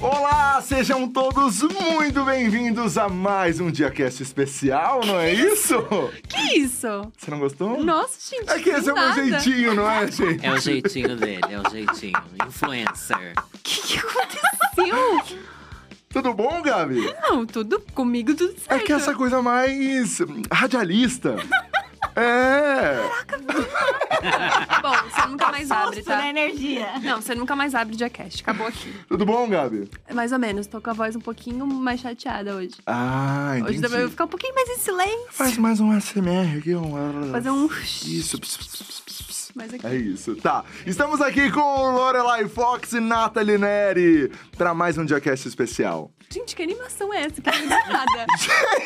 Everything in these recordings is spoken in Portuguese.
Olá, sejam todos muito bem-vindos a mais um DiaCast especial, não é isso? Que isso? Você não gostou? Nossa, gente. É que esse é o meu nada. jeitinho, não é, gente? É o jeitinho dele, é o jeitinho. Influencer. O que, que aconteceu? Tudo bom, Gabi? Não, tudo comigo, tudo certo. É que essa coisa mais radialista. É. Bom, você nunca mais abre, tá? na energia. Não, você nunca mais abre Diacast. Acabou aqui. Tudo bom, Gabi? Mais ou menos. Tô com a voz um pouquinho mais chateada hoje. Ah, entendi. Hoje também eu vou ficar um pouquinho mais em silêncio. Faz mais um ASMR aqui, um... Fazer um... Isso. Pss, pss, pss. Mais aqui. É isso, tá. Estamos aqui com Lorelai Fox e Nathalie Neri para mais um Diacast especial. Gente, que animação é essa? Que nada.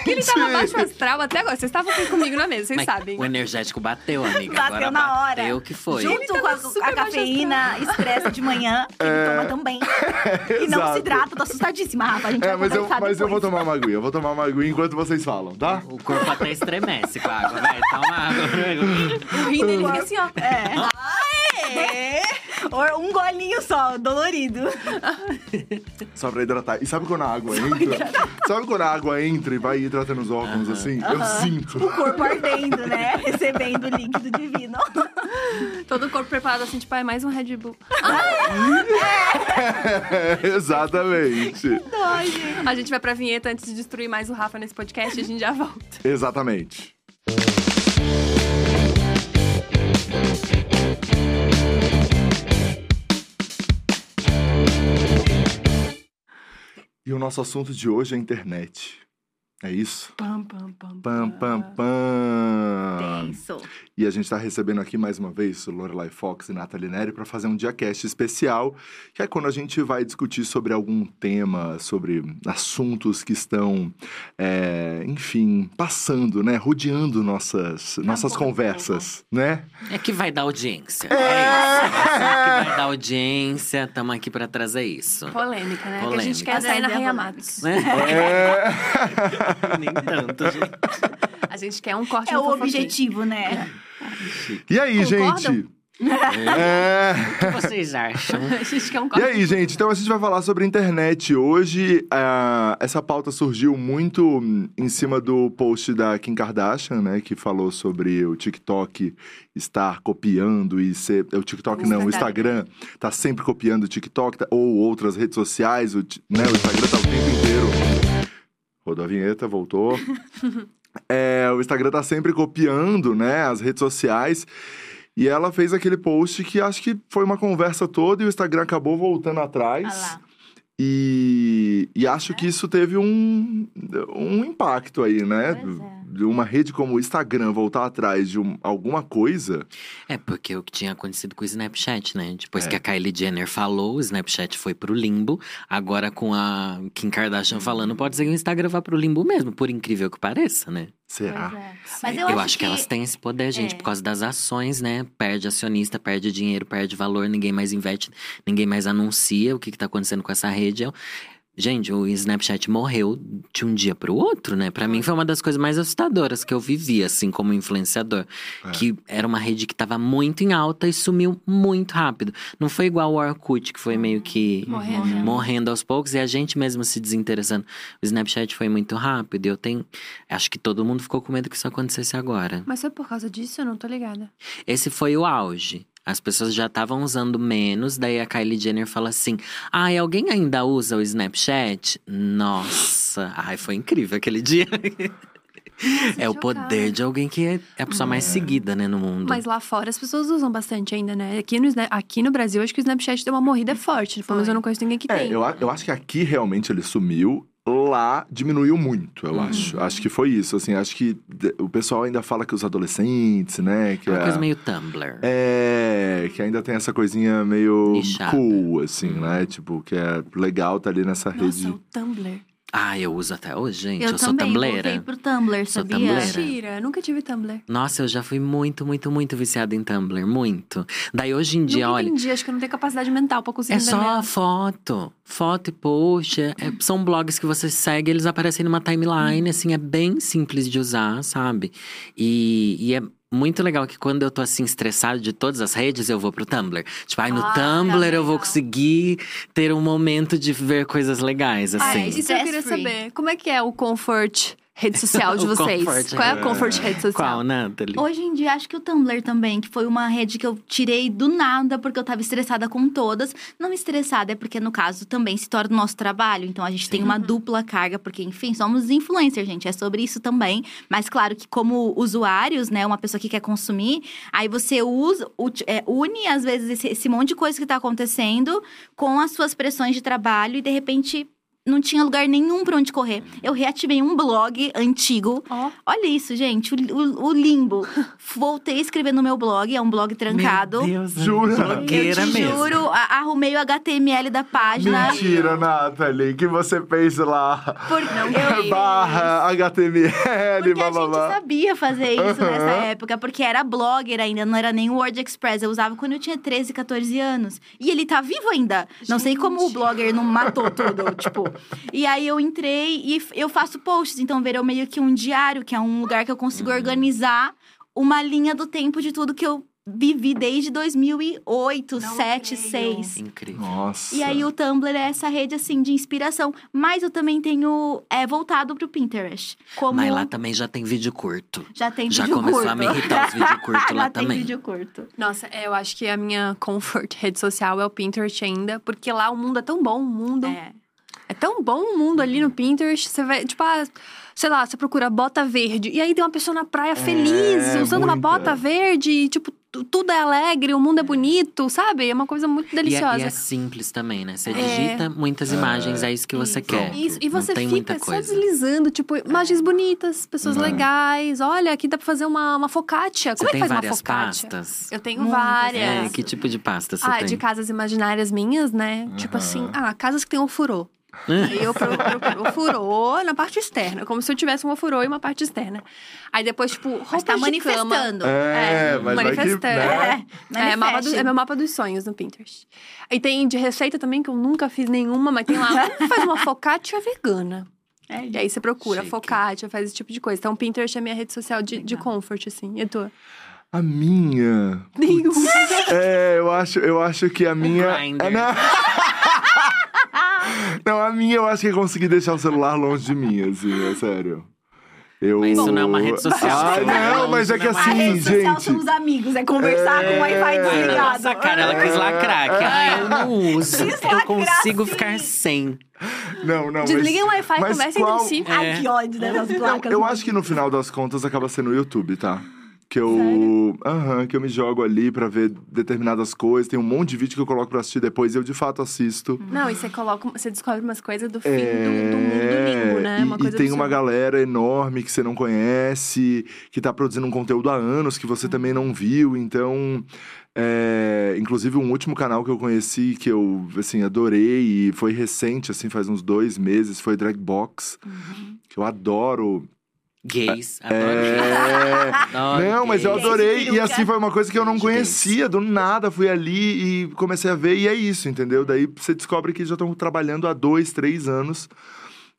Que ele tava baixo astral até agora. Vocês estavam aqui comigo na mesa, vocês Mas sabem. O energético bateu, amiga. Bateu Agora na hora. Bateu que foi. Junto com a, a cafeína expressa de manhã, ele toma também. E não se hidrata, tô assustadíssima, Rafa. A gente É, vai mas eu, mas eu vou tomar uma aguinha. Eu vou tomar uma aguinha enquanto vocês falam, tá? O corpo até estremece com a água, velho. Toma água. O rim dele fica assim, ó. É. Or- Um golinho só, dolorido. Só pra hidratar. E sabe quando a água entra? sabe quando a água entra e vai hidratando os órgãos assim? Eu sinto. O corpo ardendo, né? Recebendo o líquido divino. Todo o corpo preparado assim, tipo, é mais um Red Bull. Exatamente. Ai, gente. A gente vai pra vinheta antes de destruir mais o Rafa nesse podcast e a gente já volta. Exatamente. E o nosso assunto de hoje é a internet. É isso? Pam, pam, pam, Pam, pam, pam. Tenso. E a gente está recebendo aqui mais uma vez o Lorelai Fox e Nathalie Neri para fazer um diacast especial, que é quando a gente vai discutir sobre algum tema, sobre assuntos que estão, é, enfim, passando, né? Rodeando nossas, nossas bom, conversas, né? É que vai dar audiência. É, isso. É que vai dar audiência. Tamo aqui pra trazer isso. Polêmica, né? Que a Polêmica. gente quer sair na Rainha polêmica. Matos. É. Nem tanto, gente. A gente quer um corte É o fofoquinho. objetivo, né? E aí, Concordam? gente? É. O que vocês acham? A gente quer um E aí, gente? Então a gente vai falar sobre internet. Hoje, ah, essa pauta surgiu muito em cima do post da Kim Kardashian, né? Que falou sobre o TikTok estar copiando e ser. O TikTok O não, o Instagram. Tá sempre copiando o TikTok tá- ou outras redes sociais. O, né, o Instagram tá o tempo inteiro. Rodou a vinheta, voltou. É, o Instagram tá sempre copiando, né, as redes sociais. E ela fez aquele post que acho que foi uma conversa toda e o Instagram acabou voltando atrás. Ah. E, e acho que isso teve um, um impacto aí, né? Pois é. De uma rede como o Instagram voltar atrás de um- alguma coisa. É porque o que tinha acontecido com o Snapchat, né? Depois É. que a Kylie Jenner falou, o Snapchat foi pro limbo. Agora com a Kim Kardashian falando, pode ser que o Instagram vá pro limbo mesmo, por incrível que pareça, né? Será? É. Mas eu, Eu, acho que... elas têm esse poder, gente, é. por causa das ações, né? Perde acionista, perde dinheiro, perde valor, ninguém mais investe, ninguém mais anuncia o que, que tá acontecendo com essa rede. Gente, o Snapchat morreu de um dia pro outro, né? Pra mim foi uma das coisas mais assustadoras que eu vivi, assim, como influenciador. É. Que era uma rede que tava muito em alta e sumiu muito rápido. Não foi igual o Orkut, que foi meio que Morrendo. né? morrendo aos poucos e a gente mesmo se desinteressando. O Snapchat foi muito rápido e eu tenho. Acho que todo mundo ficou com medo que isso acontecesse agora. Mas foi por causa disso? Eu não tô ligada. Esse foi o auge. As pessoas já estavam usando menos, daí a Kylie Jenner fala assim: Ai, alguém ainda usa o Snapchat? Nossa, ai, foi incrível aquele dia. é o poder de alguém que é a pessoa mais seguida, né, no mundo. Mas lá fora as pessoas usam bastante ainda, né? Aqui no, aqui no Brasil, acho que o Snapchat deu uma morrida forte. Pelo menos eu não conheço ninguém que É, tem. eu, eu acho que aqui realmente ele sumiu. Lá diminuiu muito, eu acho. Acho que foi isso, assim. Acho que o pessoal ainda fala que os adolescentes, né? Que é uma é- coisa meio Tumblr. É, que ainda tem essa coisinha meio Nichada. cool, assim, né? Tipo, que é legal tá ali nessa Nossa, rede. o Tumblr. Ah, eu uso até hoje, gente. Eu, Eu, sou também voltei pro Tumblr, Sou sabia? tumbleira. Mentira, nunca tive Tumblr. Nossa, eu já fui muito, muito, muito viciada em Tumblr. Muito. Daí hoje em dia, nunca olha. entendi, acho que eu não tenho capacidade mental pra conseguir É só foto. Foto e post. é- é- são blogs que você segue, eles aparecem numa timeline, assim, é bem simples de usar, sabe? E, e é muito legal que quando eu tô assim estressado de todas as redes, eu vou pro Tumblr. Tipo, ai, no Ah, Tumblr eu vou legal. conseguir ter um momento de ver coisas legais, Ah, assim. isso eu queria saber. Como é que é o comfort rede social de vocês? comfort, Qual é a é. comfort rede social? Qual, Nathalie? Hoje em dia, acho que o Tumblr também, que foi uma rede que eu tirei do nada, porque eu tava estressada com todas. Não estressada, é porque, no caso, também se torna o nosso trabalho. Então, a gente tem uma dupla carga, porque, enfim, somos influencers, gente. É sobre isso também. Mas, claro que, como usuários, né, uma pessoa que quer consumir, aí você usa, é, une, às vezes, esse, esse monte de coisa que tá acontecendo com as suas pressões de trabalho e, de repente. Não tinha lugar nenhum pra onde correr. Eu reativei um blog antigo Ó. Olha isso, gente, o, o- o limbo. Voltei a escrever no meu blog, é um blog trancado. Meu Deus, Jura? Eu blogueira te mesmo. juro, a- arrumei o HTML da página. Mentira, Nathalie, que você fez lá. Por, eu, Barra, HTML, porque a gente sabia fazer isso Aham. nessa época, porque era blogger ainda, não era nem o Word Express. Eu usava quando eu tinha 13, 14 anos. E ele tá vivo ainda. Não sei como o blogger não matou tudo, tipo. E aí eu entrei e eu faço posts, então virou meio que um diário, que é um lugar que eu consigo Uhum. organizar uma linha do tempo de tudo que eu vivi desde 2008, Não 7, creio. 6. Incrível. Nossa. E aí o Tumblr é essa rede assim de inspiração, mas eu também tenho é voltado pro Pinterest. Como Mas lá também já tem vídeo curto. já tem Já vídeo começou curto. a me irritar os vídeos curtos já lá tem também. vídeo curto. Nossa, é, eu acho que a minha comfort rede social é o Pinterest ainda, porque lá o mundo é tão bom, o mundo é, É. tão bom o mundo ali no Pinterest. Você vai, tipo, ah, sei lá, você procura bota verde e aí tem uma pessoa na praia feliz, usando uma muita. bota verde, e, tipo, tu- tudo é alegre, o mundo é bonito, sabe? É uma coisa muito E é, deliciosa. e é simples também, né? Você É. digita muitas imagens, é isso que você Isso. quer. Isso, e você tem fica só deslizando, tipo, imagens bonitas, pessoas Uhum. legais. Olha, aqui dá pra fazer uma, uma focaccia. Você Como é que faz uma várias focaccia? pastas? Eu tenho Muitas. várias. É, que tipo de pasta você ah, tem? de casas imaginárias minhas, né? Tipo assim, ah, casas que tem ofurô. Aí eu procuro ofurô na parte externa, como se eu tivesse um ofurô e uma parte externa. Aí depois, tipo, roupas Mas tá de cama. manifestando. É, mas vai que, manifestando. né? É, É, mapa do- é meu mapa dos sonhos no Pinterest. E tem de receita também, que eu nunca fiz nenhuma, mas tem lá, faz uma focaccia vegana. É, E aí você procura Chique. focaccia, faz esse tipo de coisa. Então, Pinterest é minha rede social de, de comfort, assim. E a tua? A minha. Nenhuma. É, eu acho, eu acho que a minha. Grindr. É, não. a minha eu acho que é conseguir deixar o celular longe de mim, assim, é sério. Eu... Mas isso não é uma rede social, Ah, não, longe mas é que é uma A assim, rede social gente. são os amigos, é conversar com o Wi-Fi É. desligado. Nossa, cara, ela quis lacrar. Que, ah, eu não uso. Eu consigo sim. ficar sem. Não, não, mas- Desliguem o Wi-Fi e mas conversem qual- entre si. É. Ai, que ódio dessas Não, placas. eu acho que no final das contas acaba sendo o YouTube, tá? Que eu. Aham, que eu me jogo ali pra ver determinadas coisas. Tem um monte de vídeo que eu coloco pra assistir depois e eu de fato assisto. Não, e você coloca, você descobre umas coisas do fim É, do, do mundo do limbo, né? E, Uma e coisa tem uma galera enorme que você não conhece, que tá produzindo um conteúdo há anos que você também não viu. Então, é, inclusive um último canal que eu conheci que eu assim adorei e foi recente, assim, faz uns dois meses, foi Dragbox, Uhum. que eu adoro. Gays. Adoro É. Adoro Não, mas eu adorei. E assim foi uma coisa que eu não conhecia, do nada. Fui ali e comecei a ver, e é isso, entendeu? Daí você descobre que já estão trabalhando há dois, três anos.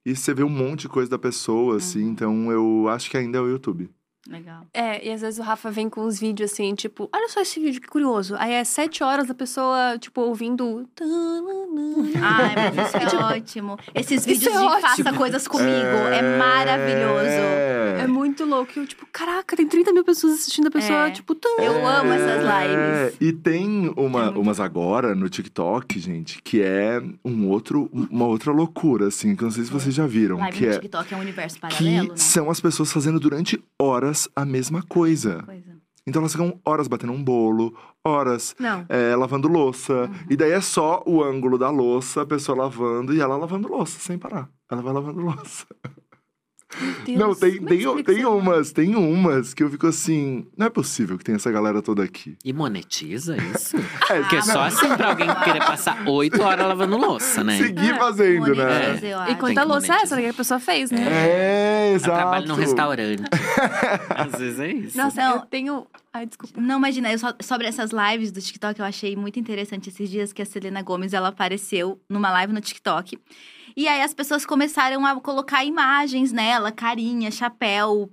E você vê um monte de coisa da pessoa, assim. Então eu acho que ainda é o YouTube. Legal. É, e às vezes o Rafa vem com uns vídeos assim, tipo, olha só esse vídeo, que curioso. Aí é sete horas a pessoa, tipo, ouvindo. Ai, mas isso é ótimo. Esses Isso vídeos é de ótimo. faça coisas comigo. É, maravilhoso. É É. muito louco. Eu, tipo, caraca, tem 30 mil pessoas assistindo a pessoa, É. tipo, tan. Eu amo essas É, lives. E tem uma, É muito umas agora no TikTok, gente, que é um outro, uma outra loucura, assim, que eu não sei se vocês já viram. Live que no é TikTok é um universo que paralelo, né? são as pessoas fazendo durante horas a mesma coisa. Coisa. Então elas ficam horas batendo um bolo, horas é, lavando louça. Uhum. E daí é só o ângulo da louça, a pessoa lavando e ela lavando louça, sem parar. Ela vai lavando louça. Deus. Não, tem, é tem, tem isso? umas, tem umas que eu fico assim. Não é possível que tenha essa galera toda aqui. E monetiza isso? É, Porque é só assim pra alguém querer passar oito horas lavando louça, né? seguir É. fazendo, né? Eu E quanta Tem que louça é essa que a pessoa fez, né? É, exato. trabalha num restaurante. Às vezes é isso. Nossa, Não. eu tenho. Ai, desculpa. Não, imagina, eu só- sobre essas lives do TikTok, eu achei muito interessante esses dias que a Selena Gomes, ela apareceu numa live no TikTok. E aí as pessoas começaram a colocar imagens nela, carinha, chapéu,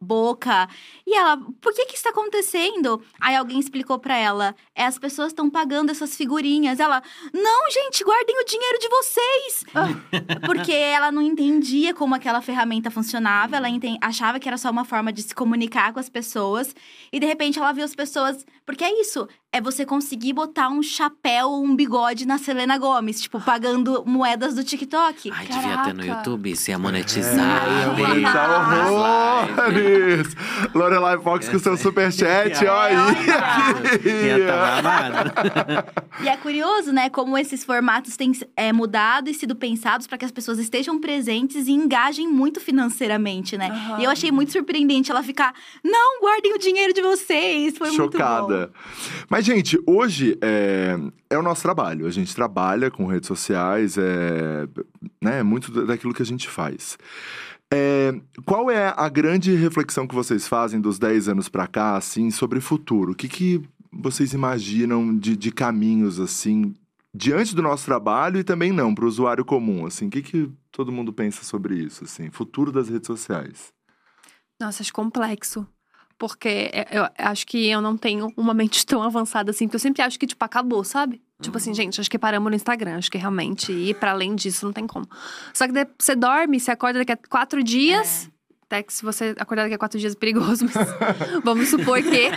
boca. E ela, por que que isso tá acontecendo? Aí alguém explicou pra ela, é as pessoas estão pagando essas figurinhas. Ela, não, gente, guardem o dinheiro de vocês. Porque ela não entendia como aquela ferramenta funcionava, ela achava que era só uma forma de se comunicar com as pessoas. E de repente ela viu as pessoas. Porque é isso, é você conseguir botar um chapéu ou um bigode na Selena Gomes, tipo, pagando moedas do TikTok. Ai, devia ter no Caraca. YouTube, isso ia É, monetizar. ia bem. monetizar horrores! Lorelai Fox com seu superchat, ó aí! Ia tá babado. E é curioso, né, como esses formatos têm é, mudado e sido pensados para que as pessoas estejam presentes e engajem muito financeiramente, né? Aham. E eu achei muito surpreendente ela ficar, não, guardem o dinheiro de vocês. Foi muito bom. Chocada. Mas, gente, hoje é, é o nosso trabalho. A gente trabalha com redes sociais, é né, muito da- daquilo que a gente faz. É, qual é a grande reflexão que vocês fazem dos 10 anos pra cá, assim, sobre futuro? O que, que vocês imaginam de, de caminhos, assim, diante do nosso trabalho e também não, para o usuário comum, assim? O que, que todo mundo pensa sobre isso, assim? Futuro das redes sociais. Nossa, acho complexo. Porque eu eu acho que eu não tenho uma mente tão avançada assim, porque eu sempre acho que, tipo, acabou, sabe? Tipo assim, gente, acho que paramos no Instagram. Acho que realmente ir pra além disso não tem como. Só que daí você dorme, você acorda daqui a quatro dias. Até que se você acordar daqui a quatro dias é perigoso, mas vamos supor que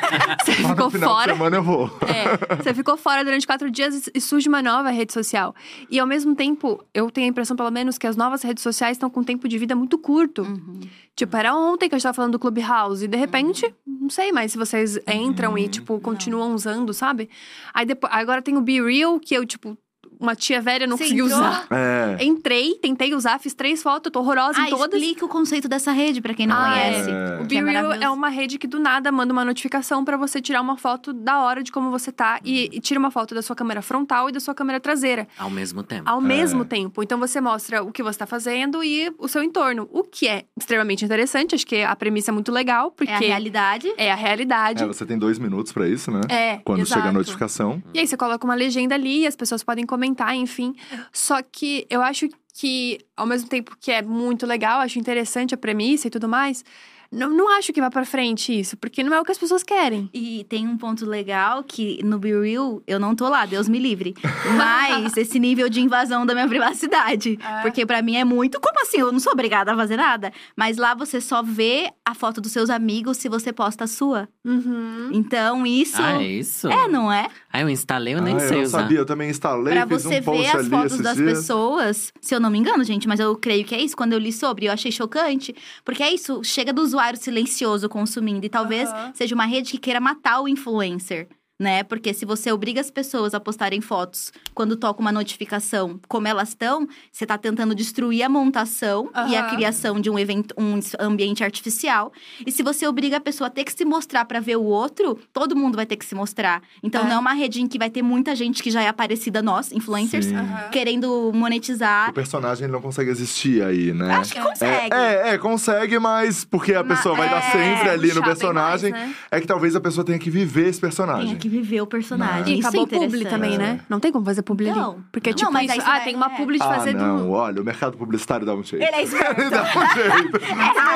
você ficou fora. de semana eu vou. É, você ficou fora durante quatro dias e surge uma nova rede social. E ao mesmo tempo, eu tenho a impressão, pelo menos, que as novas redes sociais estão com um tempo de vida muito curto. Uhum. Tipo, era ontem que a gente tava falando do Clubhouse. E de repente, não sei mais se vocês entram e, tipo, continuam usando, sabe? Aí depois, agora tem o Be Real, que eu, tipo, uma tia velha não Você conseguiu entrou? usar. É. Entrei, tentei usar, fiz três fotos, tô horrorosa Ah, em todas. explica o conceito dessa rede pra quem não Ah, conhece. é. O Be Real maravilhoso. é uma rede que do nada manda uma notificação pra você tirar uma foto da hora de como você tá e, e tira uma foto da sua câmera frontal e da sua câmera traseira Ao mesmo tempo. ao É. mesmo tempo. Então você mostra o que você tá fazendo e o seu entorno, o que é extremamente interessante. Acho que a premissa é muito legal porque É a realidade. é a realidade. É, você tem dois minutos pra isso, né? É, Quando exato. chega a notificação. E aí você coloca uma legenda ali, e as pessoas podem comentar, enfim. Só que eu acho que, ao mesmo tempo que é muito legal, acho interessante a premissa e tudo mais, não, não acho que vá pra frente isso, porque não é o que as pessoas querem. E tem um ponto legal que no Be Real eu não tô lá, Deus me livre. Mas esse nível de invasão da minha privacidade. É. Porque pra mim é muito. Como assim? Eu não sou obrigada a fazer nada. Mas lá você só vê a foto dos seus amigos se você posta a sua. Uhum. Então isso. Ah, é isso? É, não é? Ah, eu instalei, eu nem ah, sei eu usar. sabia, eu também instalei, Pra fiz você um post ver as fotos das dias. pessoas, se eu não me engano, gente, mas eu creio que é isso. Quando eu li sobre, eu achei chocante. Porque é isso, chega do usuário silencioso consumindo. E talvez Aham. seja uma rede que queira matar o influencer. Né? Porque se você obriga as pessoas a postarem fotos quando toca uma notificação como elas estão, você tá tentando destruir a montação e a criação de um evento, um ambiente artificial. E se você obriga a pessoa a ter que se mostrar pra ver o outro, todo mundo vai ter que se mostrar. Então É. não é uma rede em que vai ter muita gente que já é aparecida nós, influencers. Aham. querendo monetizar. O personagem não consegue existir aí, né? Acho que consegue. É, é, é, consegue, mas porque a Mas- pessoa vai estar é, sempre ali no bem personagem, mais, né? é que talvez a pessoa tenha que viver esse personagem. Que viver o personagem. E Isso é acabou o publi também, né? Não tem como fazer publi Não. ali. Porque, Não, tipo, mas isso, ah, vai- tem uma é. publi de Ah, fazer não, do. olha, o mercado publicitário dá um jeito. Ele é esperto. Ele dá um jeito. o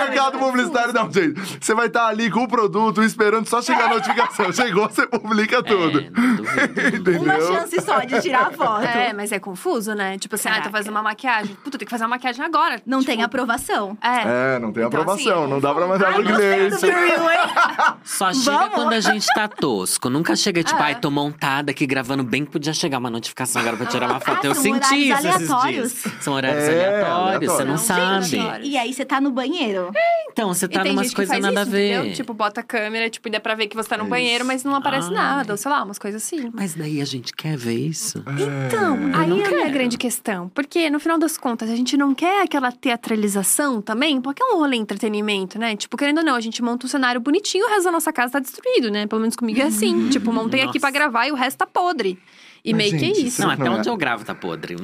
mercado publicitário dá um jeito. Você vai estar ali com o produto esperando só chegar a notificação. Chegou, você publica tudo. É, não duvido. Entendeu? Uma chance só de tirar a foto. É, mas é confuso, né? Tipo assim, ah, tô Caraca. fazendo uma maquiagem. Puta, tem que fazer uma maquiagem agora. Não Tipo, tem aprovação. É. É, não tem Então, aprovação, assim, não dá pra mandar pro cliente. Só chega quando a gente tá tosco. Nunca chega, tipo, É. ai, tô montada aqui gravando bem, podia chegar uma notificação agora pra tirar uma foto. Ah, eu são senti horários isso aleatórios. esses dias. São horários É, aleatórios, você não aleatórios. sabe. Aleatórios. E aí você tá no banheiro. Então, você tá numas gente que coisas nada isso, a ver. entendeu? Tipo, bota a câmera, tipo, e dá pra ver que você tá no É banheiro, isso. mas não aparece Ai. nada. Ou sei lá, umas coisas assim. Mas daí a gente quer ver isso. Então, aí não é a grande questão. Porque, no final das contas, a gente não quer aquela teatralização também, porque é um rolê entretenimento, né? Tipo, querendo ou não, a gente monta um cenário bonitinho, o resto da nossa casa tá destruído, né? Pelo menos comigo é assim. tipo, montei aqui Nossa. pra gravar e o resto tá podre. E Mas, meio que é gente, isso. Não, até não é? onde eu gravo tá podre.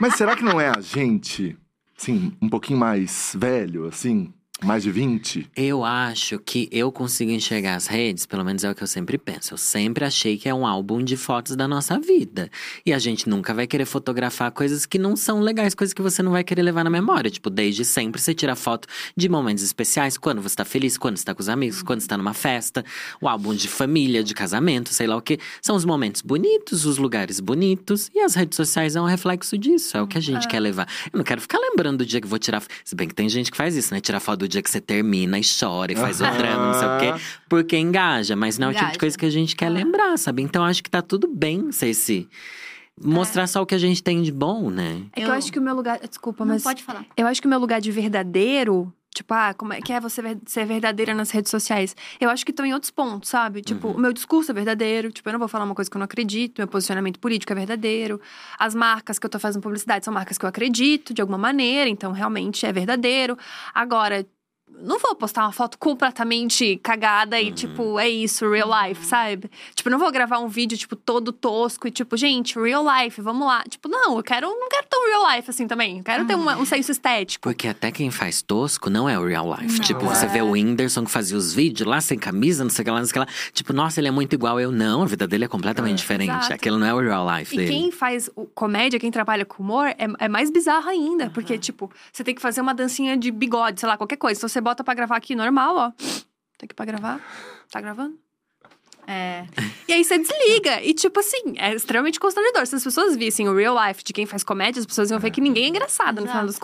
Mas será que não é a gente, assim, um pouquinho mais velho, assim? Mais de 20? Eu acho que eu consigo enxergar as redes, pelo menos é o que eu sempre penso. Eu sempre achei que é um álbum de fotos da nossa vida. E a gente nunca vai querer fotografar coisas que não são legais, coisas que você não vai querer levar na memória. Tipo, desde sempre você tira foto de momentos especiais, quando você tá feliz, quando você tá com os amigos, quando você tá numa festa. O álbum de família, de casamento, sei lá o quê. São os momentos bonitos, os lugares bonitos. E as redes sociais é um reflexo disso. É o que a gente quer levar. Eu não quero ficar lembrando do dia que eu vou tirar. Se bem que tem gente que faz isso, né? Tirar foto do dia que você termina e chora e faz o Aham. drama, não sei o quê. Porque engaja, mas não é o tipo de coisa que a gente quer lembrar, sabe? Então acho que tá tudo bem ser esse. Mostrar só o que a gente tem de bom, né? É que eu Eu- acho que o meu lugar. Desculpa, Não mas. pode falar. Eu acho que o meu lugar de verdadeiro. Tipo, ah, como é que é você ser verdadeira nas redes sociais? Eu acho que estão em outros pontos, sabe? Tipo, o meu discurso é verdadeiro. Tipo, eu não vou falar uma coisa que eu não acredito. Meu posicionamento político é verdadeiro. As marcas que eu tô fazendo publicidade são marcas que eu acredito, de alguma maneira. Então, realmente é verdadeiro. Agora, não vou postar uma foto completamente cagada e, tipo, é isso, real life, sabe? Tipo, não vou gravar um vídeo, tipo, todo tosco e, tipo, gente, real life, vamos lá. Tipo, não, eu quero, não quero tão real life assim também. Eu quero ter uma- um senso estético. Porque até quem faz tosco não é o real life. Não. Tipo, você É. vê o Whindersson que fazia os vídeos lá sem camisa, não sei o que lá, não sei o que lá. Tipo, nossa, ele é muito igual eu. Não, a vida dele é completamente diferente. Exato. Aquilo não é o real life E dele. quem faz comédia, quem trabalha com humor, é, é mais bizarro ainda. Porque, tipo, você tem que fazer uma dancinha de bigode, sei lá, qualquer coisa. Então você bota pra gravar aqui normal, ó. Tá aqui pra gravar. Tá gravando? É. E aí você desliga. E, tipo assim, é extremamente constrangedor. Se as pessoas vissem o real life de quem faz comédia, as pessoas iam ver que ninguém é engraçado, no final Exato. das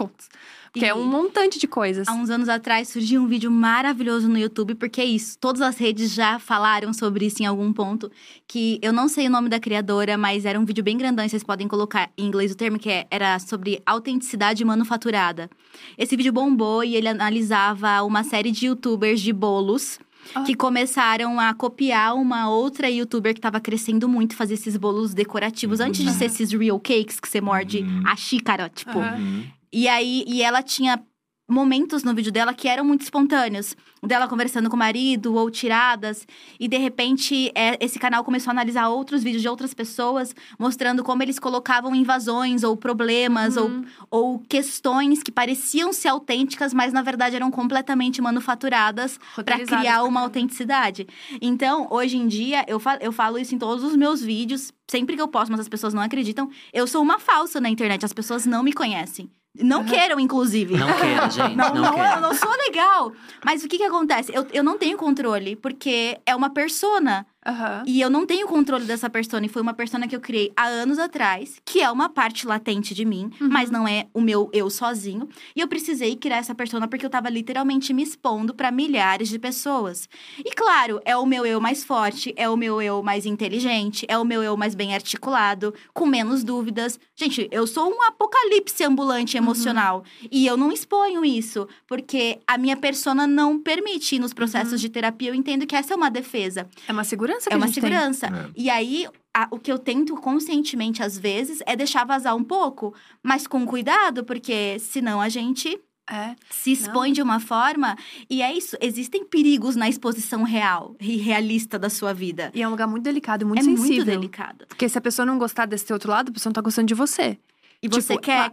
contas. Porque E- é um montante de coisas. Há uns anos atrás surgiu um vídeo maravilhoso no YouTube, porque é isso. Todas as redes já falaram sobre isso em algum ponto. Que eu não sei o nome da criadora, mas era um vídeo bem grandão, e vocês podem colocar em inglês o termo, que é- era sobre autenticidade manufaturada. Esse vídeo bombou e ele analisava uma série de youtubers de bolos. Ah. Que começaram a copiar uma outra youtuber que tava crescendo muito, fazer esses bolos decorativos. Antes de ser esses real cakes que você morde a xícara, tipo. Aham. E aí, e ela tinha momentos no vídeo dela que eram muito espontâneos. Dela conversando com o marido ou tiradas. E de repente, é, esse canal começou a analisar outros vídeos de outras pessoas, mostrando como eles colocavam invasões ou problemas Uhum. ou, ou questões que pareciam ser autênticas, mas na verdade eram completamente manufaturadas para criar uma autenticidade. Então, hoje em dia, eu, fa eu falo isso em todos os meus vídeos, sempre que eu posto, mas as pessoas não acreditam. Eu sou uma falsa na internet, as pessoas não me conhecem. Não queiram, inclusive. Não queira, gente. Não, não, não, queira. eu não sou legal. Mas o que que acontece? Eu, eu não tenho controle, porque é uma persona. Aham. E eu não tenho controle dessa persona. E foi uma persona que eu criei há anos atrás, que é uma parte latente de mim, Uhum. mas não é o meu eu sozinho. E eu precisei criar essa persona porque eu tava literalmente me expondo pra milhares de pessoas. E claro, é o meu eu mais forte, é o meu eu mais inteligente, é o meu eu mais bem articulado, com menos dúvidas. Gente, eu sou um apocalipse ambulante emocional. E eu não exponho isso, porque a minha persona não permite nos processos de terapia. Eu entendo que essa é uma defesa. É uma segurança que É a uma gente tem. segurança. É. E aí, a- o que eu tento conscientemente, às vezes, é deixar vazar um pouco, mas com cuidado, porque senão a gente É. se expõe de uma forma. E é isso, existem perigos na exposição real e realista da sua vida. E é um lugar muito delicado, muito é sensível. muito delicado. Porque se a pessoa não gostar desse outro lado, a pessoa não tá gostando de você. E você Tipo, quer.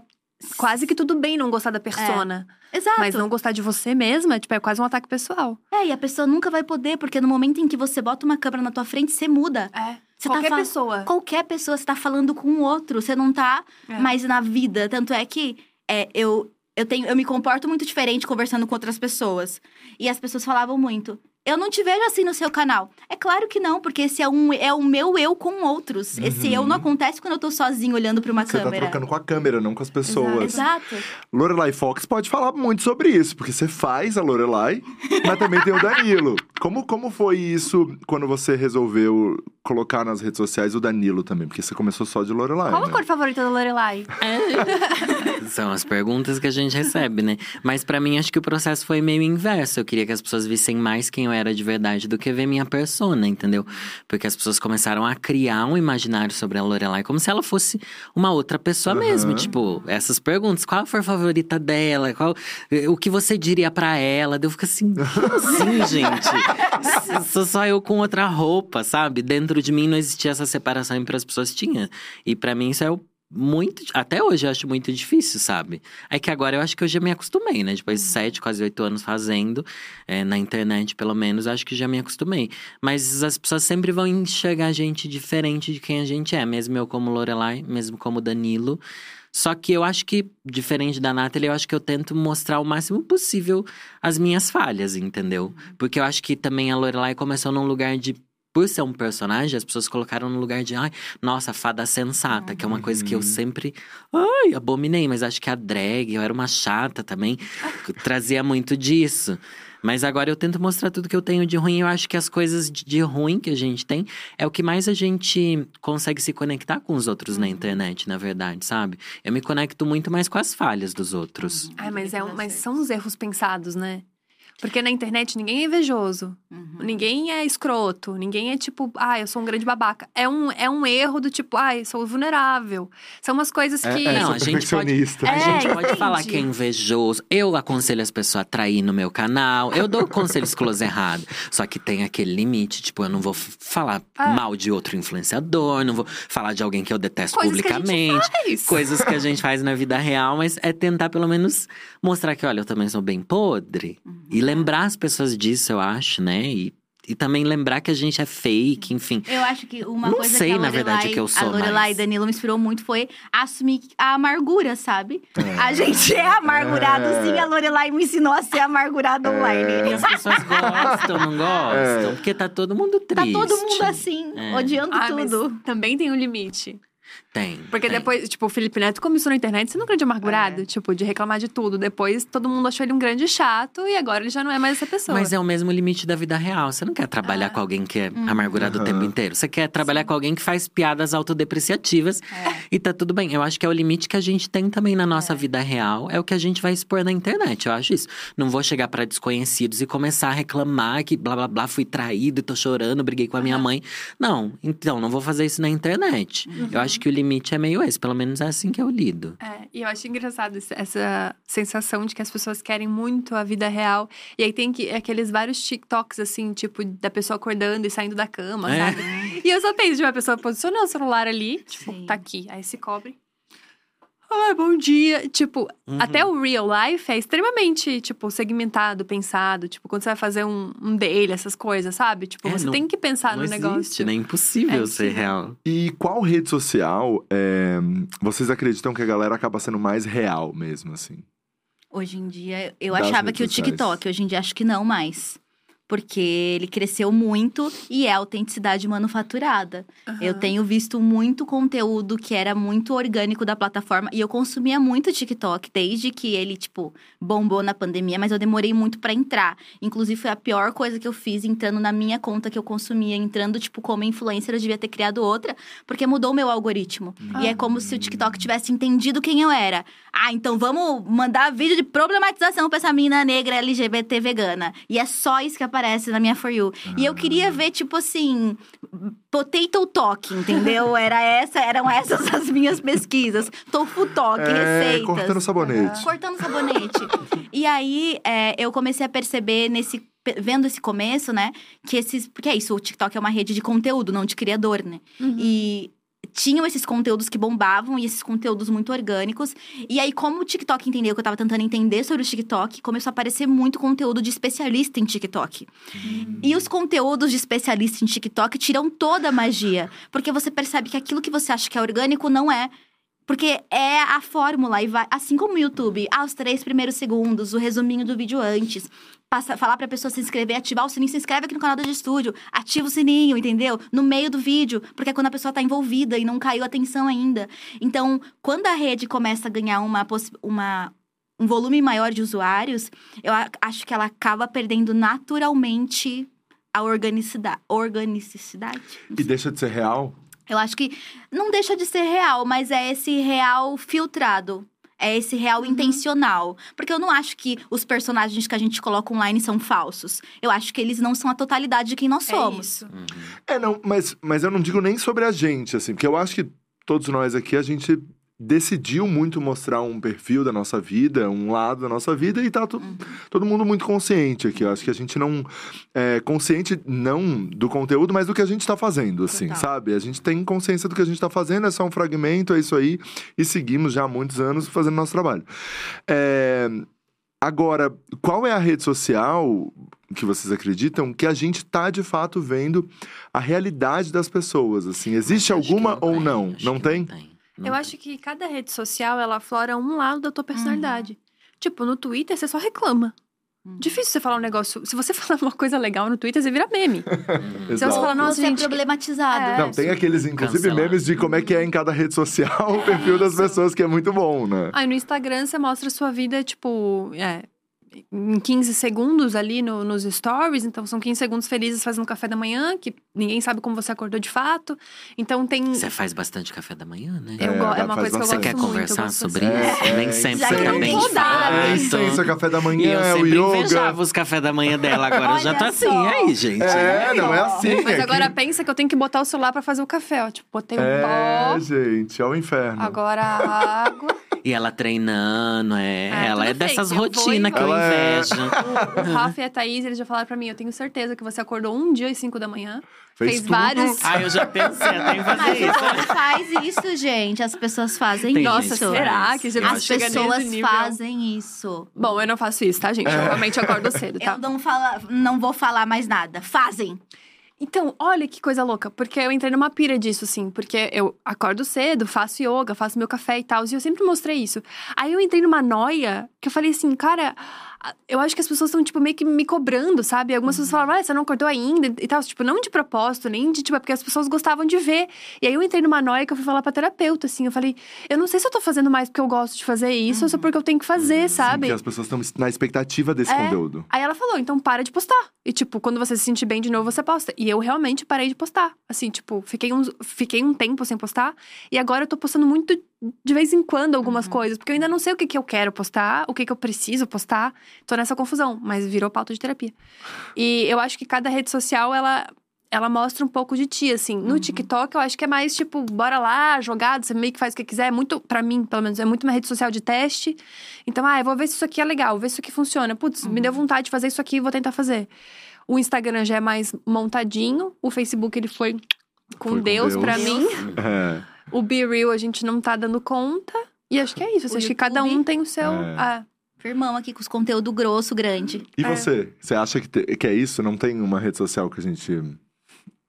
Quase que tudo bem não gostar da persona. Exato. Mas não gostar de você mesma, tipo, é quase um ataque pessoal. É, e a pessoa nunca vai poder, porque no momento em que você bota uma câmera na tua frente, você muda. É. Você tá Qualquer fal- pessoa. Qualquer pessoa, você tá falando com o outro, você não tá É. mais na vida. Tanto é que é, eu, eu, tenho, eu me comporto muito diferente conversando com outras pessoas. E as pessoas falavam muito. Eu não te vejo assim no seu canal. É claro que não, porque esse é, um, é o meu eu com outros. Esse eu não acontece quando eu tô sozinho olhando pra uma Uhum. Você tá câmera. trocando com a câmera, não com as pessoas. Exato. Lorelai Fox pode falar muito sobre isso, porque você faz a Lorelai, mas também tem o Danilo. Como, como foi isso quando você resolveu colocar nas redes sociais o Danilo também? Porque você começou só de Lorelai, Qual a né? cor favorita da Lorelai? São as perguntas que a gente recebe, né? Mas pra mim, acho que o processo foi meio inverso. Eu queria que as pessoas vissem mais quem eu era de verdade do que ver minha persona, entendeu? Porque as pessoas começaram a criar um imaginário sobre a Lorelai como se ela fosse uma outra pessoa Aham. mesmo. Tipo, essas perguntas. Qual foi a favorita dela? Qual, o que você diria pra ela? Eu fico assim, como assim, gente? Sou só eu com outra roupa, sabe? Dentro de mim não existia essa separação e para as pessoas tinha. E pra mim isso é o muito. Até hoje eu acho muito difícil, sabe? É que agora eu acho que eu já me acostumei, né? Depois de sete, quase oito anos fazendo, é, na internet pelo menos, eu acho que já me acostumei. Mas as pessoas sempre vão enxergar a gente diferente de quem a gente é, mesmo eu como Lorelai, mesmo como Danilo. Só que eu acho que, diferente da Nathalie, eu acho que eu tento mostrar o máximo possível as minhas falhas, entendeu? Porque eu acho que também a Lorelai começou num lugar de. Por ser um personagem, as pessoas colocaram no lugar de, ai, nossa, fada sensata, que é uma coisa que eu sempre, ai, abominei, mas acho que a drag, eu era uma chata também, trazia muito disso. Mas agora eu tento mostrar tudo que eu tenho de ruim. Eu acho que as coisas de- ruim que a gente tem é o que mais a gente consegue se conectar com os outros na internet, na verdade, sabe? Eu me conecto muito mais com as falhas dos outros. Ai, mas, é, mas são os erros pensados, né? Porque na internet ninguém é invejoso. Uhum. Ninguém é escroto. Ninguém é tipo, ah, eu sou um grande babaca. É um, é um erro do tipo, ah, eu sou vulnerável. São umas coisas É, que. é, Não, sou a gente pode-. A É, gente pode falar que é invejoso. Eu aconselho as pessoas a trair no meu canal. Eu dou conselhos close errado. Só que tem aquele limite. Tipo, eu não vou falar Ah. mal de outro influenciador. Não vou falar de alguém que eu detesto Coisas que a gente publicamente. faz. Coisas que a gente faz na vida real. Mas é tentar pelo menos mostrar que, olha, eu também sou bem podre. Uhum. E lembrar as pessoas disso, eu acho, né? E, e também lembrar que a gente é fake, enfim. Eu acho que uma Não coisa sei, que a na verdade, que eu sou a Lorelai mais. e Danilo me inspirou muito foi assumir a amargura, sabe? É. A gente é amargurado É. sim, a Lorelai me ensinou a ser amargurado E online. as pessoas gostam, não gostam? Porque tá todo mundo Tá triste. todo mundo assim, É. odiando Ah, mas tudo. também tem um limite. Tem. Porque tem. depois, tipo, o Felipe Neto começou na internet sendo um grande amargurado, É. tipo, de reclamar de tudo. Depois todo mundo achou ele um grande chato e agora ele já não é mais essa pessoa. Mas é o mesmo limite da vida real. Você não quer trabalhar Ah. com alguém que é Uhum. amargurado o Aham. tempo inteiro. Você quer trabalhar com alguém que faz piadas autodepreciativas. É. E tá tudo bem. Eu acho que é o limite que a gente tem também na nossa vida real. É o que a gente vai expor na internet. Eu acho isso. Não vou chegar pra desconhecidos e começar a reclamar que blá blá blá, fui traído e tô chorando, briguei com a minha mãe. Não, então, não vou fazer isso na internet. Uhum. Eu acho que o limite é meio esse. Pelo menos é assim que eu lido. É, e eu acho engraçado essa sensação de que as pessoas querem muito a vida real. E aí tem que, aqueles vários TikToks, assim, tipo, da pessoa acordando e saindo da cama, É. sabe? E eu só penso de uma pessoa posicionou o celular ali, tipo, Sim. tá aqui. Aí se cobre. Ai, bom dia. Tipo, Uhum. até o real life é extremamente, tipo, segmentado, pensado. Tipo, quando você vai fazer um, um dele, essas coisas, sabe? Tipo, É, você não- tem que pensar não no existe, negócio. né? É impossível É ser impossível. real. E qual rede social é, vocês acreditam que a galera acaba sendo mais real mesmo, assim? Hoje em dia, eu Das achava que o sociais. TikTok, hoje em dia acho que não mais. Porque ele cresceu muito e é autenticidade manufaturada. Eu Aham. tenho visto muito conteúdo que era muito orgânico da plataforma e eu consumia muito TikTok desde que ele, tipo, bombou na pandemia, mas eu demorei muito pra entrar. Inclusive, foi a pior coisa que eu fiz entrando na minha conta que eu consumia, entrando, tipo, como influencer, eu devia ter criado outra, porque mudou o meu algoritmo. E é como se o TikTok tivesse entendido quem eu era. Ah, então vamos mandar vídeo de problematização pra essa menina negra LGBT vegana. E é só isso que aparece na minha For You. E eu queria ver, tipo assim, potato talk, entendeu? Era essa, eram essas as minhas pesquisas. Tofu talk, É, receitas. cortando sabonete. Cortando sabonete. e aí, é, eu comecei a perceber nesse. Vendo esse começo, né? Que esses. Porque é isso, o TikTok é uma rede de conteúdo, não de criador, né? Uhum. E tinham esses conteúdos que bombavam e esses conteúdos muito orgânicos. E aí, como o TikTok entendeu que eu tava tentando entender sobre o TikTok, começou a aparecer muito conteúdo de especialista em TikTok. E os conteúdos de especialista em TikTok tiram toda a magia. Porque você percebe que aquilo que você acha que é orgânico não é. Porque é a fórmula, e vai, assim como o YouTube, aos três primeiros segundos, o resuminho do vídeo antes. Passa, falar pra pessoa se inscrever, ativar o sininho, se inscreve aqui no canal do de estúdio, ativa o sininho, entendeu? No meio do vídeo, porque é quando a pessoa tá envolvida e não caiu a atenção ainda. Então, quando a rede começa a ganhar uma, uma, um volume maior de usuários, eu acho que ela acaba perdendo naturalmente a organicidade. Organicidade? E deixa de ser real? Eu acho que não deixa de ser real, mas é esse real filtrado. É esse real intencional. Porque eu não acho que os personagens que a gente coloca online são falsos. Eu acho que eles não são a totalidade de quem nós É somos. isso. É, não, mas, mas eu não digo nem sobre a gente, assim, porque eu acho que todos nós aqui, a gente decidiu muito mostrar um perfil da nossa vida, um lado da nossa vida, e tá to- Uhum. todo mundo muito consciente aqui. Eu acho que a gente não. É, consciente não do conteúdo, mas do que a gente tá fazendo, assim, Total. sabe? A gente tem consciência do que a gente tá fazendo, é só um fragmento, é isso aí, e seguimos já há muitos anos fazendo nosso trabalho. É, Agora, qual é a rede social que vocês acreditam que a gente tá de fato vendo a realidade das pessoas? Assim, existe alguma ou tem, não? Não tem? Não Eu acho que cada rede social, ela aflora um lado da tua personalidade. Tipo, no Twitter, você só reclama. Uhum. Difícil você falar um negócio. Se você falar uma coisa legal no Twitter, você vira meme. Uhum. Se você falar, nossa, Você é gente. problematizado. É. Não, tem aqueles, inclusive, Cancelado. memes de como é que é em cada rede social o perfil das pessoas, que é muito bom, né? Aí no Instagram você mostra a sua vida, tipo, é, em 15 segundos ali no- nos stories. Então são 15 segundos felizes fazendo café da manhã, que ninguém sabe como você acordou de fato. Então tem. Você faz bastante café da manhã, né? Eu É, é uma coisa que eu Você quer muito, conversar gosto sobre isso? É, Nem é, sempre você que eu tá bem É, incenso, é café da manhã, E eu é o sempre yoga. invejava os café da manhã dela, agora eu já tô assim. só. E aí, gente? É, não é assim. Mas é agora que- pensa que eu tenho que botar o celular pra fazer o café, ó. Tipo, botei o É, pó, gente, é o inferno. agora a água. E ela treinando, é. É, ela é dessas rotinas que eu. Ela é- invejo. O, o Rafa e a Thaís, eles já falaram pra mim, eu tenho certeza que você acordou um dia às 5 da manhã, Fez fez vários. Ah, eu já pensei até em fazer Mas isso. não faz isso, gente. As pessoas fazem Tem isso. Nossa, será que As chega pessoas fazem isso. Bom, eu não faço isso, tá, gente? Eu realmente acordo cedo, tá? Eu não, fala, não vou falar mais nada. Fazem. Então, olha que coisa louca, porque eu entrei numa pira disso, assim, porque eu acordo cedo, faço yoga, faço meu café e tal, e eu sempre mostrei isso. Aí eu entrei numa noia que eu falei assim, cara, eu acho que as pessoas estão, tipo, meio que me cobrando, sabe? Algumas pessoas falavam, ah, você não acordou ainda e tal, tipo, não de propósito, nem de, tipo, é porque as pessoas gostavam de ver. E aí eu entrei numa noia que eu fui falar pra terapeuta, assim, eu falei, eu não sei se eu tô fazendo mais porque eu gosto de fazer isso ou se é porque eu tenho que fazer, sabe? Que as pessoas estão na expectativa desse É. conteúdo. Aí ela falou, então para de postar. E, tipo, quando você se sentir bem de novo, você posta. E eu realmente parei de postar. Assim, tipo, fiquei, uns, fiquei um tempo sem postar. E agora eu tô postando muito de vez em quando algumas coisas. Porque eu ainda não sei o que, que eu quero postar, o que, que eu preciso postar. Tô nessa confusão, mas virou pauta de terapia. E eu acho que cada rede social, ela. Ela mostra um pouco de ti, assim. No TikTok, eu acho que é mais, tipo, bora lá, jogado, você meio que faz o que quiser. É muito, pra mim, pelo menos, é muito uma rede social de teste. Então, ah, eu vou ver se isso aqui é legal, vou ver se isso aqui funciona. Putz, me deu vontade de fazer isso aqui, vou tentar fazer. O Instagram já é mais montadinho. O Facebook, ele foi com, Foi com Deus, Deus. pra mim. É. O Be Real, a gente não tá dando conta. E acho que é isso. Acho que cada um tem o seu. É. Ah, Firmão aqui com os conteúdo grosso, grande. E É. você? Você acha que, te- que é isso? Não tem uma rede social que a gente.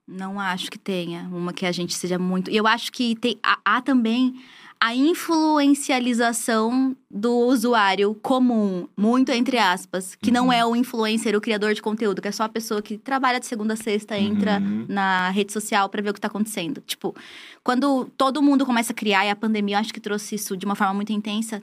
Não acho que tenha uma que a gente seja muito. E eu acho que tem, há, há também a influencialização do usuário comum, muito entre aspas, que não Uhum. é o influencer, o criador de conteúdo, que é só a pessoa que trabalha de segunda a sexta, entra Uhum. na rede social pra ver o que tá acontecendo. Tipo, quando todo mundo começa a criar, e a pandemia eu acho que trouxe isso de uma forma muito intensa.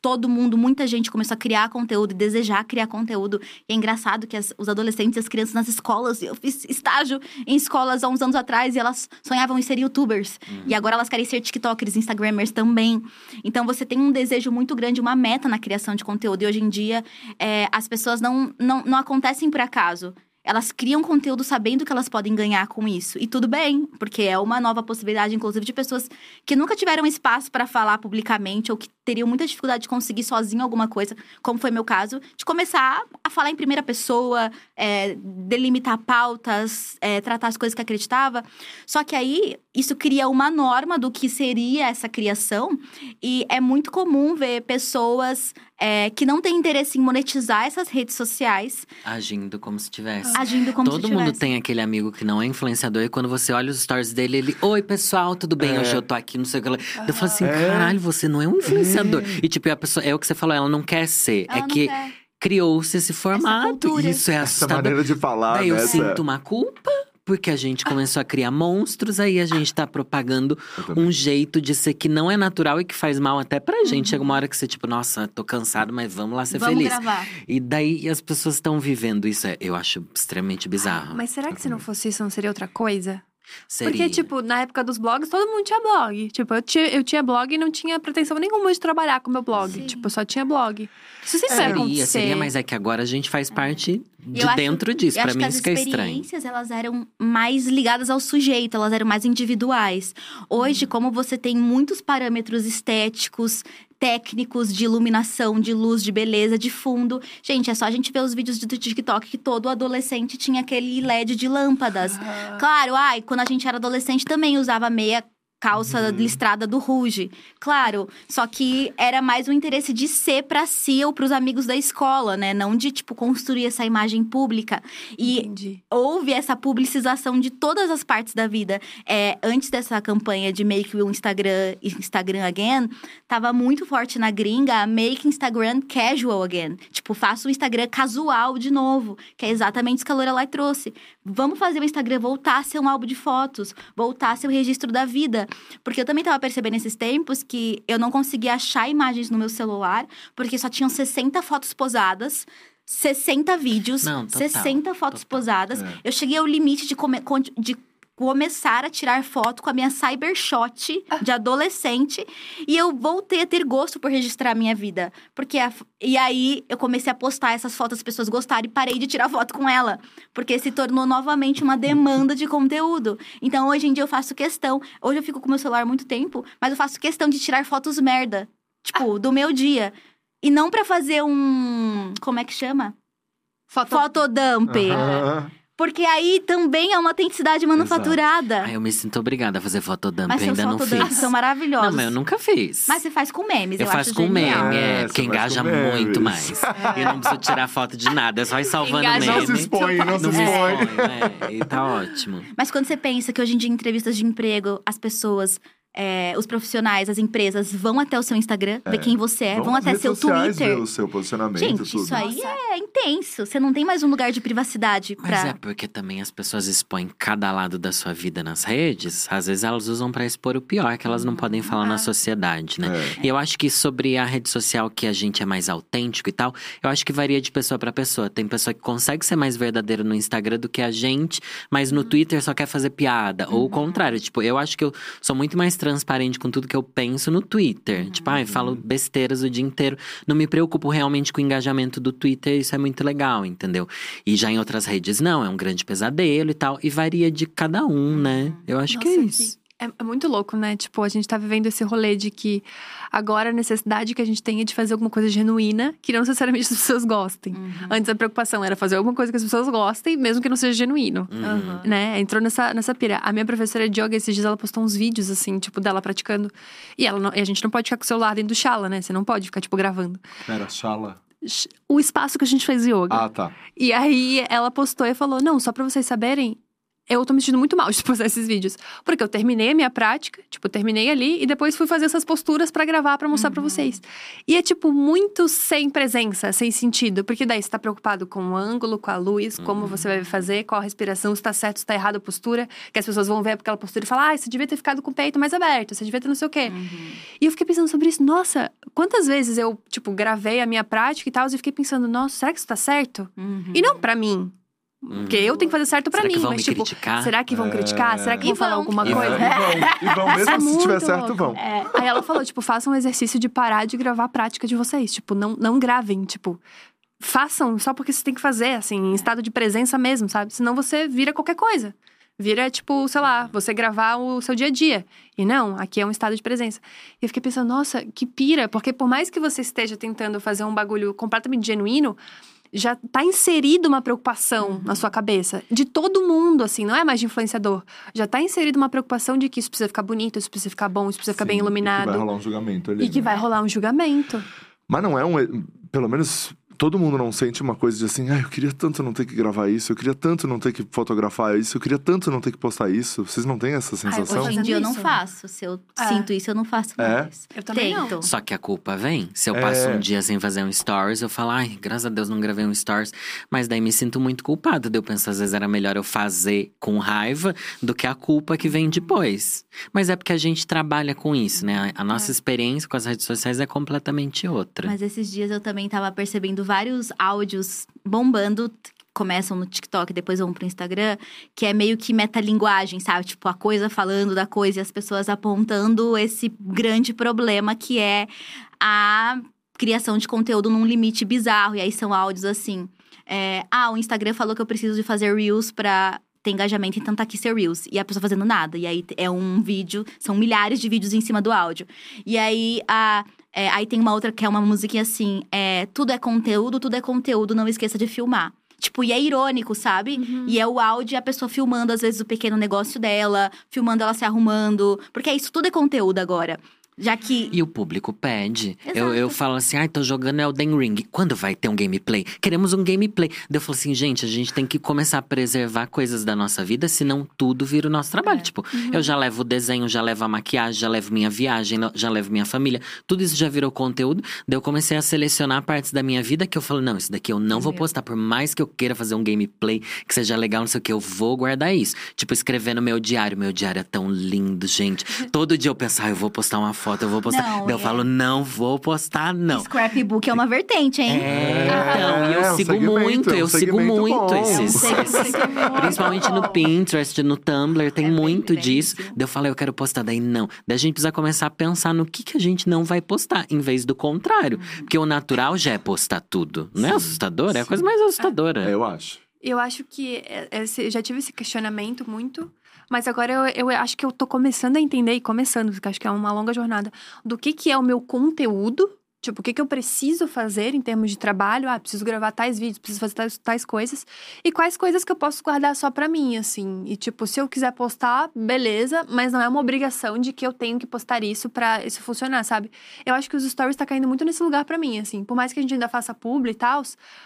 Todo mundo, muita gente começou a criar conteúdo e desejar criar conteúdo. E é engraçado que as- os adolescentes e as crianças nas escolas, eu fiz estágio em escolas há uns anos atrás e elas sonhavam em ser youtubers. E agora elas querem ser tiktokers, instagramers também. Então você tem um desejo muito grande, uma meta na criação de conteúdo. E hoje em dia, é, as pessoas não, não, não acontecem por acaso. Elas criam conteúdo sabendo que elas podem ganhar com isso. E tudo bem, porque é uma nova possibilidade, inclusive, de pessoas que nunca tiveram espaço para falar publicamente ou que teriam muita dificuldade de conseguir sozinho alguma coisa, como foi meu caso, de começar a falar em primeira pessoa, é, delimitar pautas, é, tratar as coisas que acreditava. Só que aí isso cria uma norma do que seria essa criação, e é muito comum ver pessoas é, que não têm interesse em monetizar essas redes sociais Agindo como se tivesse. agindo como Todo se mundo tivesse. tem aquele amigo que não é influenciador e quando você olha os stories dele, ele, oi pessoal, tudo bem? É. Hoje eu tô aqui, não sei o que. lá." Eu falo assim, É. caralho, você não é um influenciador. E tipo, a pessoa, é o que você falou, ela não quer ser. Ela é não que quer. criou-se esse formato. Isso é Essa assustador. maneira de falar, Daí eu né? sinto uma culpa. Porque a gente começou a criar monstros, aí a gente tá propagando um jeito de ser que não é natural e que faz mal até pra gente. Uhum. Chega uma hora que você, tipo, nossa, tô cansado, mas vamos lá ser Vamos feliz. gravar. E daí as pessoas estão vivendo isso. é- Eu acho extremamente bizarro. mas será que se não fosse isso, não seria outra coisa? Seria. Porque, tipo, na época dos blogs, todo mundo tinha blog. Tipo, eu tinha, eu tinha blog e não tinha pretensão nenhuma de trabalhar com meu blog. Sim. Tipo, eu só tinha blog. Isso sempre vai seria, acontecer. seria, mas é que agora a gente faz parte de Eu acho- dentro disso. Eu Pra acho mim, isso as que é estranho. experiências, elas eram mais ligadas ao sujeito, elas eram mais individuais. Hoje, Uhum. como você tem muitos parâmetros estéticos, técnicos de iluminação, de luz, de beleza, de fundo. Gente, é só a gente ver os vídeos do TikTok que todo adolescente tinha aquele LED de lâmpadas. Ah. Claro, ai, quando a gente era adolescente também usava meia calça Uhum. listrada do Ruge. Claro, só que era mais um interesse de ser pra si ou pros amigos da escola, né? Não de, tipo, construir essa imagem pública. E Entendi. houve essa publicização de todas as partes da vida. É, antes dessa campanha de Make o Instagram, Instagram Again, tava muito forte na gringa a Make Instagram Casual Again. Tipo, faça o Instagram casual de novo, que é exatamente isso que a Lorelai trouxe. Vamos fazer o Instagram voltar a ser um álbum de fotos, voltar a ser o registro da vida. Porque eu também tava percebendo nesses tempos que eu não conseguia achar imagens no meu celular, porque só tinham 60 fotos posadas. 60 vídeos, Não, total, 60 fotos total. posadas. É. Eu cheguei ao limite de, come- de começar a tirar foto com a minha cybershot de adolescente. E eu voltei a ter gosto por registrar a minha vida. Porque a e aí eu comecei a postar essas fotos, as pessoas gostaram e parei de tirar foto com ela. Porque se tornou novamente uma demanda de conteúdo. Então hoje em dia eu faço questão. Hoje eu fico com meu celular muito tempo, mas eu faço questão de tirar fotos merda. Tipo, do meu dia. E não pra fazer um. Como é que chama? Foto... Fotodump. Aham. Porque aí também é uma autenticidade manufaturada. Ai, eu me sinto obrigada a fazer fotodump, Mas ainda não fiz. são maravilhosos. Não, mas eu nunca fiz. Mas você faz com memes, eu, eu faço acho com genial. meme, É, é, porque faz engaja muito mais. Eu não preciso tirar foto de nada, é só ir salvando Engaja meme. Não se expõe, não se Não me expõe. expõe, é, e tá ótimo. Mas quando você pensa que hoje em dia, em entrevistas de emprego, as pessoas, é, os profissionais, as empresas vão até o seu Instagram, ver quem você é, vão, nas até seu sociais Twitter. ver o seu posicionamento, Gente, tudo. isso aí Nossa. é intenso. Você não tem mais um lugar de privacidade Mas pra. é porque também as pessoas expõem cada lado da sua vida nas redes. Às vezes elas usam pra expor o pior que elas não podem falar na sociedade, né? É. E eu acho que sobre a rede social que a gente é mais autêntico e tal, eu acho que varia de pessoa pra pessoa. Tem pessoa que consegue ser mais verdadeira no Instagram do que a gente, mas no Twitter só quer fazer piada. Ou o contrário, tipo, eu acho que eu sou muito mais transparente com tudo que eu penso no Twitter. Tipo, ai, falo besteiras o dia inteiro. Não me preocupo realmente com o engajamento do Twitter, isso é muito legal, entendeu? E já em outras redes, não, é um grande pesadelo e tal. E varia de cada um, né? Eu acho que é Nossa, isso. É, é muito louco, né? Tipo, a gente tá vivendo esse rolê de que agora a necessidade que a gente tem é de fazer alguma coisa genuína, que não necessariamente as pessoas gostem. Uhum. Antes a preocupação era fazer alguma coisa que as pessoas gostem, mesmo que não seja genuíno. Uhum. Né? Entrou nessa, nessa pira. A minha professora de yoga, esses dias, ela postou uns vídeos, assim, tipo, dela praticando. E, ela não- e a gente não pode ficar com o celular dentro do chala, né? Você não pode ficar, tipo, gravando. Pera, Shala. O espaço que a gente faz yoga. Ah, tá. E aí ela postou e falou: Não, só pra vocês saberem, eu tô me sentindo muito mal de postar esses vídeos. Porque eu terminei a minha prática, tipo, terminei ali e depois fui fazer essas posturas pra gravar, pra mostrar pra vocês. E é, tipo, muito sem presença, sem sentido. Porque daí você tá preocupado com o ângulo, com a luz, como você vai fazer, qual a respiração, se tá certo, se tá errado a postura. Que as pessoas vão ver aquela postura e falar: Ah, você devia ter ficado com o peito mais aberto, você devia ter não sei o quê. E eu fiquei pensando sobre isso. Nossa, quantas vezes eu, tipo, gravei a minha prática e tal, e fiquei pensando: Nossa, será que isso tá certo? Uhum. E não pra mim. Porque eu tenho que fazer certo pra Será mim. que vão mas, me tipo, criticar? será que vão criticar? Será que E vão falar vão. alguma E coisa? E vão, e vão mesmo é se tiver certo, vão. Aí ela falou, tipo, façam um exercício de parar de gravar a prática de vocês. Tipo, não, não gravem, tipo. Façam só porque você tem que fazer, assim, em estado de presença mesmo, sabe? Senão você vira qualquer coisa. Vira, tipo, sei lá, você gravar o seu dia a dia. E não, aqui é um estado de presença. E eu fiquei pensando, nossa, que pira, porque por mais que você esteja tentando fazer um bagulho completamente genuíno, já tá inserido uma preocupação na sua cabeça. De todo mundo, assim, não é mais de influenciador. Já tá inserido uma preocupação de que isso precisa ficar bonito, isso precisa ficar bom, isso precisa ficar bem Sim, e iluminado. Que vai rolar um julgamento ali. E que né? vai rolar um julgamento. Mas não é um. Pelo menos todo mundo não sente uma coisa de assim, ah, eu queria tanto não ter que gravar isso, eu queria tanto não ter que fotografar isso, eu queria tanto não ter que postar isso. Vocês não têm essa sensação? Hoje em dia eu não faço. Se eu É. sinto isso, eu não faço É? mais. Eu também não. Tento. Só que a culpa vem. Se eu É. passo um dia sem fazer um stories, eu falo, ai, graças a Deus não gravei um stories. Mas daí me sinto muito culpado. Daí eu penso, às vezes era melhor eu fazer com raiva do que a culpa que vem depois. Mas é porque a gente trabalha com isso, né? A nossa experiência com as redes sociais é completamente outra. Mas esses dias eu também tava percebendo vários áudios bombando. começam no TikTok depois vão pro Instagram, que é meio que metalinguagem, sabe? Tipo, a coisa falando da coisa e as pessoas apontando esse grande problema que é a criação de conteúdo num limite bizarro. E aí são áudios assim. é, ah, o Instagram falou que eu preciso de fazer Reels pra ter engajamento, então tá aqui seu Reels. E a pessoa fazendo nada. E aí é um vídeo, são milhares de vídeos em cima do áudio. E aí a. é, aí tem uma outra que é uma musiquinha assim: é, tudo é conteúdo, tudo é conteúdo, não esqueça de filmar. Tipo, e é irônico, sabe? E é o áudio e a pessoa filmando, às vezes, o pequeno negócio dela, filmando ela se arrumando. Porque isso tudo é conteúdo agora. Já que. E o público pede. Exato. Eu, eu falo assim, ai, tô jogando Elden Ring. Quando vai ter um gameplay? Queremos um gameplay. Daí eu falo assim, gente, a gente tem que começar a preservar coisas da nossa vida, senão tudo vira o nosso trabalho. É. Tipo, eu já levo o desenho, já levo a maquiagem, já levo minha viagem, já levo minha família. Tudo isso já virou conteúdo. Daí eu comecei a selecionar partes da minha vida que eu falo, não, isso daqui eu não vou postar. Por mais que eu queira fazer um gameplay que seja legal, não sei o que, eu vou guardar isso. Tipo, escrever no meu diário. Meu diário é tão lindo, gente. Todo dia eu penso, ah, eu vou postar uma foto, eu vou postar. Não, Daí eu é. falo, não vou postar, não. Scrapbook é uma vertente, hein? É, então, e É, eu um sigo muito, é um eu sigo muito bom. esses. Principalmente no Pinterest, no Tumblr, tem É bem muito grande. disso. Daí eu falo, eu quero postar, daí não. Daí a gente precisa começar a pensar no que, que a gente não vai postar, em vez do contrário. Uhum. Porque o natural já é postar tudo. Não é assustador? É a coisa mais assustadora. É, eu acho. Eu acho que é- esse- já tive esse questionamento muito, mas agora eu, eu acho que eu tô começando a entender, e começando, porque acho que é uma longa jornada, do que, que é o meu conteúdo. Tipo, o que, que eu preciso fazer em termos de trabalho? Ah, preciso gravar tais vídeos, preciso fazer tais, tais coisas. E quais coisas que eu posso guardar só pra mim, assim. E, tipo, se eu quiser postar, beleza, mas não é uma obrigação de que eu tenho que postar isso pra isso funcionar, sabe? Eu acho que os stories tá caindo muito nesse lugar pra mim, assim. Por mais que a gente ainda faça publi e tal,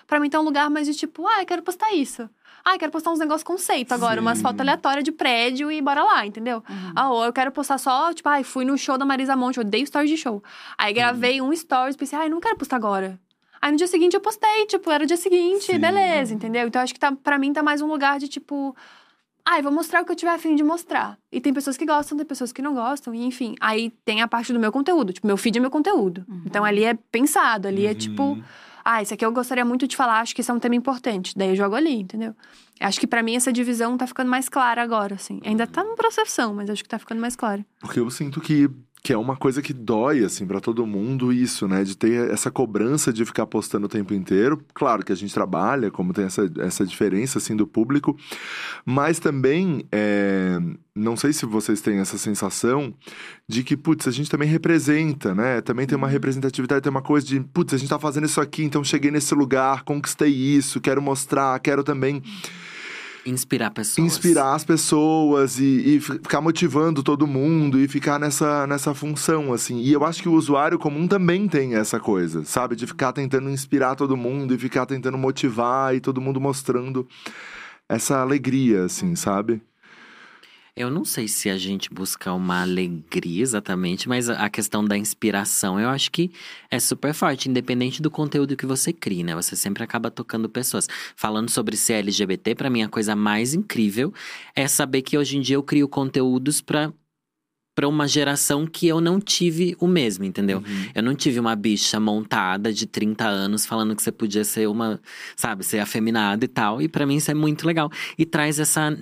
pra mim tá um lugar mais de tipo, ah, eu quero postar isso. Ah, quero postar uns negócios conceito agora, umas Sim. fotos aleatórias de prédio e bora lá, entendeu? Ah, ou eu quero postar só, tipo, ai, fui no show da Marisa Monte, eu odeio stories de show. Aí gravei um stories, pensei, ai, não quero postar agora. Aí no dia seguinte eu postei, tipo, era o dia seguinte, Sim. beleza, entendeu? Então acho que tá, pra mim tá mais um lugar de tipo. Ai, vou mostrar o que eu tiver afim de mostrar. E tem pessoas que gostam, tem pessoas que não gostam, e enfim. Aí tem a parte do meu conteúdo. Tipo, meu feed é meu conteúdo. Então ali é pensado, ali é tipo. Ah, isso aqui eu gostaria muito de falar, acho que isso é um tema importante. Daí eu jogo ali, entendeu? Acho que pra mim essa divisão tá ficando mais clara agora, assim. Ainda tá numa processão, mas acho que tá ficando mais clara. Porque eu sinto que, que é uma coisa que dói, assim, pra todo mundo isso, né? De ter essa cobrança de ficar postando o tempo inteiro. Claro que a gente trabalha, como tem essa, essa diferença, assim, do público. Mas também, é, não sei se vocês têm essa sensação de que, putz, a gente também representa, né? Também tem uma representatividade, tem uma coisa de, putz, a gente tá fazendo isso aqui, então cheguei nesse lugar, conquistei isso, quero mostrar, quero também Inspirar pessoas. inspirar as pessoas e, e fi- ficar motivando todo mundo e ficar nessa, nessa função, assim. E eu acho que o usuário comum também tem essa coisa, sabe? De ficar tentando inspirar todo mundo e ficar tentando motivar e todo mundo mostrando essa alegria, assim, sabe? Eu não sei se a gente busca uma alegria exatamente, mas a questão da inspiração eu acho que é super forte, independente do conteúdo que você cria, né? Você sempre acaba tocando pessoas. Falando sobre ser LGBT, pra mim a coisa mais incrível é saber que hoje em dia eu crio conteúdos pra para uma geração que eu não tive o mesmo, entendeu? Eu não tive uma bicha montada de 30 anos falando que você podia ser uma, sabe, ser afeminada e tal. E pra mim isso é muito legal. E traz essa.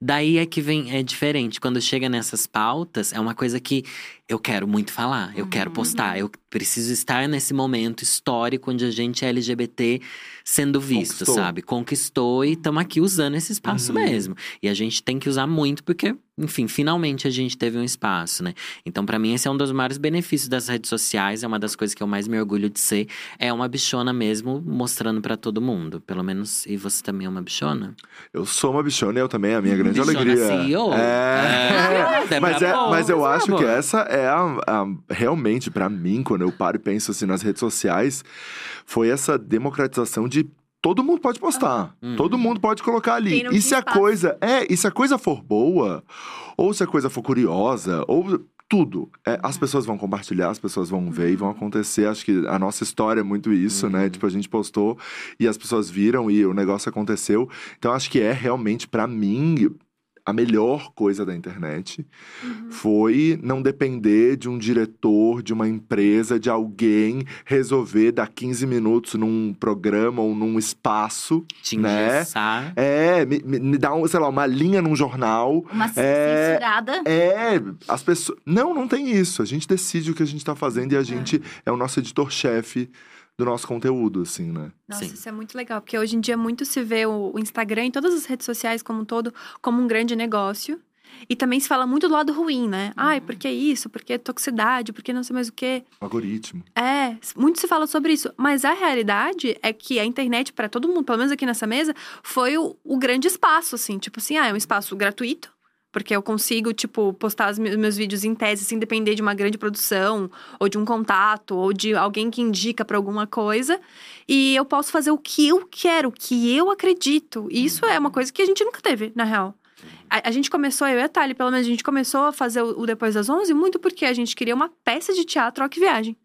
Daí é que vem, é diferente. Quando chega nessas pautas, é uma coisa que eu quero muito falar, eu quero postar, eu preciso estar nesse momento histórico onde a gente é LGBT sendo visto, Conquistou. sabe? Conquistou e estamos aqui usando esse espaço Uhum. mesmo. E a gente tem que usar muito porque, enfim, finalmente a gente teve um espaço, né? Então, pra mim, esse é um dos maiores benefícios das redes sociais, é uma das coisas que eu mais me orgulho de ser. É uma bichona mesmo, mostrando pra todo mundo. Pelo menos, e você também é uma bichona? Eu sou uma bichona eu também, é a minha grande Bichona alegria. CEO? É. É, Mas, é, mas eu acho que essa é a, a- realmente, pra mim, quando eu paro e penso assim nas redes sociais, foi essa democratização de todo mundo pode postar, Uhum. todo mundo pode colocar ali. E se a espaço. coisa é, e se a coisa for boa, ou se a coisa for curiosa, ou tudo, é, as pessoas vão compartilhar, as pessoas vão ver e vão acontecer. Acho que a nossa história é muito isso, né? Tipo, a gente postou e as pessoas viram e o negócio aconteceu. Então, acho que é realmente, pra mim, a melhor coisa da internet Uhum. foi não depender de um diretor, de uma empresa, de alguém resolver dar 15 minutos num programa ou num espaço. Te Né? engessar. É, me, me- dá, um, sei lá, uma linha num jornal. Uma É, censurada. É, as pessoas. Não, não tem isso. A gente decide o que a gente tá fazendo e a gente é o nosso editor-chefe do nosso conteúdo, assim, né? Nossa, Sim. isso é muito legal, porque hoje em dia muito se vê o, o Instagram e todas as redes sociais como um todo como um grande negócio. E também se fala muito do lado ruim, né? Ai, por que isso? Por que toxicidade? Por que não sei mais o quê? Algoritmo. É, muito se fala sobre isso. Mas a realidade é que a internet, para todo mundo, pelo menos aqui nessa mesa, foi o, o grande espaço, assim. Tipo assim, ah, é um espaço gratuito. Porque eu consigo, tipo, postar os me- meus vídeos em tese sem depender de uma grande produção, ou de um contato, ou de alguém que indica pra alguma coisa. E eu posso fazer o que eu quero, o que eu acredito. E isso é uma coisa que a gente nunca teve, na real. A, a gente começou, eu e a Thali, pelo menos, a gente começou a fazer o, o Depois das 11 muito porque a gente queria uma peça de teatro ao que viagem.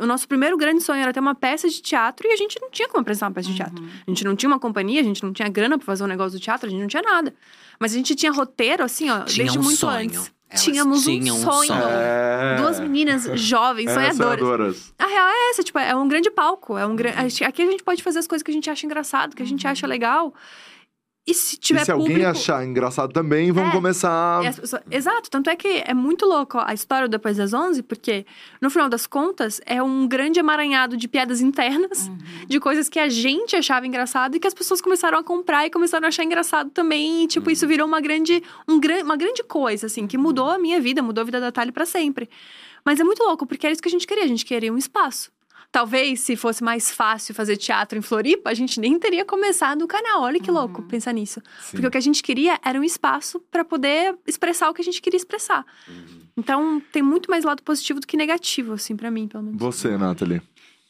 O nosso primeiro grande sonho era ter uma peça de teatro e a gente não tinha como apresentar uma peça de teatro. A gente não tinha uma companhia, a gente não tinha grana pra fazer um negócio do teatro, a gente não tinha nada. Mas a gente tinha roteiro, assim, ó, Tinha desde um muito sonho. antes. Elas Tínhamos tinham um um sonho. sonho. É. Duas meninas jovens, É, sonhadoras. sonhadoras. A real é essa, tipo, é um grande palco. É um gran... Aqui a gente pode fazer as coisas que a gente acha engraçado, que a gente acha legal. E se tiver e se alguém público... achar engraçado também, vamos É. começar. Exato, tanto é que é muito louco a história do Depois das 11, porque no final das contas é um grande emaranhado de piadas internas, de coisas que a gente achava engraçado e que as pessoas começaram a comprar e começaram a achar engraçado também. E, tipo, isso virou uma grande, um, uma grande coisa, assim, que mudou a minha vida, mudou a vida da Thalie pra sempre. Mas é muito louco, porque era isso que a gente queria, a gente queria um espaço. Talvez, se fosse mais fácil fazer teatro em Floripa, a gente nem teria começado o canal. Olha que louco pensar nisso. Sim. Porque o que a gente queria era um espaço pra poder expressar o que a gente queria expressar. Então, tem muito mais lado positivo do que negativo, assim, pra mim, pelo menos. Você, Nathalie.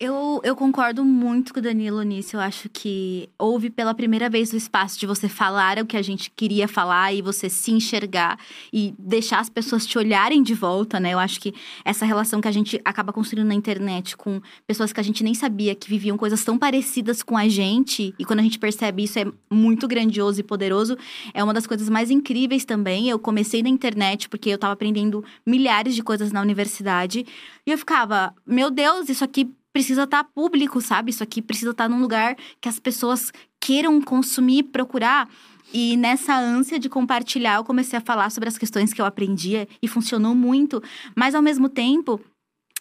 Eu, eu concordo muito com o Danilo nisso. Eu acho que houve pela primeira vez o espaço de você falar o que a gente queria falar e você se enxergar e deixar as pessoas te olharem de volta, né? Eu acho que essa relação que a gente acaba construindo na internet com pessoas que a gente nem sabia que viviam coisas tão parecidas com a gente, e quando a gente percebe isso é muito grandioso e poderoso, é uma das coisas mais incríveis também. Eu comecei na internet porque eu tava aprendendo milhares de coisas na universidade e eu ficava, meu Deus, isso aqui precisa estar público, sabe? Isso aqui precisa estar num lugar que as pessoas queiram consumir, procurar. E nessa ânsia de compartilhar, eu comecei a falar sobre as questões que eu aprendia e funcionou muito. Mas ao mesmo tempo,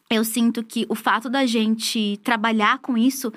eu sinto que o fato da gente trabalhar com isso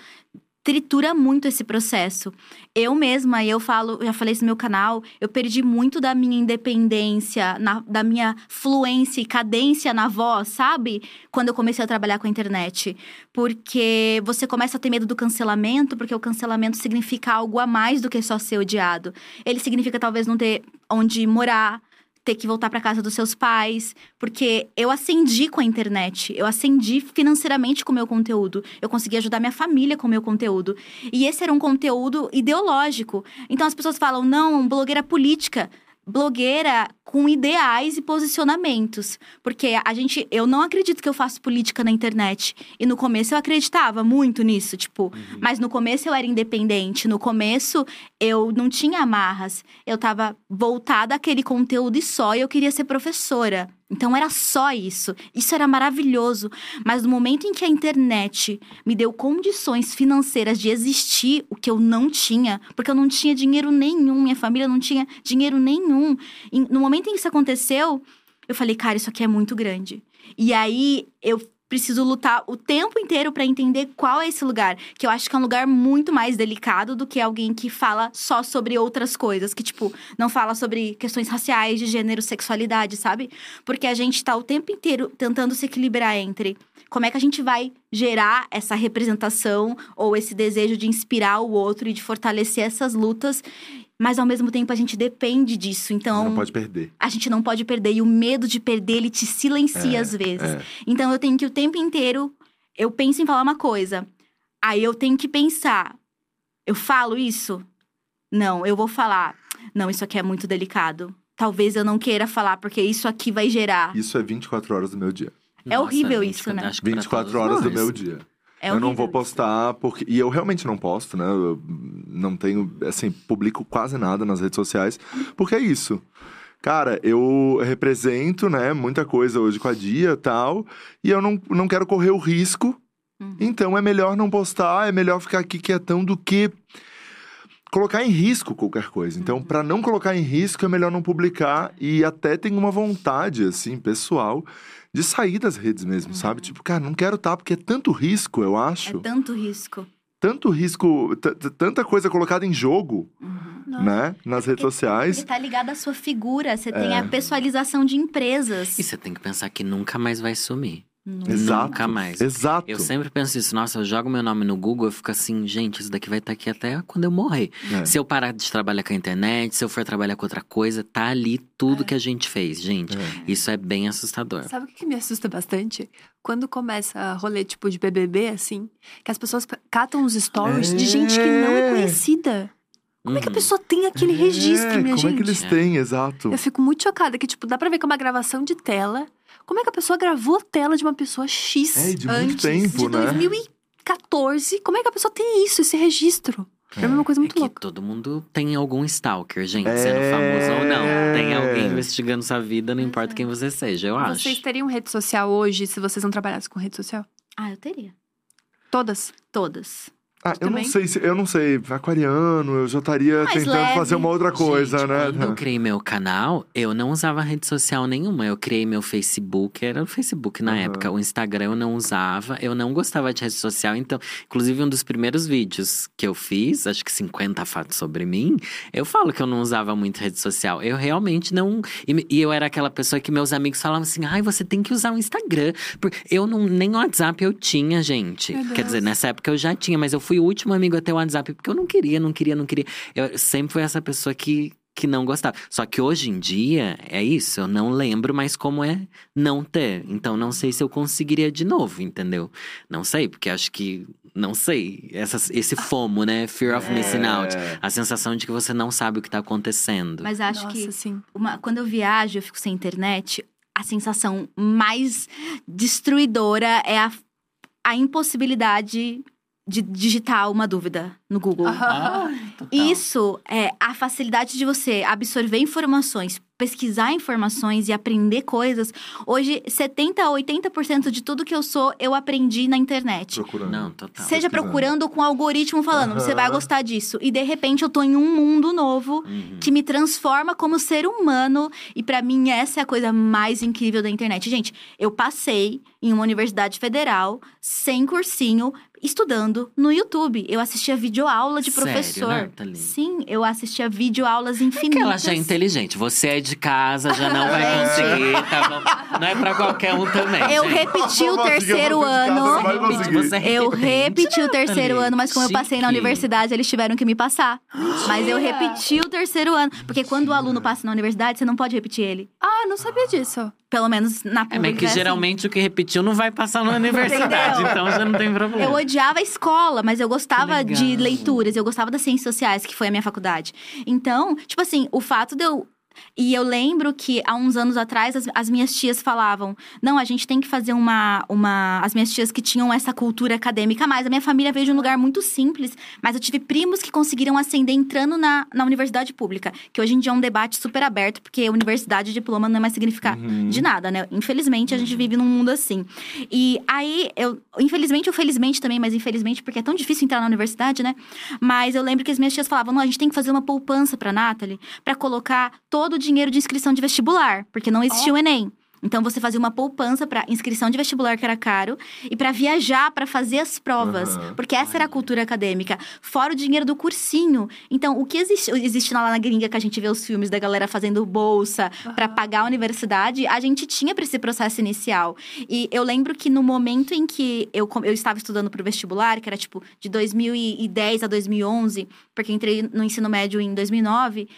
tritura muito esse processo. Eu mesma, eu falo, já falei isso no meu canal, eu perdi muito da minha independência, na- da minha fluência e cadência na voz, sabe? Quando eu comecei a trabalhar com a internet. Porque você começa a ter medo do cancelamento, porque o cancelamento significa algo a mais do que só ser odiado. Ele significa talvez não ter onde morar, ter que voltar para casa dos seus pais, porque eu ascendi com a internet, eu ascendi financeiramente com o meu conteúdo, eu consegui ajudar minha família com o meu conteúdo. E esse era um conteúdo ideológico. Então as pessoas falam: "Não, blogueira política". Blogueira com ideais e posicionamentos. Porque a gente. Eu não acredito que eu faço política na internet. E no começo eu acreditava muito nisso, tipo. Mas no começo eu era independente. No começo eu não tinha amarras. Eu tava voltada àquele conteúdo e só. E eu queria ser professora. Então era só isso. Isso era maravilhoso. Mas no momento em que a internet me deu condições financeiras de existir, o que eu não tinha, porque eu não tinha dinheiro nenhum, minha família não tinha dinheiro nenhum. E no momento em que isso aconteceu, eu falei, cara, isso aqui é muito grande. E aí eu preciso lutar o tempo inteiro para entender qual é esse lugar, que eu acho que é um lugar muito mais delicado do que alguém que fala só sobre outras coisas, que tipo, não fala sobre questões raciais, de gênero, sexualidade, sabe? Porque a gente tá o tempo inteiro tentando se equilibrar entre como é que a gente vai gerar essa representação ou esse desejo de inspirar o outro e de fortalecer essas lutas, mas ao mesmo tempo a gente depende disso. Então, Não pode perder. a gente não pode perder. E o medo de perder, ele te silencia É, às vezes. é. Então eu tenho que o tempo inteiro. Eu penso em falar uma coisa. Aí eu tenho que pensar. Eu falo isso? Não, eu vou falar. Não, isso aqui é muito delicado. Talvez eu não queira falar, porque isso aqui vai gerar. Isso é 24 horas do meu dia. É horrível gente, isso, né? acho que pra 24 todos horas do meu dia. É eu não vou postar, porque. E eu realmente não posto, né? Eu- não tenho, assim, publico quase nada nas redes sociais, porque é isso. Cara, eu represento, né, muita coisa hoje com a Dia e tal, e eu não, não quero correr o risco, Uhum. então é melhor não postar, é melhor ficar aqui quietão do que colocar em risco qualquer coisa. Então, Uhum. pra não colocar em risco, é melhor não publicar, e até tenho uma vontade, assim, pessoal, de sair das redes mesmo, sabe? Tipo, cara, não quero estar, porque é tanto risco, eu Uhum. É acho. tanto risco. Tanto risco, tanta coisa colocada em jogo, Uhum. né? Nas redes sociais. Ele tá ligado à sua figura. Você tem É. a pessoalização de empresas. E você tem que pensar que nunca mais vai sumir. Nunca Exato. Nunca mais. Exato. Eu sempre penso isso, nossa, eu jogo meu nome no Google, eu fico assim, gente, isso daqui vai estar aqui até quando eu morrer. É. Se eu parar de trabalhar com a internet, se eu for trabalhar com outra coisa, tá ali tudo que a gente fez, gente. É. Isso é bem assustador. Sabe o que me assusta bastante? Quando começa rolê tipo de BBB, assim, que as pessoas catam os stories de gente que não é É. conhecida. Como é que a Uhum. pessoa tem aquele registro, É, minha como gente? é que eles É. têm, exato. Eu fico muito chocada que, tipo, dá pra ver que é uma gravação de tela. Como é que a pessoa gravou a tela de uma pessoa X É, de muito antes tempo, de né? 2014? Como é que a pessoa tem isso, esse registro? É, uma coisa É muito que louca. todo mundo tem algum stalker, gente, É. sendo famoso ou não. Tem alguém investigando sua vida, não importa quem você seja, eu acho. Vocês teriam rede social hoje se vocês não trabalhassem com rede social? Ah, eu teria. Todas? Todas. Ah, eu não sei se. Eu não sei. Aquariano, eu já estaria Mais tentando leve. fazer uma outra coisa, Gente, né? Quando eu criei meu canal, eu não usava rede social nenhuma. Eu criei meu Facebook, era o Facebook na Aham. época. O Instagram eu não usava, eu não gostava de rede social. Então, inclusive, um dos primeiros vídeos que eu fiz, acho que 50 fatos sobre mim, eu falo que eu não usava muito rede social. Eu realmente não. E, e eu era aquela pessoa que meus amigos falavam assim: ai, você tem que usar o Instagram. Porque eu não. Nem o WhatsApp eu tinha, gente. Quer dizer, nessa época eu já tinha, mas eu fui o último amigo a ter o WhatsApp porque eu não queria, não queria, não queria. Eu sempre fui essa pessoa que, que não gostava. Só que hoje em dia, é isso, eu não lembro mais como é não ter. Então não sei se eu conseguiria de novo, entendeu? Não sei, porque acho que. Não sei. Essa, esse FOMO, né? Fear of missing out. É. A sensação de que você não sabe o que tá acontecendo. Mas acho Nossa, que sim. uma- quando eu viajo, eu fico sem internet, a sensação mais destruidora é a, a impossibilidade de digitar uma dúvida no Google. Ah. Isso é a facilidade de você absorver informações, pesquisar informações e aprender coisas. Hoje, 70 a 80% de tudo que eu sou, eu aprendi na internet. Procurando. Não, total. Seja procurando com o algoritmo falando, você vai gostar disso. E de repente eu tô em um mundo novo Uhum. que me transforma como ser humano. E pra mim, essa é a coisa mais incrível da internet. Gente, eu passei em uma universidade federal, sem cursinho, estudando no YouTube. Eu assistia videoaula de Sério, professor. Nathalie? Sim, eu assistia videoaulas infinitas. ela já é inteligente. Você é de casa, já não vai conseguir, tá bom? Não é pra qualquer um também. Eu gente. repeti o terceiro casa, ano. é Eu repeti o terceiro Nathalie. ano, mas como eu passei na universidade, eles tiveram que me passar. Mas eu repeti o terceiro ano. Porque quando o aluno passa na universidade, você não pode repetir ele. Ah, não sabia disso. Pelo menos na É, pública. mas que assim. geralmente o que repetiu não vai passar na universidade, Entendeu? então já não tem problema. Eu odiava a escola, mas eu gostava de leituras, eu gostava das ciências sociais, que foi a minha faculdade. Então, tipo assim, o fato de eu. E eu lembro que há uns anos atrás as, as minhas tias falavam: não, a gente tem que fazer uma, uma. As minhas tias que tinham essa cultura acadêmica mais. A minha família veio de um lugar muito simples, mas eu tive primos que conseguiram ascender entrando na, na universidade pública. Que hoje em dia é um debate super aberto, porque universidade e diploma não é mais significar Uhum. de nada, né? Infelizmente, a gente vive num mundo assim. E aí, eu, infelizmente ou felizmente também, mas infelizmente porque é tão difícil entrar na universidade, né? Mas eu lembro que as minhas tias falavam: não, a gente tem que fazer uma poupança pra Nathalie pra colocar todo o dinheiro de inscrição de vestibular, porque não existia o Enem. Então você fazia uma poupança pra inscrição de vestibular que era caro e pra viajar pra fazer as provas, Aham. porque essa era a cultura acadêmica, fora o dinheiro do cursinho. Então, o que existe, existe lá na gringa que a gente vê os filmes da galera fazendo bolsa pra pagar a universidade, a gente tinha pra esse processo inicial. E eu lembro que no momento em que eu, eu estava estudando pro vestibular, que era tipo de 2010 a 2011, porque entrei no ensino médio em 2009,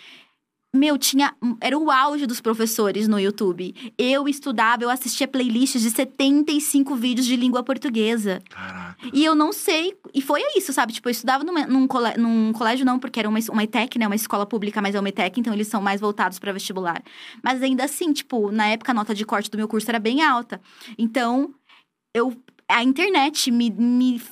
meu, tinha. Era o auge dos professores no YouTube. Eu estudava, eu assistia playlists de 75 vídeos de língua portuguesa. Caraca. E eu não sei. E foi isso, sabe? Tipo, eu estudava numa- num, cole- num colégio, não, porque era uma, uma ETEC, né? Uma escola pública, mas é uma ETEC, então eles são mais voltados para vestibular. Mas ainda assim, tipo, na época a nota de corte do meu curso era bem alta. Então, eu. A internet me, me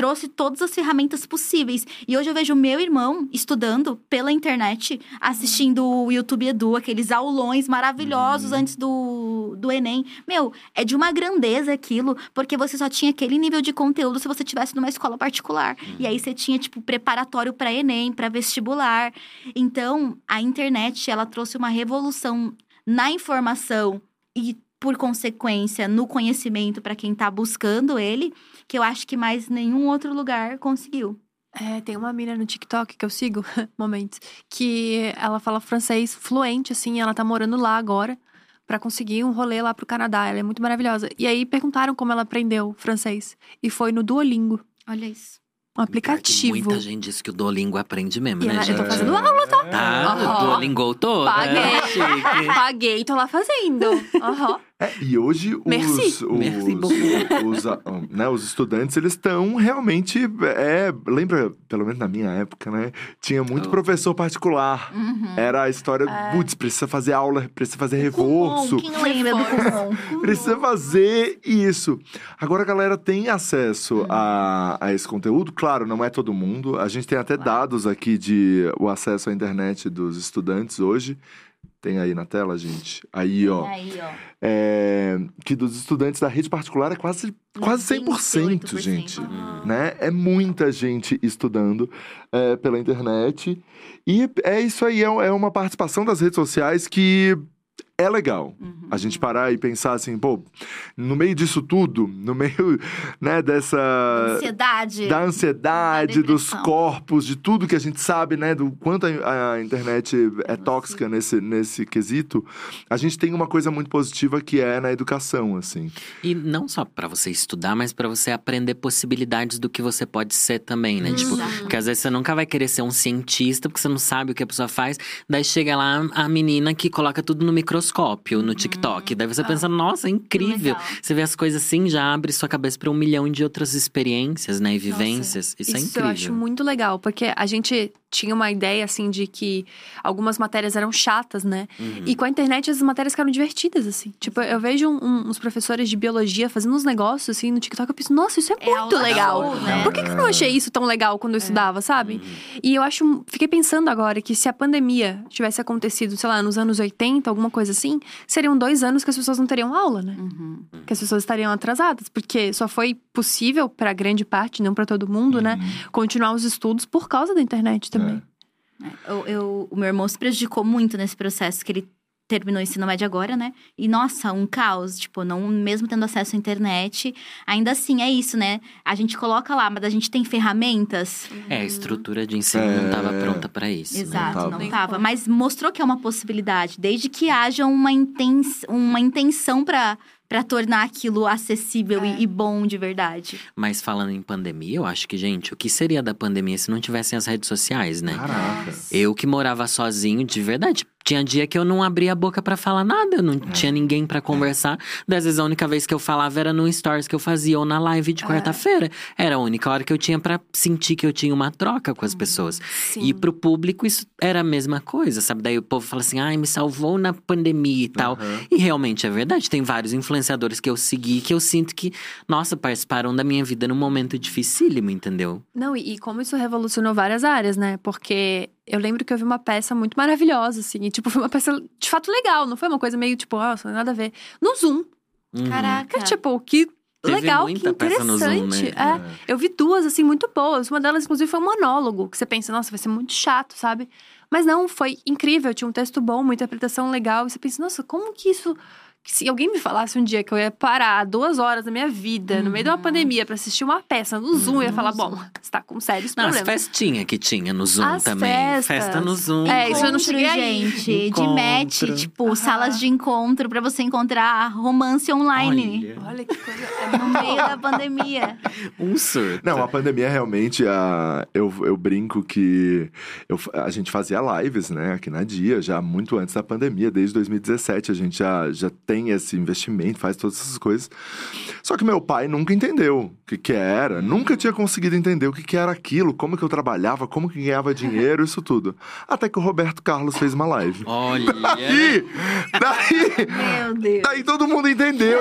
trouxe todas as ferramentas possíveis. E hoje eu vejo meu irmão estudando pela internet, assistindo o YouTube Edu, aqueles aulões maravilhosos antes do, do Enem. Meu, é de uma grandeza aquilo, porque você só tinha aquele nível de conteúdo se você tivesse numa escola particular. E aí você tinha, tipo, preparatório para Enem, para vestibular. Então, a internet, ela trouxe uma revolução na informação e, por consequência, no conhecimento para quem tá buscando ele, que eu acho que mais nenhum outro lugar conseguiu. É, tem uma mina no TikTok que eu sigo, momentos, que ela fala francês fluente, assim, ela tá morando lá agora pra conseguir um rolê lá pro Canadá. Ela é muito maravilhosa. E aí perguntaram como ela aprendeu francês. E foi no Duolingo, Olha isso. um aplicativo. Muita gente diz que o Duolingo aprende mesmo, E né, ela- gente? eu tô fazendo aula, tá? Tá, Aham. Duolingo todo. Paguei. Chique. Paguei, tô lá fazendo. Aham. É, e hoje os, Merci. os, Merci os, ah, né, os estudantes, eles estão realmente. É, lembra, pelo menos na minha época, né? Tinha muito Oh. professor particular. Uhum. Era a história, É. putz, precisa fazer aula, precisa fazer reforço. Quem lembra do Kumon? Precisa fazer isso. Agora a galera tem acesso a, a esse conteúdo. Claro, não é todo mundo. A gente tem até dados aqui de o acesso à internet dos estudantes hoje. Tem aí na tela, gente. Aí, ó. Aí, ó. É, que dos estudantes da rede particular é quase, quase 100%, 28%. gente. Aham. Né? É muita gente estudando é, pela internet. E é isso aí, é, é uma participação das redes sociais que é legal. Uhum. A gente parar e pensar assim, pô, no meio disso tudo, no meio, né, dessa Ansiedade. da ansiedade, da dos corpos, de tudo que a gente sabe, né, do quanto a, a internet é tóxica nesse, nesse quesito, a gente tem uma coisa muito positiva que é na educação, assim. E não só pra você estudar, mas pra você aprender possibilidades do que você pode ser também, né? Tipo, porque às vezes você nunca vai querer ser um cientista, porque você não sabe o que a pessoa faz. Daí chega lá a menina que coloca tudo no microscópio, no TikTok. Daí você pensa, nossa, é incrível. Você vê as coisas assim, já abre sua cabeça pra um milhão de outras experiências, né? E vivências. Isso, é incrível. eu acho muito legal, porque a gente tinha uma ideia, assim, de que algumas matérias eram chatas, né? Uhum. E com a internet as matérias ficaram divertidas, assim. Tipo, eu vejo um- uns professores de biologia fazendo uns negócios, assim, no TikTok, eu penso, nossa, isso é, É muito aula legal. show, né? Por que, que eu não achei isso tão legal quando eu estudava, sabe? E eu acho, fiquei pensando agora que se a pandemia tivesse acontecido, sei lá, nos anos 80, alguma coisa assim, seriam dois anos que as pessoas não teriam aula, né? Uhum. Que as pessoas estariam atrasadas, porque só foi possível pra grande parte, não pra todo mundo, né? Continuar os estudos por causa da internet também. Eu, eu- o meu irmão se prejudicou muito nesse processo, que ele terminou o ensino médio agora, né? E, nossa, um caos. Tipo, não, mesmo tendo acesso à internet, ainda assim, é isso, né? A gente coloca lá, mas a gente tem ferramentas. É, a estrutura de ensino É. não estava pronta pra isso. né? Exato, tava. não Nem tava. como. Mas mostrou que é uma possibilidade, desde que haja uma, intens, uma intenção pra para tornar aquilo acessível É. e, e bom de verdade. Mas falando em pandemia, eu acho que, gente, o que seria da pandemia se não tivessem as redes sociais, né? Caraca. Eu que morava sozinho, de verdade. Tinha dia que eu não abria a boca pra falar nada, eu não tinha ninguém pra conversar. Das vezes a única vez que eu falava era no stories que eu fazia ou na live de quarta-feira. Era a única hora que eu tinha pra sentir que eu tinha uma troca com as pessoas. Sim. E pro público isso era a mesma coisa, sabe? Daí o povo fala assim: "Ai, me salvou na pandemia e tal". Aham. E realmente é verdade, tem vários influenciadores que eu segui que eu sinto que, nossa, participaram da minha vida num momento dificílimo, entendeu? Não, e, e como isso revolucionou várias áreas, né? Porque eu lembro que eu vi uma peça muito maravilhosa, assim. E, tipo, foi uma peça de fato legal. Não foi uma coisa meio, tipo, nossa, não tem nada a ver. No Zoom. Uhum. Caraca. Que, tipo, que Teve legal, que no Zoom, interessante. né? É. Eu vi duas, assim, muito boas. Uma delas, inclusive, foi um monólogo. Que você pensa, nossa, vai ser muito chato, sabe? Mas não, foi incrível. Tinha um texto bom, uma interpretação legal. E você pensa, nossa, como que isso... que Se alguém me falasse um dia que eu ia parar duas horas da minha vida, no meio de uma pandemia, pra assistir uma peça no Zoom, eu ia falar, bom, você tá com sérios Não, as festinhas que tinha no Zoom As também. festas. Festa no Zoom. É, isso eu não Encontro, cheguei aí. gente. De Encontro. match, tipo, salas de encontro pra você encontrar romance online. Olha, Olha que coisa... É No meio da pandemia. um surto. Não, a pandemia realmente, a, eu, eu brinco que eu- a gente fazia lives, né, aqui na Dia, já muito antes da pandemia, desde 2017, a gente já, já tem esse investimento, faz todas essas coisas. Só que meu pai nunca entendeu o que, que era, nunca tinha conseguido entender o que, que, era aquilo, como que eu trabalhava, como que ganhava dinheiro, isso tudo. Até que o Roberto Carlos fez uma live. Olha. E daí, Meu Deus. daí todo mundo entendeu.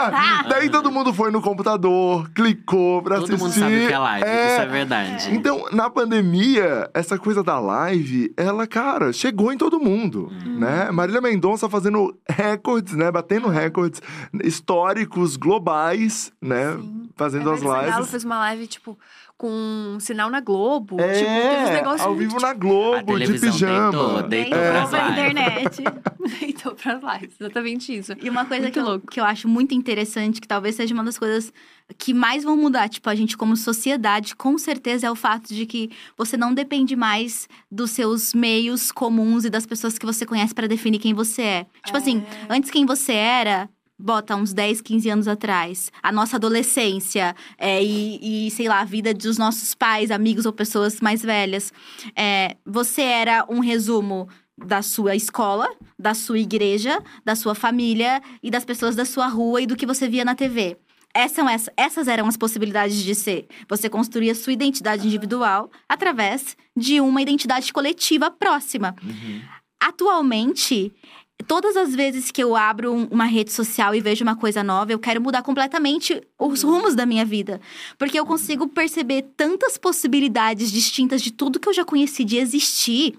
daí todo mundo foi no computador, clicou pra Todo assistir. mundo sabe o que é live, É. isso é verdade. Então, na pandemia, essa coisa da live, ela, cara, chegou em todo mundo, Uhum. né? Marília Mendonça fazendo recordes, né? Batendo recordes históricos, globais, né? Sim. Fazendo A as Ivete Sangalo lives. fez uma live, tipo, com um sinal na Globo. É, tipo, teve uns negócios ao muito, vivo na A Globo, de televisão pijama. deitou, deitou É. pras pra lives. internet. Então, pras lives, exatamente isso. E uma coisa Muito que eu, louco. que eu acho muito interessante, que talvez seja uma das coisas que mais vão mudar, tipo, a gente como sociedade, com certeza é o fato de que você não depende mais dos seus meios comuns e das pessoas que você conhece pra definir quem você é. Tipo assim, antes quem você era. Bota uns 10, 15 anos atrás. A nossa adolescência é, e, e, sei lá, a vida dos nossos pais, amigos ou pessoas mais velhas. É, você era um resumo da sua escola, da sua igreja, da sua família e das pessoas da sua rua e do que você via na TV. Essas, essas eram as possibilidades de ser. Você construía sua identidade individual através de uma identidade coletiva próxima. Uhum. Atualmente, todas as vezes que eu abro um- uma rede social e vejo uma coisa nova, eu quero mudar completamente os rumos da minha vida. Porque eu consigo perceber tantas possibilidades distintas de tudo que eu já conheci de existir,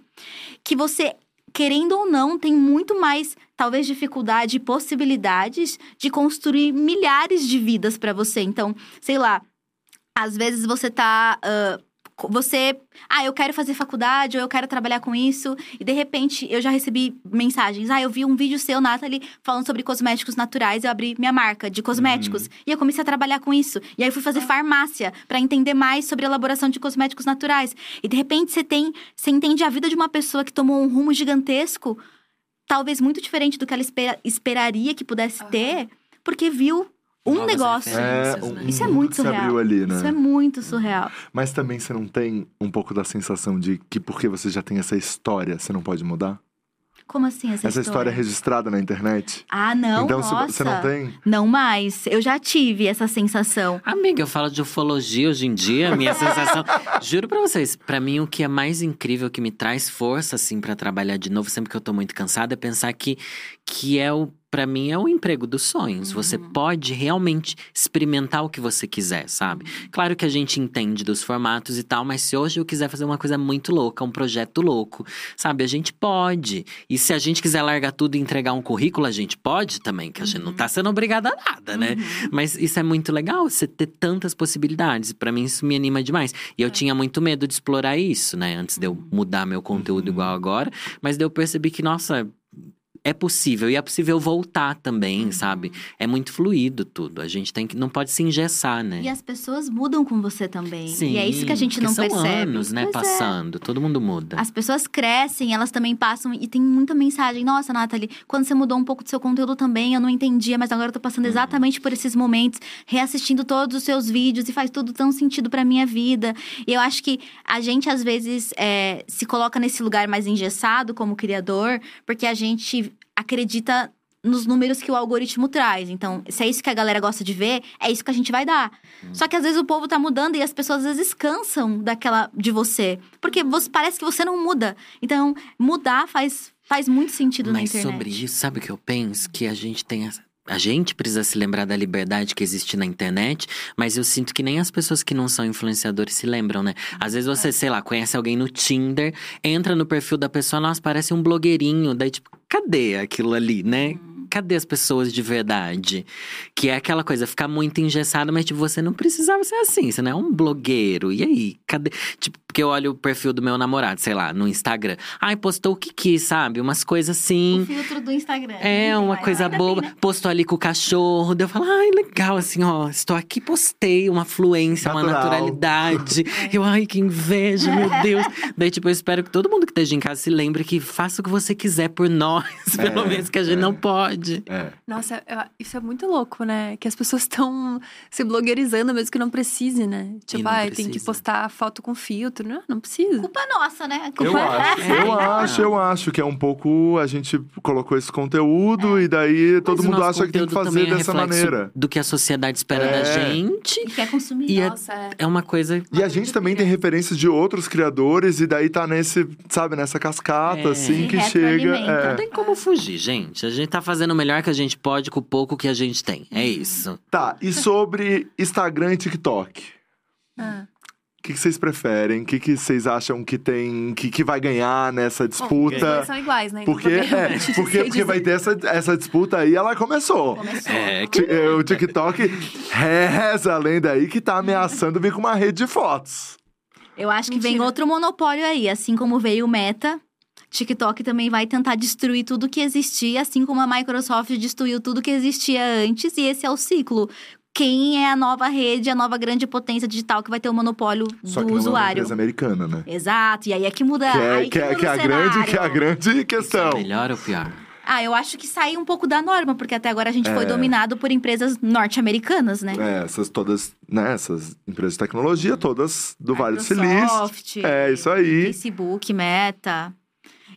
que você, querendo ou não, tem muito mais, talvez, dificuldade e possibilidades de construir milhares de vidas pra você. Então, sei lá, às vezes você tá. co- você. Ah, eu quero fazer faculdade, ou eu quero trabalhar com isso. E de repente eu já recebi mensagens. Ah, eu vi um vídeo seu, Nathalie, falando sobre cosméticos naturais. Eu abri minha marca de cosméticos. E eu comecei a trabalhar com isso. E aí eu fui fazer farmácia pra entender mais sobre a elaboração de cosméticos naturais. E de repente você tem. Você entende a vida de uma pessoa que tomou um rumo gigantesco, talvez muito diferente do que ela espera- esperaria que pudesse ter, porque viu um Novas negócio. É, um, né? Isso é muito surreal. abriu ali, né? Isso é muito surreal. Mas também você não tem um pouco da sensação de que porque você já tem essa história, você não pode mudar? Como assim essa, Essa história é registrada na internet? Ah, não, então nossa. você não tem? Não mais. Eu já tive essa sensação. Amiga, eu falo de ufologia hoje em dia, minha sensação. Juro pra vocês, pra mim o que é mais incrível, que me traz força, assim, pra trabalhar de novo, sempre que eu tô muito cansada, é pensar que, que é o. Pra mim é o emprego dos sonhos. Você pode realmente experimentar o que você quiser, sabe? Claro que a gente entende dos formatos e tal, mas se hoje eu quiser fazer uma coisa muito louca, um projeto louco, sabe? A gente pode. E se a gente quiser largar tudo e entregar um currículo, a gente pode também, que a gente não tá sendo obrigada a nada, né? Mas isso é muito legal, você ter tantas possibilidades. Pra mim, isso me anima demais. E eu tinha muito medo de explorar isso, né? Antes de eu mudar meu conteúdo igual agora. Mas daí eu percebi que, nossa. É possível, e é possível voltar também, sabe? É muito fluido tudo. A gente tem que. Não pode se engessar, né? E as pessoas mudam com você também. e é isso que a gente não são percebe. anos, né? Pois é. passando. Todo mundo muda. As pessoas crescem, elas também passam e tem muita mensagem. Nossa, Nathalie, quando você mudou um pouco do seu conteúdo também, eu não entendia, mas agora eu tô passando Uhum. exatamente por esses momentos, reassistindo todos os seus vídeos e faz tudo tão sentido pra minha vida. E eu acho que a gente, às vezes, é, se coloca nesse lugar mais engessado como criador, porque a gente acredita nos números que o algoritmo traz. Então, se é isso que a galera gosta de ver, é isso que a gente vai dar. Só que às vezes o povo tá mudando e as pessoas às vezes cansam daquela de você, porque você parece que você não muda. Então, mudar faz faz muito sentido na Mas internet. sobre isso, sabe o que eu penso? Que a gente tem essa. A gente precisa se lembrar da liberdade que existe na internet, mas eu sinto que nem as pessoas que não são influenciadores se lembram, né? Às vezes você, sei lá, conhece alguém no Tinder, entra no perfil da pessoa, nossa, parece um blogueirinho. Daí, tipo, cadê aquilo ali, né? Cadê as pessoas de verdade? Que é aquela coisa, ficar muito engessada, mas tipo, você não precisava ser assim, você não é um blogueiro. E aí, cadê? Tipo, porque eu olho o perfil do meu namorado, sei lá, no Instagram. Ai, postou o que quis, sabe? Umas coisas assim. O filtro do Instagram. É, tem uma coisa boba. tem, né? Postou ali com o cachorro. Daí eu falo, ai, legal, assim, ó. Estou aqui, postei uma fluência, uma Natural. naturalidade. Eu, ai, que inveja, meu Deus. Daí, tipo, eu espero que todo mundo que esteja em casa se lembre que faça o que você quiser por nós. Pelo É, menos que a gente é. não pode. É. Nossa, eu- isso é muito louco, né? Que as pessoas estão se blogueirizando mesmo que não precise, né? Tipo, ai, tem que postar foto com filtro né? Não precisa. Culpa nossa, né? Eu Culpa acho, É. eu acho, eu acho que é um pouco. A gente colocou esse conteúdo e daí todo Mas o mundo acha que tem que fazer também é dessa maneira. Do que a sociedade espera É. da gente. E quer consumir. E é, Nossa, é. é uma coisa. E a gente também tem referências de outros criadores, e daí tá nesse, sabe, nessa cascata, É. assim, que chega. Não é. tem como fugir, gente. A gente tá fazendo o melhor que a gente pode com o pouco que a gente tem. É isso. Tá, e sobre Instagram e TikTok? Ah. O que, que vocês preferem? O que, que vocês acham que tem. que, que vai ganhar nessa Bom, disputa? dois são iguais, né? Então Porque, também é, porque, porque vai ter essa, essa disputa aí, ela começou. Começou. É, Ti- eh, O TikTok reza a lenda aí que tá ameaçando vir com uma rede de fotos. Eu acho que vem Mentira. outro monopólio aí, assim como veio o Meta. TikTok também vai tentar destruir tudo que existia, assim como a Microsoft destruiu tudo que existia antes, e esse é o ciclo. Quem é a nova rede, a nova grande potência digital que vai ter o monopólio Só do que não é uma usuário? empresa americana, né? Exato, e aí é que muda. Que é, aí que é, muda que é a grande, que é a grande questão. melhor ou pior? Ah, eu acho que saiu um pouco da norma, porque até agora a gente foi É. dominado por empresas norte-americanas, né? É, essas todas, né, essas empresas de tecnologia, todas do Vale do Silício. Microsoft, É, isso aí. Facebook, Meta.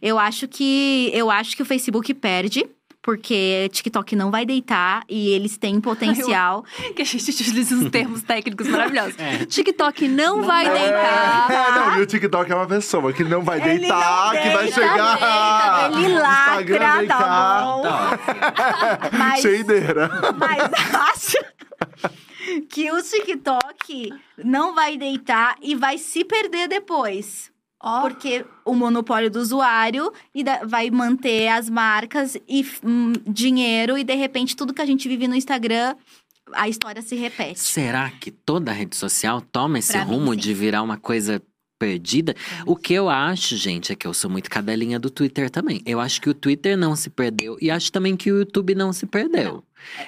Eu acho que eu acho que o Facebook perde. Porque TikTok não vai deitar e eles têm potencial. Que a gente utiliza uns termos técnicos maravilhosos. É. TikTok não, vai É, deitar. é, não, e o TikTok é uma pessoa que não vai Ele deitar, não que vai chegar. deita, ele lacra, tá bom. Tá. Mas, Cheideira. mas acho que o TikTok não vai deitar e vai se perder depois. Ó, Porque o monopólio do usuário e da- vai manter as marcas e hum, dinheiro, e de repente tudo que a gente vive no Instagram, a história se repete. Será que toda rede social toma esse Pra mim, rumo sim. de virar uma coisa perdida? O que eu acho, gente, é que eu sou muito cadelinha do Twitter também. Eu acho que o Twitter não se perdeu e acho também que o YouTube não se perdeu.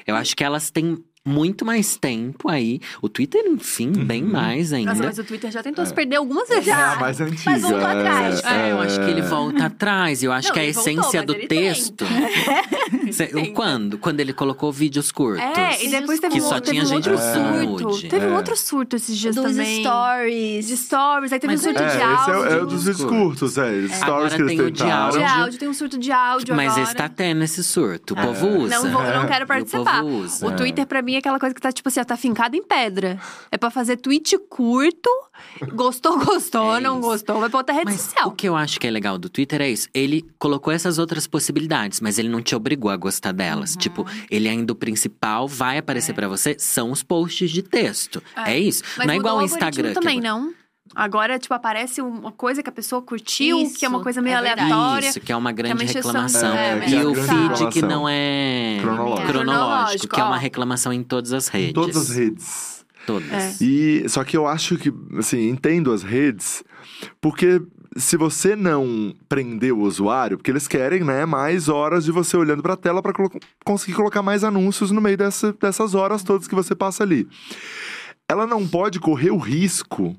Eu acho que elas têm muito mais tempo aí. O Twitter, enfim, bem mais ainda. Nossa, mas o Twitter já tentou se perder algumas vezes. É a mais antiga. voltou atrás. É, eu acho que ele é. volta atrás. Eu acho Não, que a ele voltou, essência mas do texto. Cê- quando? Quando ele colocou vídeos curtos. É, e depois teve Que um, só outro- tinha teve um gente outro surto. Teve um É. outro surto esses dias Dos também. stories. De stories, aí teve Mas um surto É, de esse é, o- é o áudio. dos vídeos curtos, é. Stories Agora que eles tem o de tentaram. De áudio. áudio, tem um surto de áudio Mas agora. esse tá tendo esse surto. O É. povo usa. Não, vou, não quero participar. O Twitter, pra mim, é aquela coisa que tá, tipo assim, ó, tá fincado em pedra. É pra fazer tweet curto. Gostou, gostou. É não isso. gostou, vai pra outra rede Mas social. o que eu acho que é legal do Twitter é isso. Ele colocou essas outras possibilidades, mas ele não te obrigou a gostar Uhum. delas. Tipo, ele ainda o principal vai aparecer pra você são os posts de texto. É, É. isso. Mas não é igual o Instagram. também, agora- não? Agora, tipo, aparece uma coisa que a pessoa curtiu, Isso, que é uma coisa meio é aleatória. Isso, que é uma grande encheção- reclamação. É, que é e a o grande feed que reclamação. não é Cronológico. cronológico, que é uma ó. reclamação em todas as redes. Em todas as redes. Todas. É. E só que eu acho que, assim, entendo as redes, porque se você não prender o usuário, porque eles querem, né, mais horas de você olhando pra tela pra colo- conseguir colocar mais anúncios no meio dessa- dessas horas todas que você passa ali. Ela não pode correr o risco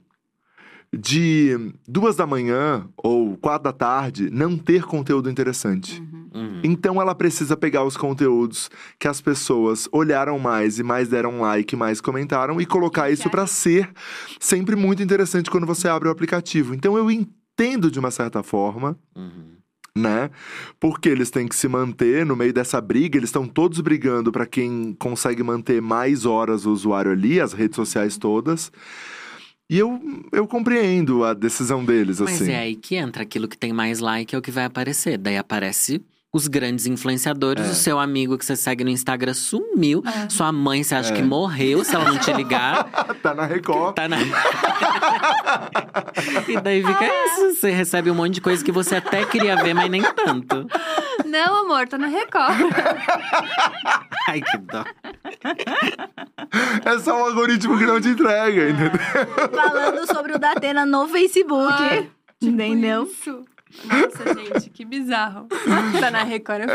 de duas da manhã ou quatro da tarde não ter conteúdo interessante. Uhum. Então ela precisa pegar os conteúdos que as pessoas olharam mais e mais deram like, mais comentaram e colocar isso pra ser sempre muito interessante quando você abre o aplicativo. Então eu entendo de uma certa forma, Uhum. né? Porque eles têm que se manter no meio dessa briga, eles estão todos brigando pra quem consegue manter mais horas o usuário ali, as redes sociais todas. E eu, eu compreendo a decisão deles, Mas assim. é aí que entra aquilo que tem mais like é o que vai aparecer. Daí aparece os grandes influenciadores, É. o seu amigo que você segue no Instagram sumiu, É. sua mãe você acha É. que morreu se ela não te ligar. tá na Record. Tá na. e daí fica isso. Você recebe um monte de coisa que você até queria ver, mas nem tanto. Não, amor, tá na Record. Ai, que dó. É só um algoritmo que não te entrega, entendeu? Falando sobre o Datena no Facebook. Ai, entendeu? Isso. Nossa, gente, que bizarro. Tá na Record, é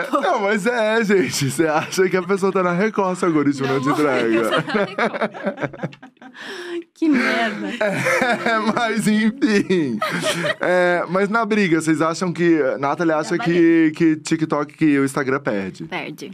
É, foda. não, mas é, gente. Você acha que a pessoa tá na Record, se o algoritmo não, te entrega. Tá. Que merda. É, mas enfim. É, mas na briga, vocês acham que. Nathalie acha que, que TikTok, que o Instagram perde. Perde.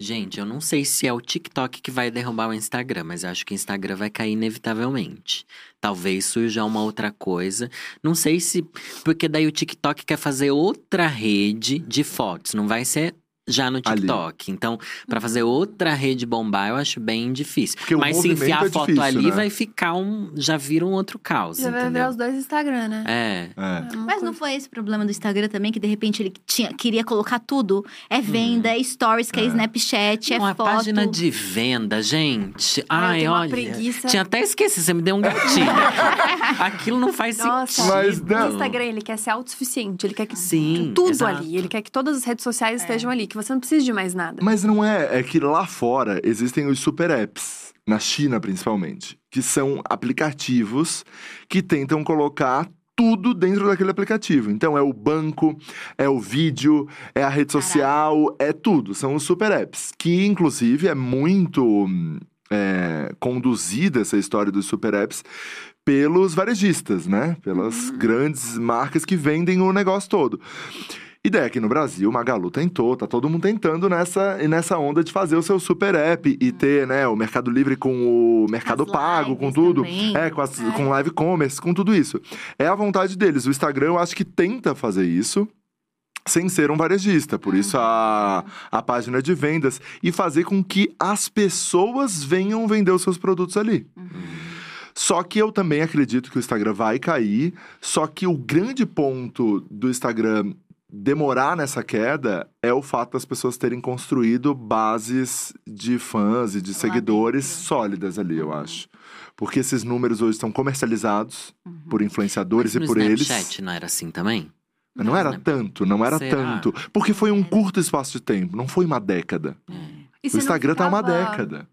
Gente, eu não sei se é o TikTok que vai derrubar o Instagram, mas eu acho que o Instagram vai cair inevitavelmente. Talvez surja uma outra coisa. Não sei se. Porque daí o TikTok quer fazer outra rede de fotos. Não vai ser já no Ali. TikTok. Então, pra fazer outra rede bombar, eu acho bem difícil. Porque o Mas se enfiar é a foto difícil, ali, né? vai ficar um. Já vira um outro caos. Já vai entendeu? ver os dois Instagram, né? É. É. É uma Mas não foi esse o problema do Instagram também, que de repente ele tinha, queria colocar tudo? É venda, é stories, que é, É. Snapchat, é Uma foto. página de venda, gente. Ai, eu Ai, uma olha. preguiça. Tinha até esquecido, você me deu um gatilho. Aquilo não faz Nossa, sentido. Mas não. o Instagram, ele quer ser autossuficiente. Ele quer que Sim, tudo exato. ali. Ele quer que todas as redes sociais estejam ali. Que você não precisa de mais nada. Mas não é, é que lá fora existem os super apps, na China principalmente, que são aplicativos que tentam colocar tudo dentro daquele aplicativo. Então é o banco, é o vídeo, é a rede social, é tudo. São os super apps. Que inclusive é muito é, conduzida essa história dos super apps pelos varejistas, né? Pelas grandes marcas que vendem o negócio todo. Ideia aqui no Brasil, Magalu tentou, tá todo mundo tentando nessa, nessa onda de fazer o seu super app e ter, né, o Mercado Livre com o Mercado As Pago, com tudo. também. É, com, as- com live commerce, com tudo isso. É a vontade deles. O Instagram, eu acho que tenta fazer isso. Sem ser um varejista, por isso a, a página de vendas e fazer com que as pessoas venham vender os seus produtos ali. Só que eu também acredito que o Instagram vai cair. Só que o grande ponto do Instagram demorar nessa queda é o fato das pessoas terem construído bases de fãs e de seguidores dentro. sólidas ali, eu acho. Porque esses números hoje estão comercializados por influenciadores Mas e por eles. Snapchat não era assim também? Mas não era Snap- tanto, não era Será? tanto. Porque foi um curto espaço de tempo, não foi uma década. E O não Instagram tá uma ficava- década.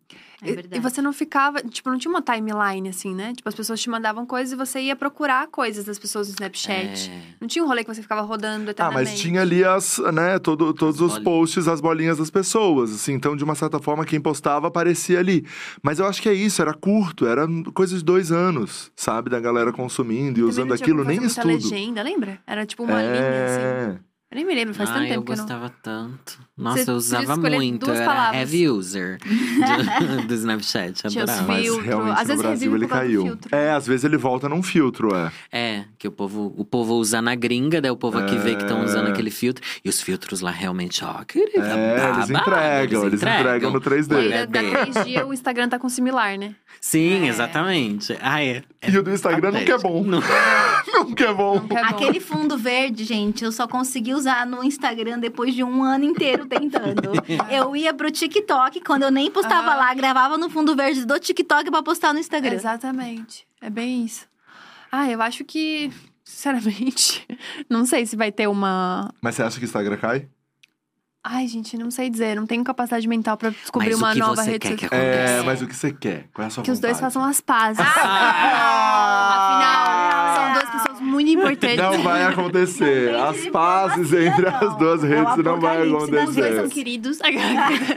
É E- verdade. E você não ficava, tipo, não tinha uma timeline assim, né? Tipo, as pessoas te mandavam coisas e você ia procurar coisas das pessoas no Snapchat. É. Não tinha um rolê que você ficava rodando Ah, eternamente. mas tinha ali as, né, todo, todos As os bolinhas. posts, as bolinhas das pessoas, assim. Então, de uma certa forma, quem postava aparecia ali. Mas eu acho que é isso, era curto, era coisa de dois anos, sabe? Da galera consumindo e Também usando aquilo, nem estudo. legenda, lembra? Era tipo uma linha, assim. É. Eu nem me lembro, faz tanto Ai, eu tempo que eu não... gostava tanto. Nossa, Você eu usava muito. era palavras. heavy user de- do Snapchat. Adorava. Mas Filtro. realmente Às no vezes Brasil ele do caiu. É, às vezes ele volta num filtro, é. É, que o povo, o povo usa na gringa, daí o povo aqui vê que estão usando É. aquele filtro. E os filtros lá realmente, ó, querida, É, eles babado, entregam, eles entregam no 3D. E É da, da bem. 3G o Instagram tá com similar, né? Sim, É. exatamente. Ah, é. E o do Instagram nunca é bom. Nunca é bom. Não quer bom. Aquele fundo verde, gente, eu só consegui usar no Instagram depois de um ano inteiro tentando. eu ia pro TikTok, quando eu nem postava Ah. lá, gravava no fundo verde do TikTok pra postar no Instagram. Exatamente. É bem isso. Ah, eu acho que, sinceramente, não sei se vai ter uma. Mas você acha que o Instagram cai? Ai, gente, não sei dizer. Não tenho capacidade mental pra descobrir Mas o uma que nova você rede social. É, mas o que você quer? Qual é a sua Que os dois vontade? façam as pazes. Ah! Afinal, muito importantes. Não vai acontecer. As pazes entre as duas É redes não vai das Os dois são acontecer. queridos.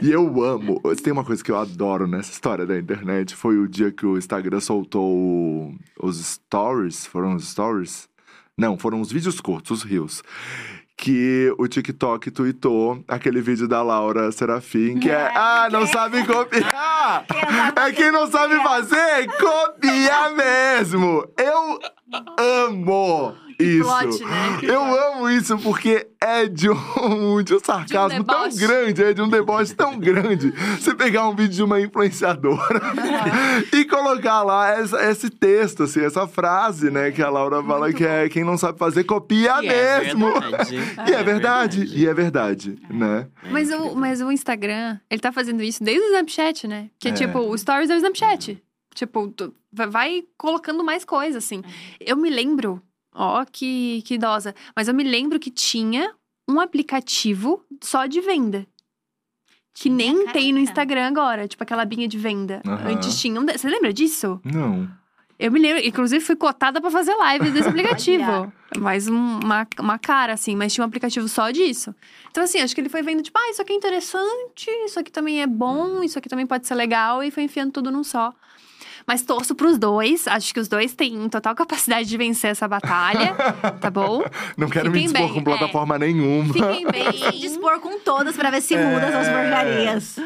E eu amo. Tem uma coisa que eu adoro nessa história da internet, foi o dia que o Instagram soltou os stories. Foram os stories? Não, foram os vídeos curtos, os reels. Que o TikTok tweetou aquele vídeo da Laura Serafim, que é Ah, não sabe copiar! É quem não sabe fazer, copia mesmo! Eu amo isso! plot, né? Eu amo isso porque é de um, de um sarcasmo tão deboche. grande, é de um deboche tão grande. Você pegar um vídeo de uma influenciadora e colocar lá essa- esse texto, assim, essa frase, né? Que a Laura fala que é quem não sabe fazer, copia E é mesmo. verdade. E é verdade, e é verdade, né? Mas o, mas o Instagram, ele tá fazendo isso desde o Snapchat, né? Que é, É. tipo, o Stories é o Snapchat. Tipo, tu vai- vai colocando mais coisa, assim. Eu me lembro, ó, que, que idosa, mas eu me lembro que tinha um aplicativo só de venda. Que Tinha, nem tem no caraca. Instagram agora, tipo aquela binha de venda. Aham. Antes tinha. um de- Você lembra disso? Não. Eu me lembro, inclusive fui cotada pra fazer live desse aplicativo. Mais um- uma, uma cara, assim, mas tinha um aplicativo só disso. Então, assim, acho que ele foi vendo, tipo, ah, isso aqui é interessante, isso aqui também é bom, isso aqui também pode ser legal, e foi enfiando tudo num só. Mas torço pros dois. Acho que os dois têm total capacidade de vencer essa batalha. tá bom? Não quero me Fiquem dispor bem, com é. plataforma nenhuma. Fiquem bem. dispor com todas pra ver se muda essas porcarias.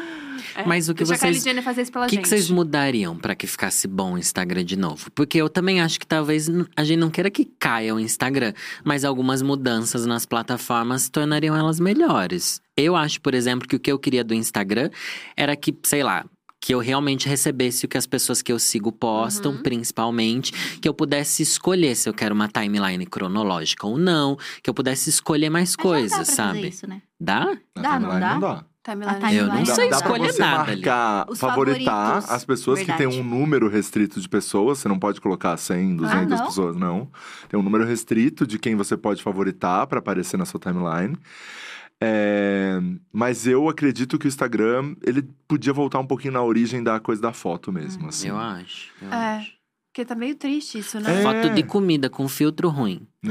É, Mas o que deixa vocês- O que, que vocês mudariam pra que ficasse bom o Instagram de novo? Porque eu também acho que talvez a gente não queira que caia o Instagram, mas algumas mudanças nas plataformas tornariam elas melhores. Eu acho, por exemplo, que o que eu queria do Instagram era que, sei lá, que eu realmente recebesse o que as pessoas que eu sigo postam, Uhum. principalmente, que eu pudesse escolher se eu quero uma timeline cronológica ou não, que eu pudesse escolher mais Mas coisas, sabe? Isso, né? Dá? Na Dá, não dá? Não dá. Timeline. Eu não sei dá escolher você nada ali. marcar, Os favoritar as pessoas que têm Verdade. um número restrito de pessoas. Você não pode colocar 100, 200 não? pessoas, não. Tem um número restrito de quem você pode favoritar pra aparecer na sua timeline. É, Mas eu acredito que o Instagram, ele podia voltar um pouquinho na origem da coisa da foto mesmo, assim. Eu acho. Eu É. acho. Porque tá meio triste isso, né? É. Foto de comida com filtro ruim.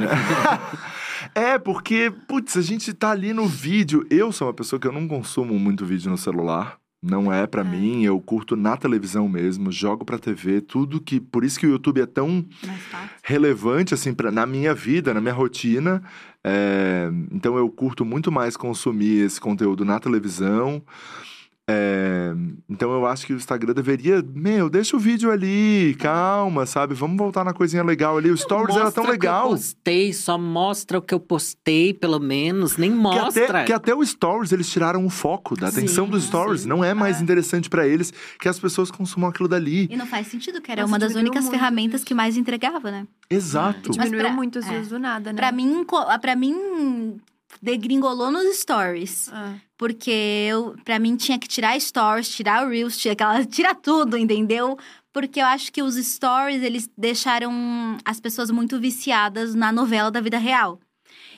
É, porque, putz, a gente tá ali no vídeo. Eu sou uma pessoa que eu não consumo muito vídeo no celular. Não é pra É. mim, eu curto na televisão mesmo, jogo pra TV, tudo que. Por isso que o YouTube é tão relevante, assim, pra, na minha vida, na minha rotina. É, então eu curto muito mais consumir esse conteúdo na televisão. É, então eu acho que o Instagram deveria. Meu, deixa o vídeo ali, calma, sabe? Vamos voltar na coisinha legal ali. O Stories era tão o que legal. eu postei, só mostra o que eu postei, pelo menos. Nem Que mostra. até, que até o Stories eles tiraram o foco da atenção Sim, dos Stories. sim. Não é mais É. interessante pra eles que as pessoas consumam aquilo dali. E não faz sentido, que era Nossa, uma das únicas muito ferramentas que mais entregava, né? Exato. Mas Diminuiu pra- muito os é. do nada, né? Pra mim, pra mim, degringolou nos stories. É. Porque eu, pra mim tinha que tirar stories, tirar o Reels, tirar, aquela, tirar tudo, entendeu? Porque eu acho que os stories, eles deixaram as pessoas muito viciadas na novela da vida real.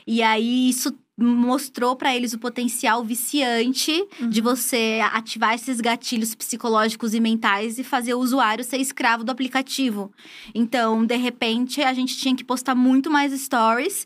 E aí isso mostrou pra eles o potencial viciante de você ativar esses gatilhos psicológicos e mentais e fazer o usuário ser escravo do aplicativo. Então, de repente, a gente tinha que postar muito mais stories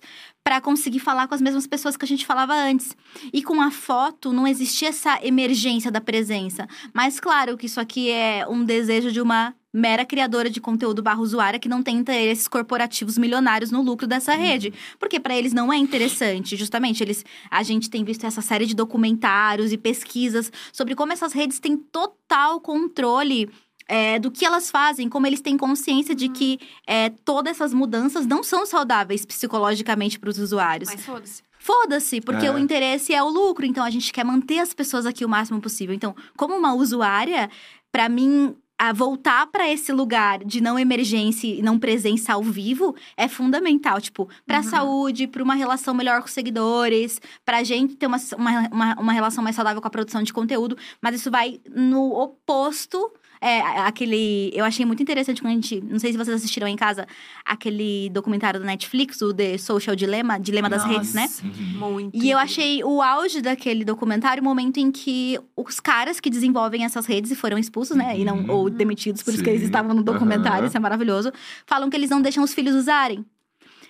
para conseguir falar com as mesmas pessoas que a gente falava antes. E com a foto não existia essa emergência da presença. Mas claro que isso aqui é um desejo de uma mera criadora de conteúdo barra usuária que não tem interesses corporativos milionários no lucro dessa rede, porque para eles não é interessante. Justamente, eles a gente tem visto essa série de documentários e pesquisas sobre como essas redes têm total controle é, do que elas fazem, como eles têm consciência de que é, todas essas mudanças não são saudáveis psicologicamente para os usuários. Mas foda-se. Foda-se, porque É. o interesse é o lucro, então a gente quer manter as pessoas aqui o máximo possível. Então, como uma usuária, pra mim a voltar pra esse lugar de não emergência e não presença ao vivo é fundamental, tipo, pra Uhum. saúde, pra uma relação melhor com os seguidores, pra gente ter uma, uma, uma, uma relação mais saudável com a produção de conteúdo, mas isso vai no oposto é, aquele. Eu achei muito interessante quando a gente. Não sei se vocês assistiram em casa aquele documentário da Netflix, o The Social Dilemma, Dilema das Redes, né? Nossa, Muito. E eu achei o auge daquele documentário o momento em que os caras que desenvolvem essas redes e foram expulsos, né? E não, Uhum. ou demitidos, por isso que eles Sim. estavam no documentário, Aham. isso é maravilhoso. Falam que eles não deixam os filhos usarem.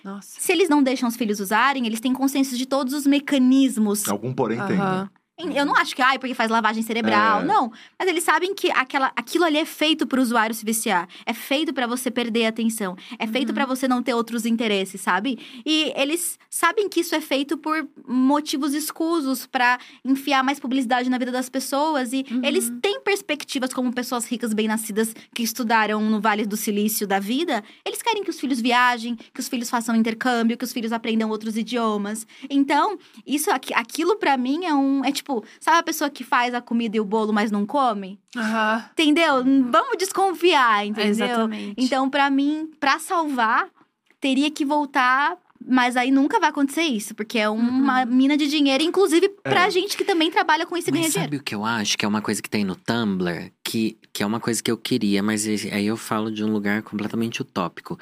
Nossa. Se eles não deixam os filhos usarem, eles têm consciência de todos os mecanismos Algum porém tem. né? Eu não acho que, ai, porque faz lavagem cerebral. É. Não. Mas eles sabem que aquela, aquilo ali é feito pro usuário se viciar. É feito pra você perder a atenção. É feito pra você não ter outros interesses, sabe? E eles sabem que isso é feito por motivos escusos pra enfiar mais publicidade na vida das pessoas. E Uhum. eles têm perspectivas como pessoas ricas, bem-nascidas, que estudaram no Vale do Silício da vida. Eles querem que os filhos viajem, que os filhos façam intercâmbio, que os filhos aprendam outros idiomas. Então, isso aqui- aquilo pra mim é um. É tipo, sabe a pessoa que faz a comida e o bolo, mas não come? Aham. Entendeu? Vamos desconfiar, entendeu? Exatamente. Então, pra mim, pra salvar, teria que voltar. Mas aí nunca vai acontecer isso, porque é uma mina de dinheiro, inclusive pra É. gente que também trabalha com isso e ganha Mas dinheiro. sabe o que eu acho? Que é uma coisa que tem no Tumblr, que, que é uma coisa que eu queria, mas aí eu falo de um lugar completamente utópico.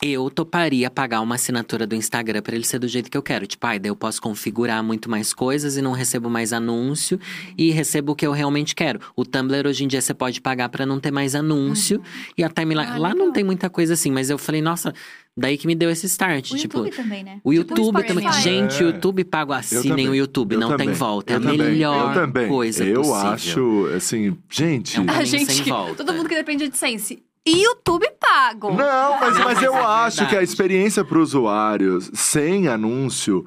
Eu toparia pagar uma assinatura do Instagram pra ele ser do jeito que eu quero. Tipo, ai, daí eu posso configurar muito mais coisas e não recebo mais anúncio e recebo o que eu realmente quero. O Tumblr hoje em dia você pode pagar pra não ter mais anúncio e a timeline. Ah, lá não tem muita coisa assim, mas eu falei, nossa, Daí que me deu esse start. O tipo, YouTube também, né? o Tipo YouTube também. Gente, o É. YouTube pago, assinem o YouTube, eu não tem também, volta. É eu a também, melhor eu também. coisa Eu possível. acho, assim, gente. É um A caminho sem gente, volta. todo mundo que depende de AdSense. E YouTube pago. Não, mas, mas eu é acho que a experiência para o usuário, sem anúncio,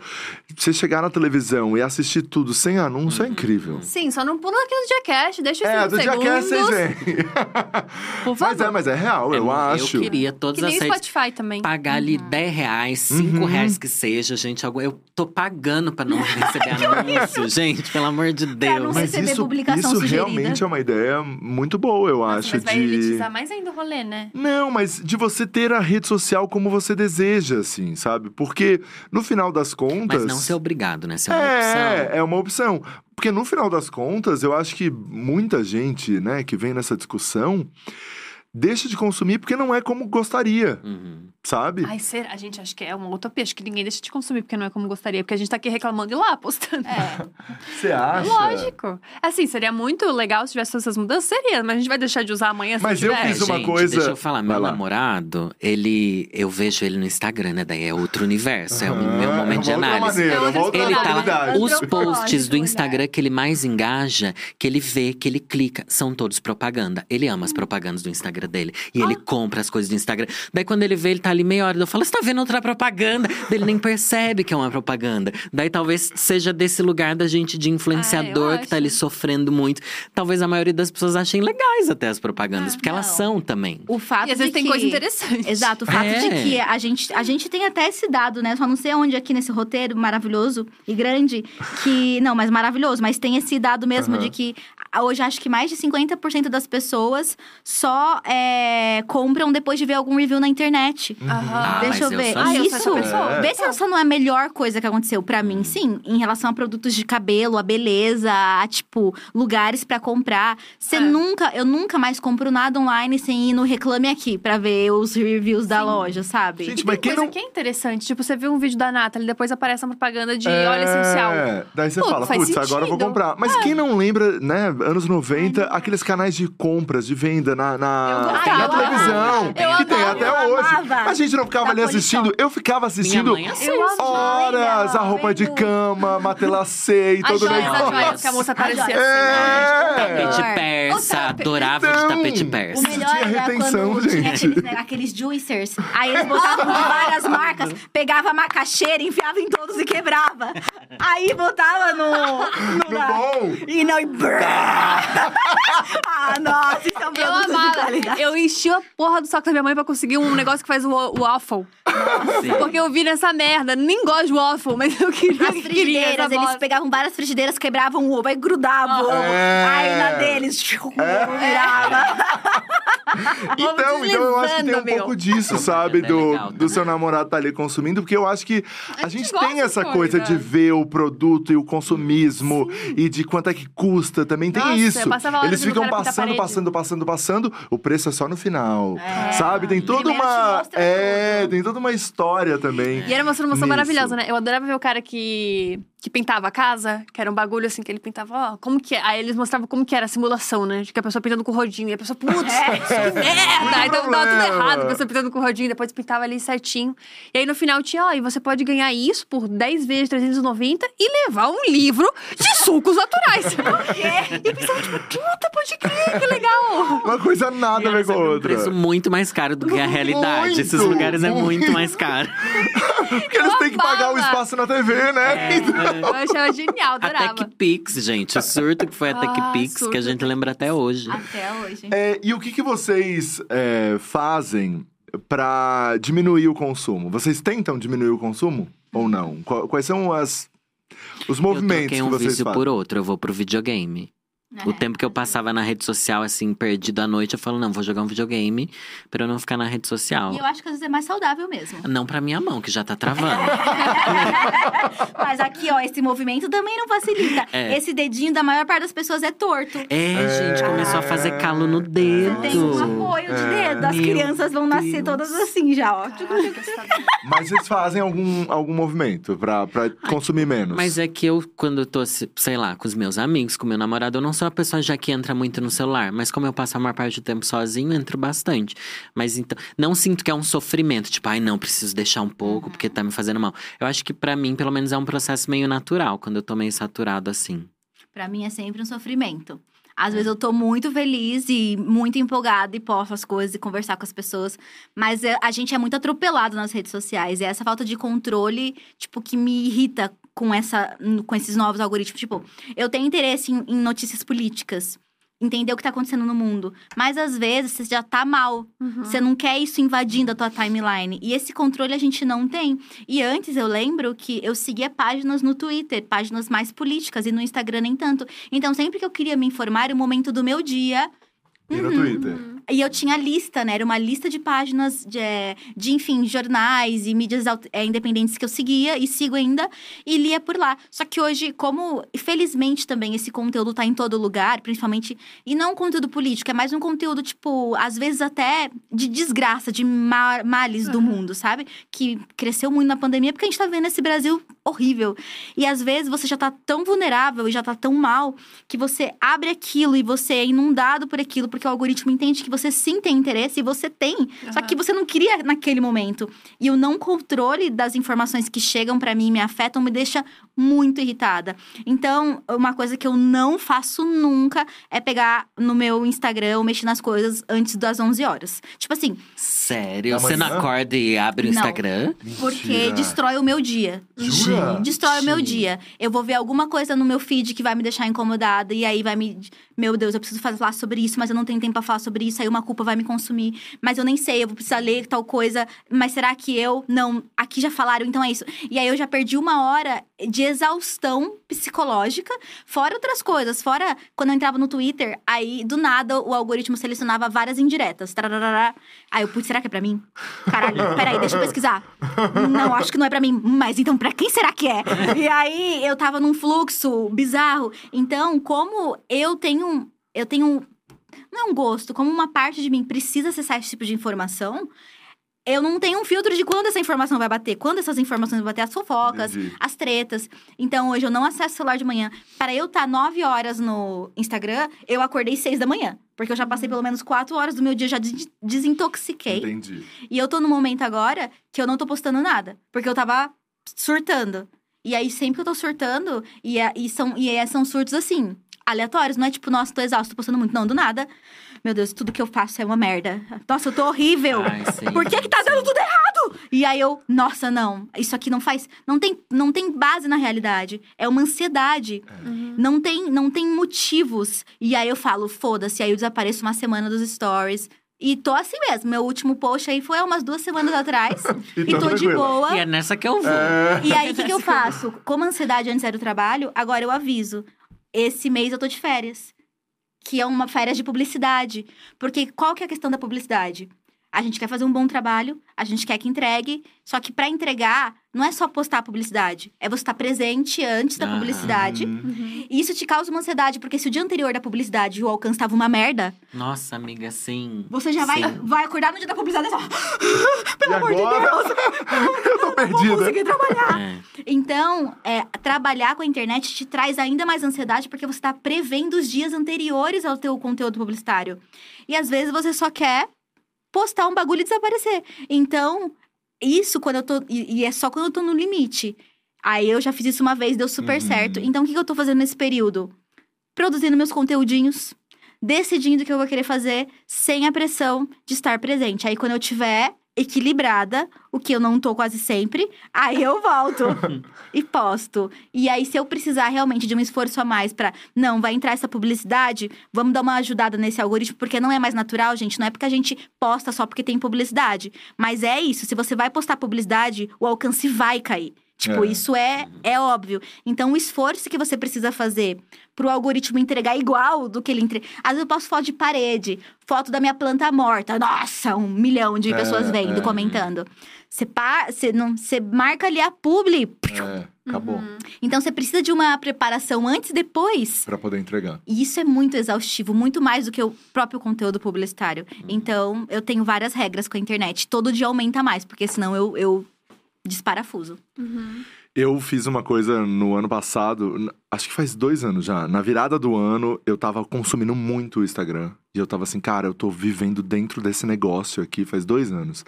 você chegar na televisão e assistir tudo sem anúncio é Uhum. incrível. Sim, só não pula aquele Jackass, deixa É, os do segundos. Jackass vocês veem. Por favor. Mas é, mas é real, É, eu acho. Eu queria todas Que nem as redes Spotify também. pagar ali 10 reais, 5 Uhum. reais que seja, gente. Eu tô pagando pra não receber anúncio, gente, pelo amor de não Deus. Mas receber isso, publicação isso sugerida. realmente é uma ideia muito boa, eu Nossa, acho. mas vai de... elitizar mais ainda o rolê, né? Não, mas de você ter a rede social como você deseja, assim, sabe? Porque no final das contas. Mas não ser obrigado, né? Ser uma opção. É, é uma opção. Porque no final das contas, eu acho que muita gente, né, que vem nessa discussão, deixa de consumir porque não é como gostaria, Uhum. sabe? Ai, será? A gente acha que é uma utopia. Acho que ninguém deixa de consumir porque não é como gostaria. Porque a gente tá aqui reclamando e lá postando. É. Você acha? Lógico. Assim, seria muito legal se tivesse essas mudanças, seria. Mas a gente vai deixar de usar amanhã se Mas não eu tiver. fiz uma gente, coisa- Deixa eu falar, meu namorado, ele. Eu vejo ele no Instagram, né? Daí é outro universo. É o meu é momento de uma outra análise. maneira, É uma outra Ele tá os posts do olhar. Instagram que ele mais engaja, que ele vê, que ele clica, são todos propaganda. Ele ama as propagandas do Instagram dele. E ele compra as coisas do Instagram. Daí quando ele vê, ele tá ali meia hora. Eu falo, você tá vendo outra propaganda? Daí ele nem percebe que é uma propaganda. Daí talvez seja desse lugar da gente de influenciador Ah, que tá ali sofrendo muito. Talvez a maioria das pessoas achem legais até as propagandas, Ah, porque elas não. são também. O fato E às vezes de tem que... coisa interessante. Exato, o fato É. de que a gente, a gente tem até esse dado, né? Só não sei onde aqui nesse roteiro maravilhoso e grande, que. Não, mas maravilhoso, mas tem esse dado mesmo Aham. de que ah, hoje acho que mais de 50% das pessoas só é, compram depois de ver algum review na internet. Aham. Ah, Deixa eu eu ver. assim. Ah, eu sou Isso. É. vê se essa não é a melhor coisa que aconteceu pra mim. Sim, em relação a produtos de cabelo, a beleza, a, tipo, lugares pra comprar. Você É. nunca, eu nunca mais compro nada online sem ir no Reclame Aqui pra ver os reviews da Sim. loja, sabe? Gente, E mas tem quem coisa não- que é interessante. Tipo, você viu um vídeo da Nathalie, depois aparece uma propaganda de É, óleo essencial. Daí você Putz, fala, putz, agora eu vou comprar. Mas quem não lembra, né, anos 90, aqueles canais de compras, de venda na, Eu na, na Eu televisão, amava. que tem Eu até hoje. Eu amava. A gente não ficava Da ali assistindo, Polishop. eu ficava assistindo Minha mãe. Eu amava. horas a roupa de cama, matelacê e todo o negócio. que a moça joias. assim. É. Tapete Melhor. persa, O tapete. adorava Então, de tapete O persa. melhor Tinha era retenção, quando tinha gente. aqueles, né, aqueles juicers. Aí eles botavam várias marcas, pegava a macaxeira, enfiava em todos e quebrava. Aí botava no. no, No bom. E não. E brrr. ah, nossa, isso é um Eu amava. Eu enchi a porra do saco da minha mãe pra conseguir um negócio que faz o, o waffle. Sim. Porque eu vi nessa merda. Nem gosto de waffle, mas eu queria. As queria frigideiras, essa eles pegavam várias frigideiras, quebravam o ovo, aí grudava o ovo. É. Aí na deles, virava. Então, então eu acho que tem um meu. pouco disso, sabe? É Do, legal do seu namorado tá ali consumindo, porque eu acho que a, A gente, gente tem essa coisa coisa. de ver o produto e o consumismo e de quanto é que custa. Também tem Nossa, isso. Eles ficam passando, passando, passando, passando. O preço é só no final. É. Sabe? Tem toda Primeiro uma. É, tudo. tem toda uma história também. E era uma promoção Nisso. maravilhosa, né? Eu adorava ver o cara que, que pintava a casa, que era um bagulho assim, que ele pintava, ó, como que é? Aí eles mostravam como que era a simulação, né? De que a pessoa pintando com rodinho. E a pessoa, putz, que merda! Aí tava, tava tudo errado, a pessoa pintando com rodinho, depois pintava ali certinho. E aí no final tinha, ó, e você pode ganhar isso por 10 vezes 390 e levar um livro de sucos naturais. e eu pensava, tipo, puta, pode crer, que legal! Uma coisa nada a ver com a Um outra. preço muito mais caro do que a realidade. Muito, Esses lugares é muito. muito mais caro. Porque eles têm que pagar o espaço na TV, né? Eu achava genial, A adorava. TechPix, gente. O surto que foi a Ah, TechPix, que surto. a gente lembra até hoje. Até hoje. É, e o que, que vocês é, fazem pra diminuir o consumo? Vocês tentam diminuir o consumo ou não? Qu- Quais são as, os Eu movimentos que um vocês vício fazem? por outro, eu vou pro videogame. O É. tempo que eu passava na rede social, assim, perdido à noite, eu falo, não, vou jogar um videogame pra eu não ficar na rede social. E eu acho que às vezes é mais saudável mesmo. Não pra minha mão, que já tá travando. Mas aqui, ó, esse movimento também não facilita. É. Esse dedinho da maior parte das pessoas é torto. É, gente, começou a fazer calo no dedo. Você tem um apoio de É. dedo. As Meu crianças vão nascer Deus. todas assim já, ó. Mas vocês fazem algum, algum movimento pra, pra consumir menos? Mas é que eu, quando eu tô, se- sei lá, com os meus amigos, com meu namorado, eu não sou sou uma pessoa já que entra muito no celular, mas como eu passo a maior parte do tempo sozinho, entro bastante. Mas então, não sinto que é um sofrimento, tipo, ai não, preciso deixar um pouco porque tá me fazendo mal. Eu acho que pra mim, pelo menos, é um processo meio natural, quando eu tô meio saturado assim. Pra mim é sempre um sofrimento. Às vezes eu tô muito feliz e muito empolgada e posto as coisas e conversar com as pessoas. Mas é- a gente é muito atropelado nas redes sociais. E é essa falta de controle, tipo, que me irrita com, essa, com esses novos algoritmos. Tipo, eu tenho interesse em, em notícias políticas. Entender o que tá acontecendo no mundo. Mas às vezes você já tá mal. Uhum. Você não quer isso invadindo a tua timeline. E esse controle a gente não tem. E antes eu lembro que eu seguia páginas no Twitter, páginas mais políticas, e no Instagram nem tanto. Então, sempre que eu queria me informar, era o momento do meu dia. E Uhum. no Twitter? E eu tinha lista, né? Era uma lista de páginas de, eh, de enfim, jornais e mídias eh, independentes que eu seguia e sigo ainda e lia por lá. Só que hoje, como felizmente também esse conteúdo tá em todo lugar, principalmente, e não um conteúdo político, é mais um conteúdo, tipo, às vezes até de desgraça, de ma- males do mundo, sabe? Que cresceu muito na pandemia, porque a gente tá vendo esse Brasil horrível. E às vezes você já tá tão vulnerável e já tá tão mal que você abre aquilo e você é inundado por aquilo, porque o algoritmo entende que você sim tem interesse e você tem. Só que você não queria naquele momento. E o não controle das informações que chegam pra mim e me afetam me deixa muito irritada. Então, uma coisa que eu não faço nunca é pegar no meu Instagram ou mexer nas coisas antes das 11 horas. Tipo assim, Sério? Você não acorda e abre o Não. Instagram? porque Mentira. destrói o meu dia. Jura? Destrói o meu dia. Eu vou ver alguma coisa no meu feed que vai me deixar incomodada. E aí vai me. Meu Deus, eu preciso falar sobre isso, mas eu não tenho tempo pra falar sobre isso. Aí uma culpa vai me consumir. Mas eu nem sei, eu vou precisar ler tal coisa. Mas será que eu. Não, aqui já falaram, então é isso. E aí eu já perdi uma hora de exaustão psicológica, fora outras coisas. Fora quando eu entrava no Twitter, aí do nada o algoritmo selecionava várias indiretas. Tararara. Aí eu, putz, será que é pra mim? Caralho, peraí, deixa eu pesquisar. Não, acho que não é pra mim. Mas então, pra quem será que é? E aí eu tava num fluxo bizarro. Então, como eu tenho. Eu tenho. Não é um gosto, como uma parte de mim precisa acessar esse tipo de informação. Eu não tenho um filtro de quando essa informação vai bater. Quando essas informações vão bater, as fofocas, Entendi. as tretas. Então, hoje eu não acesso o celular de manhã. Para eu estar nove horas no Instagram, eu acordei seis da manhã. Porque eu já passei pelo menos quatro horas do meu dia, já des- desintoxiquei. Entendi. E eu tô no momento agora que eu não tô postando nada. Porque eu tava surtando. E aí, sempre que eu tô surtando, e, é- e são, e é- são surtos assim, aleatórios. Não é tipo, nossa, tô exausto, tô postando muito. Não, do nada. Meu Deus, tudo que eu faço é uma merda. Nossa, eu tô horrível. Ai, sim, Por que que tá dando sim. tudo errado? E aí eu, nossa, não. Isso aqui não faz. Não tem, não tem base na realidade. É uma ansiedade. Não tem, não tem motivos. E aí eu falo, foda-se. Aí eu desapareço uma semana dos stories. E tô assim mesmo. Meu último post aí foi há umas duas semanas atrás. E e tá tô de boa. E é nessa que eu vou. É. E aí, o que, que eu faço? Como a ansiedade antes era o trabalho, agora eu aviso. Esse mês eu tô de férias. Que é uma férias de publicidade. Porque qual que é a questão da publicidade? A gente quer fazer um bom trabalho, a gente quer que entregue. Só que pra entregar, não é só postar a publicidade. É você estar presente antes da Aham. publicidade. Hum. E isso te causa uma ansiedade, porque se o dia anterior da publicidade o alcance tava uma merda, Nossa, amiga, sim. você já vai, Sim. vai acordar no dia da publicidade e só, Pelo amor de agora, eu tô vou perdida. conseguir trabalhar. É. Então, é, trabalhar com a internet te traz ainda mais ansiedade porque você está prevendo os dias anteriores ao teu conteúdo publicitário. E às vezes você só quer postar um bagulho e desaparecer. Então, isso quando eu tô. E, e é só quando eu tô no limite. Aí eu já fiz isso uma vez, deu super Uhum. certo. Então, o que, que eu tô fazendo nesse período? Produzindo meus conteúdinhos, decidindo o que eu vou querer fazer, sem a pressão de estar presente. Aí, quando eu tiver equilibrada, o que eu não tô quase sempre, aí eu volto e posto. E aí, se eu precisar realmente de um esforço a mais pra, não, vai entrar essa publicidade, vamos dar uma ajudada nesse algoritmo, porque não é mais natural, gente. Não é porque a gente posta só porque tem publicidade. Mas é isso, se você vai postar publicidade, o alcance vai cair. Tipo, É. isso é, é óbvio. Então, o esforço que você precisa fazer pro algoritmo entregar igual do que ele entrega. Às vezes eu posto foto de parede, foto da minha planta morta. Nossa, um milhão de É, pessoas vendo, é. comentando. Você pa... você não... você marca ali a publi. É, acabou. Então, você precisa de uma preparação antes e depois. Pra poder entregar. E isso é muito exaustivo, muito mais do que o próprio conteúdo publicitário. Então, eu tenho várias regras com a internet. Todo dia aumenta mais, porque senão eu, eu desparafuso. Eu fiz uma coisa no ano passado, acho que faz dois anos já. Na virada do ano, eu tava consumindo muito o Instagram. E eu tava assim, cara, eu tô vivendo dentro desse negócio aqui faz dois anos.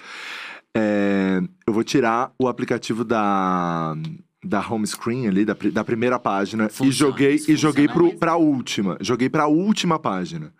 É, eu vou tirar o aplicativo da, da home screen ali, da, da primeira página, Funciona, e joguei, e joguei pro, mesmo. pra última. Joguei pra última página.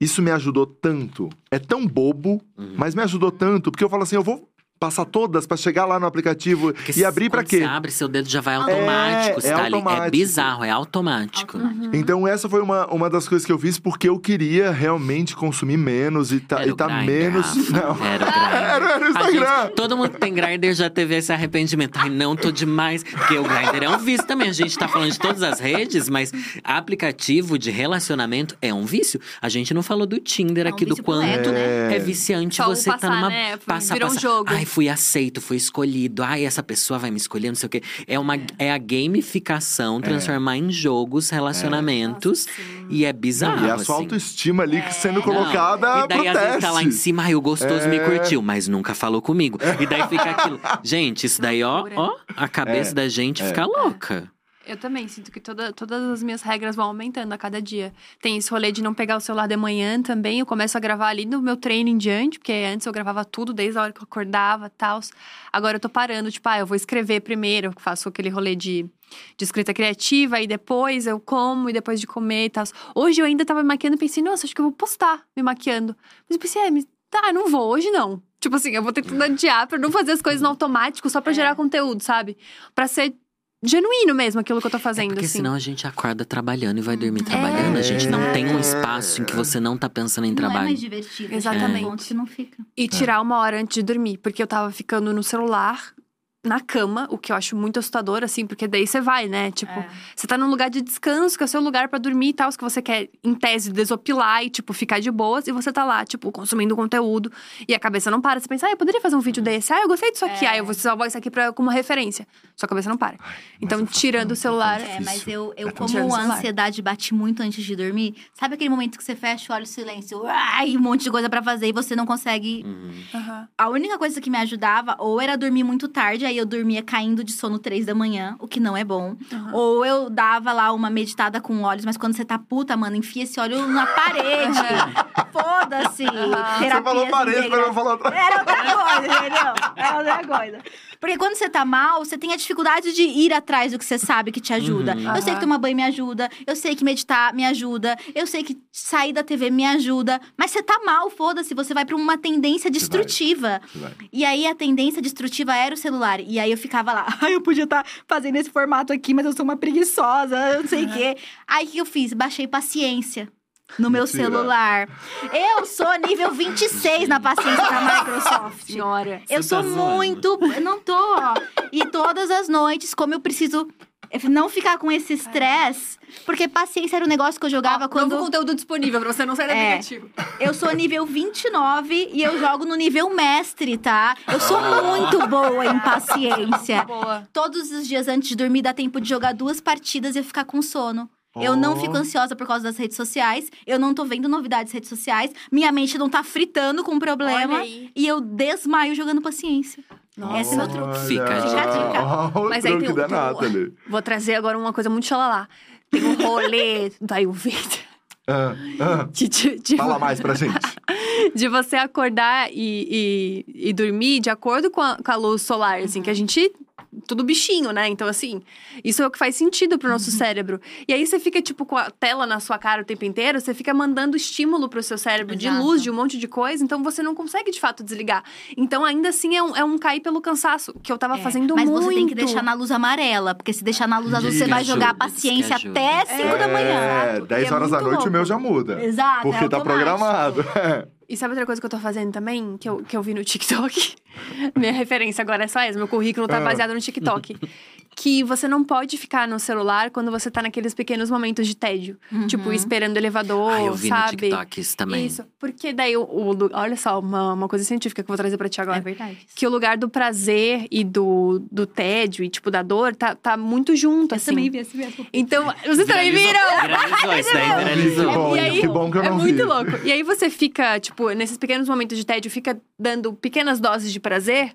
Isso me ajudou tanto. É tão bobo, Uhum. mas me ajudou tanto, porque eu falo assim, eu vou passar todas pra chegar lá no aplicativo Porque e abrir pra quando quê? Você abre, seu dedo já vai automático. É, você é tá ali. automático. É bizarro, é automático. Automático. Então essa foi uma, uma das coisas que eu fiz porque eu queria realmente consumir menos e tá, Era e tá menos. Rafa. Não. Era o. Era, era o A Instagram. gente- todo mundo que tem Grindr já teve esse arrependimento. Ai, não, tô demais. Porque o Grindr é um vício também. A gente tá falando de todas as redes, mas aplicativo de relacionamento é um vício. A gente não falou do Tinder É um aqui, do quanto ego, né? é viciante Só você passar, tá numa. né? Passa, Virou um passa. jogo. Ai, fui aceito, fui escolhido. Ai, essa pessoa vai me escolher, não sei o quê. É, uma, é a gamificação, transformar em jogos relacionamentos. Nossa. E é bizarro. E a sua assim. autoestima ali sendo Não, colocada E daí, pro às vezes, tá lá em cima, ai, o gostoso me É. curtiu, mas nunca falou comigo. E daí fica aquilo. Gente, isso daí, ó, ó, a cabeça É. da gente fica louca. Eu também sinto que toda, todas as minhas regras vão aumentando a cada dia. Tem esse rolê de não pegar o celular de manhã também. Eu começo a gravar ali no meu treino em diante, porque antes eu gravava tudo desde a hora que eu acordava e tal. Agora eu tô parando, tipo, ah, eu vou escrever primeiro, faço aquele rolê de, de escrita criativa, e depois eu como, e depois de comer e tal. Hoje eu ainda tava me maquiando e pensei, nossa, acho que eu vou postar me maquiando. Mas eu pensei, é, mas, tá, não vou, hoje não. Tipo assim, eu vou tentando adiar pra não fazer as coisas no automático só pra É. gerar conteúdo, sabe? Pra ser genuíno mesmo aquilo que eu tô É fazendo, porque assim. senão a gente acorda trabalhando e vai dormir trabalhando. A gente não tem um espaço em que você não tá pensando em Não é trabalho. mais divertido. Exatamente. um ponto que não fica. E tirar uma hora antes de dormir, porque eu tava ficando no celular, na cama, o que eu acho muito assustador, assim, porque daí você vai, né? Tipo, É. você tá num lugar de descanso, que é o seu lugar pra dormir e tal, que você quer, em tese, desopilar e, tipo, ficar de boas, e você tá lá, tipo, consumindo conteúdo, e a cabeça não para. Você pensa, ah, eu poderia fazer um vídeo desse, ah, eu gostei disso aqui, É. ah, eu vou salvar isso aqui pra, como referência. Sua cabeça não para. Então, eu faço tirando o celular. É, mas eu, eu É como a ansiedade bate muito antes de dormir, sabe aquele momento que você fecha o olho silêncio, ai, um monte de coisa pra fazer e você não consegue. Uhum. Aham. A única coisa que me ajudava, ou era dormir muito tarde, aí eu dormia caindo de sono três da manhã, o que não é bom. Aham. Ou eu dava lá uma meditada com olhos, mas quando você tá puta, mano, enfia esse olho na parede. Foda-se. Aham. Você falou parede, mas eu integradas. falar atrás. Era outra coisa, entendeu? Era outra coisa. Porque quando você tá mal, você tem a dificuldade de ir atrás do que você sabe que te ajuda. Uhum. Eu sei que tomar banho me ajuda, eu sei que meditar me ajuda, eu sei que sair da TV me ajuda. Mas você tá mal, foda-se, você vai pra uma tendência destrutiva. Vai. E aí a tendência destrutiva era o celular. E aí eu ficava lá, ai, eu podia estar fazendo esse formato aqui, mas eu sou uma preguiçosa, eu não sei o quê. Aí o que eu fiz? Baixei paciência. No meu Mentira. celular. Eu sou nível 26 na paciência da Microsoft. Senhora. Eu sou tá muito. Eu não tô, ó. E todas as noites, como eu preciso não ficar com esse estresse. Porque paciência era um negócio que eu jogava Ó, quando. Novo conteúdo disponível pra você não sair da É. Eu sou nível 29 e eu jogo no nível mestre, tá? Eu sou muito boa em paciência. Boa. Todos os dias antes de dormir dá tempo de jogar duas partidas e eu ficar com sono. Eu não fico ansiosa por causa das redes sociais. Eu não tô vendo novidades nas redes sociais. Minha mente não tá fritando com problema. E eu desmaio jogando paciência. Nossa. Esse é o meu truque. Fica a Fica a dica. Mas aí tem Nathalie. Vou trazer agora uma coisa muito xalalá. Tem um rolê da Ayurveda. Ah, ah. De, de, de, Fala mais pra gente. de você acordar e, e, e dormir de acordo com a, com a luz solar, assim, que a gente. Tudo bichinho, né? Então, assim, isso é o que faz sentido pro nosso cérebro. E aí você fica, tipo, com a tela na sua cara o tempo inteiro, você fica mandando estímulo pro seu cérebro de Exato. luz, de um monte de coisa, então você não consegue de fato desligar. Então, ainda assim, é um, é um cair pelo cansaço, que eu tava É, fazendo Mas muito. você tem que deixar na luz amarela, porque se deixar na luz azul, você vai jogar a paciência até 5 da manhã. É, Exato. 10 E é horas da noite o meu louco. já muda. Exato. Porque é tá programado. E sabe outra coisa que eu tô fazendo também? Que eu, que eu vi no TikTok? Minha referência agora é só essa. Meu currículo tá Ah. baseado no TikTok. que você não pode ficar no celular quando você tá naqueles pequenos momentos de tédio. Tipo, esperando o elevador, Ai, eu vi sabe? no TikTok isso também. Isso. Porque daí, o, o olha só, uma, uma coisa científica que eu vou trazer pra ti agora. É verdade. Que o lugar do prazer e do, do tédio e, tipo, da dor tá, tá muito junto, assim. vi esse mesmo. Então, vocês também viram? Viralizou, isso daí viralizou. Que bom, E aí- que bom que eu É não muito vi. louco. E aí você fica, tipo, nesses pequenos momentos de tédio, fica dando pequenas doses de prazer.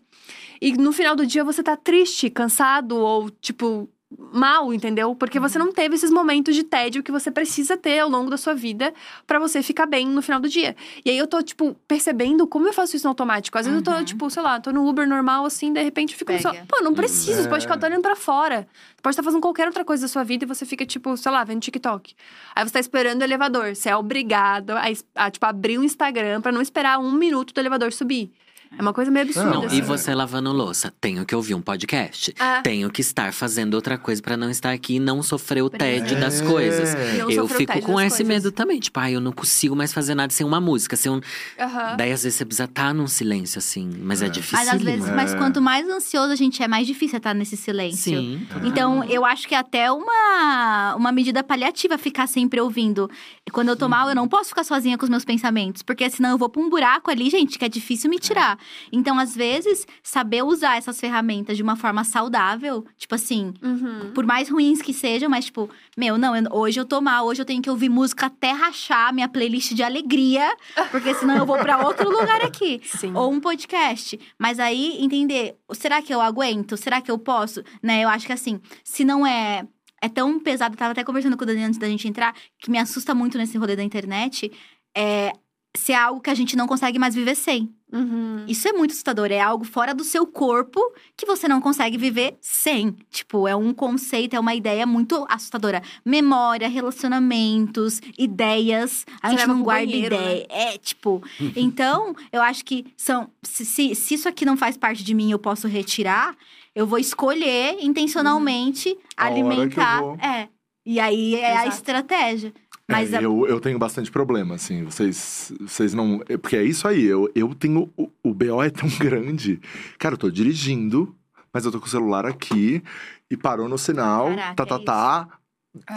E no final do dia você tá triste, cansado ou tipo, mal, entendeu? Porque você não teve esses momentos de tédio que você precisa ter ao longo da sua vida pra você ficar bem no final do dia. E aí eu tô, tipo, percebendo como eu faço isso no automático. Às vezes eu tô, Uhum. tipo, sei lá, tô no Uber normal, assim, de repente eu fico só. Pô, não preciso, você pode É. ficar olhando pra fora. Você pode estar fazendo qualquer outra coisa da sua vida e você fica, tipo, sei lá, vendo TikTok. Aí você tá esperando o elevador. Você é obrigado a, a, tipo, abrir o Instagram pra não esperar um minuto do elevador subir. É uma coisa meio absurda. Não, assim. e você lavando louça, tenho que ouvir um podcast. É. Tenho que estar fazendo outra coisa pra não estar aqui e não sofrer o tédio É. das coisas. Não eu fico com esse coisas. medo também. Tipo, ah, eu não consigo mais fazer nada sem uma música. Sem um... Aham. Daí, às vezes, você precisa estar num silêncio, assim. Mas é, difícil. Mas às vezes, É. mas quanto mais ansioso a gente é, mais difícil é estar nesse silêncio. Sim. Então, eu acho que é até uma, uma medida paliativa ficar sempre ouvindo. Quando eu tô mal, eu não posso ficar sozinha com os meus pensamentos, porque senão eu vou pra um buraco ali, gente, que é difícil me tirar. Então, às vezes, saber usar essas ferramentas de uma forma saudável, tipo assim, Uhum. por mais ruins que sejam, mas tipo, meu, não, eu- hoje eu tô mal, hoje eu tenho que ouvir música até rachar minha playlist de alegria, porque senão eu vou pra outro lugar aqui. Sim. Ou um podcast. Mas aí, entender, será que eu aguento? Será que eu posso? Né, eu acho que assim, se não é. É tão pesado, eu tava até conversando com o Dani antes da gente entrar, que me assusta muito nesse rolê da internet, é se é algo que a gente não consegue mais viver sem. Uhum. Isso é muito assustador. É algo fora do seu corpo que você não consegue viver sem. Tipo, é um conceito, é uma ideia muito assustadora. Memória, relacionamentos, ideias. A Você gente não guarda banheiro, né? ideia. É, tipo. então, eu acho que são. Se, se, se isso aqui não faz parte de mim eu posso retirar, eu vou escolher intencionalmente A eu alimentar. É. E aí é a Exato. estratégia. Mas É, a- eu, eu tenho bastante problema, assim. Vocês, vocês não. é, Porque é isso aí. Eu, eu tenho. O, o BO é tão grande. Cara, eu tô dirigindo, mas eu tô com o celular aqui e parou no sinal. Caraca, tá, tá, é tá.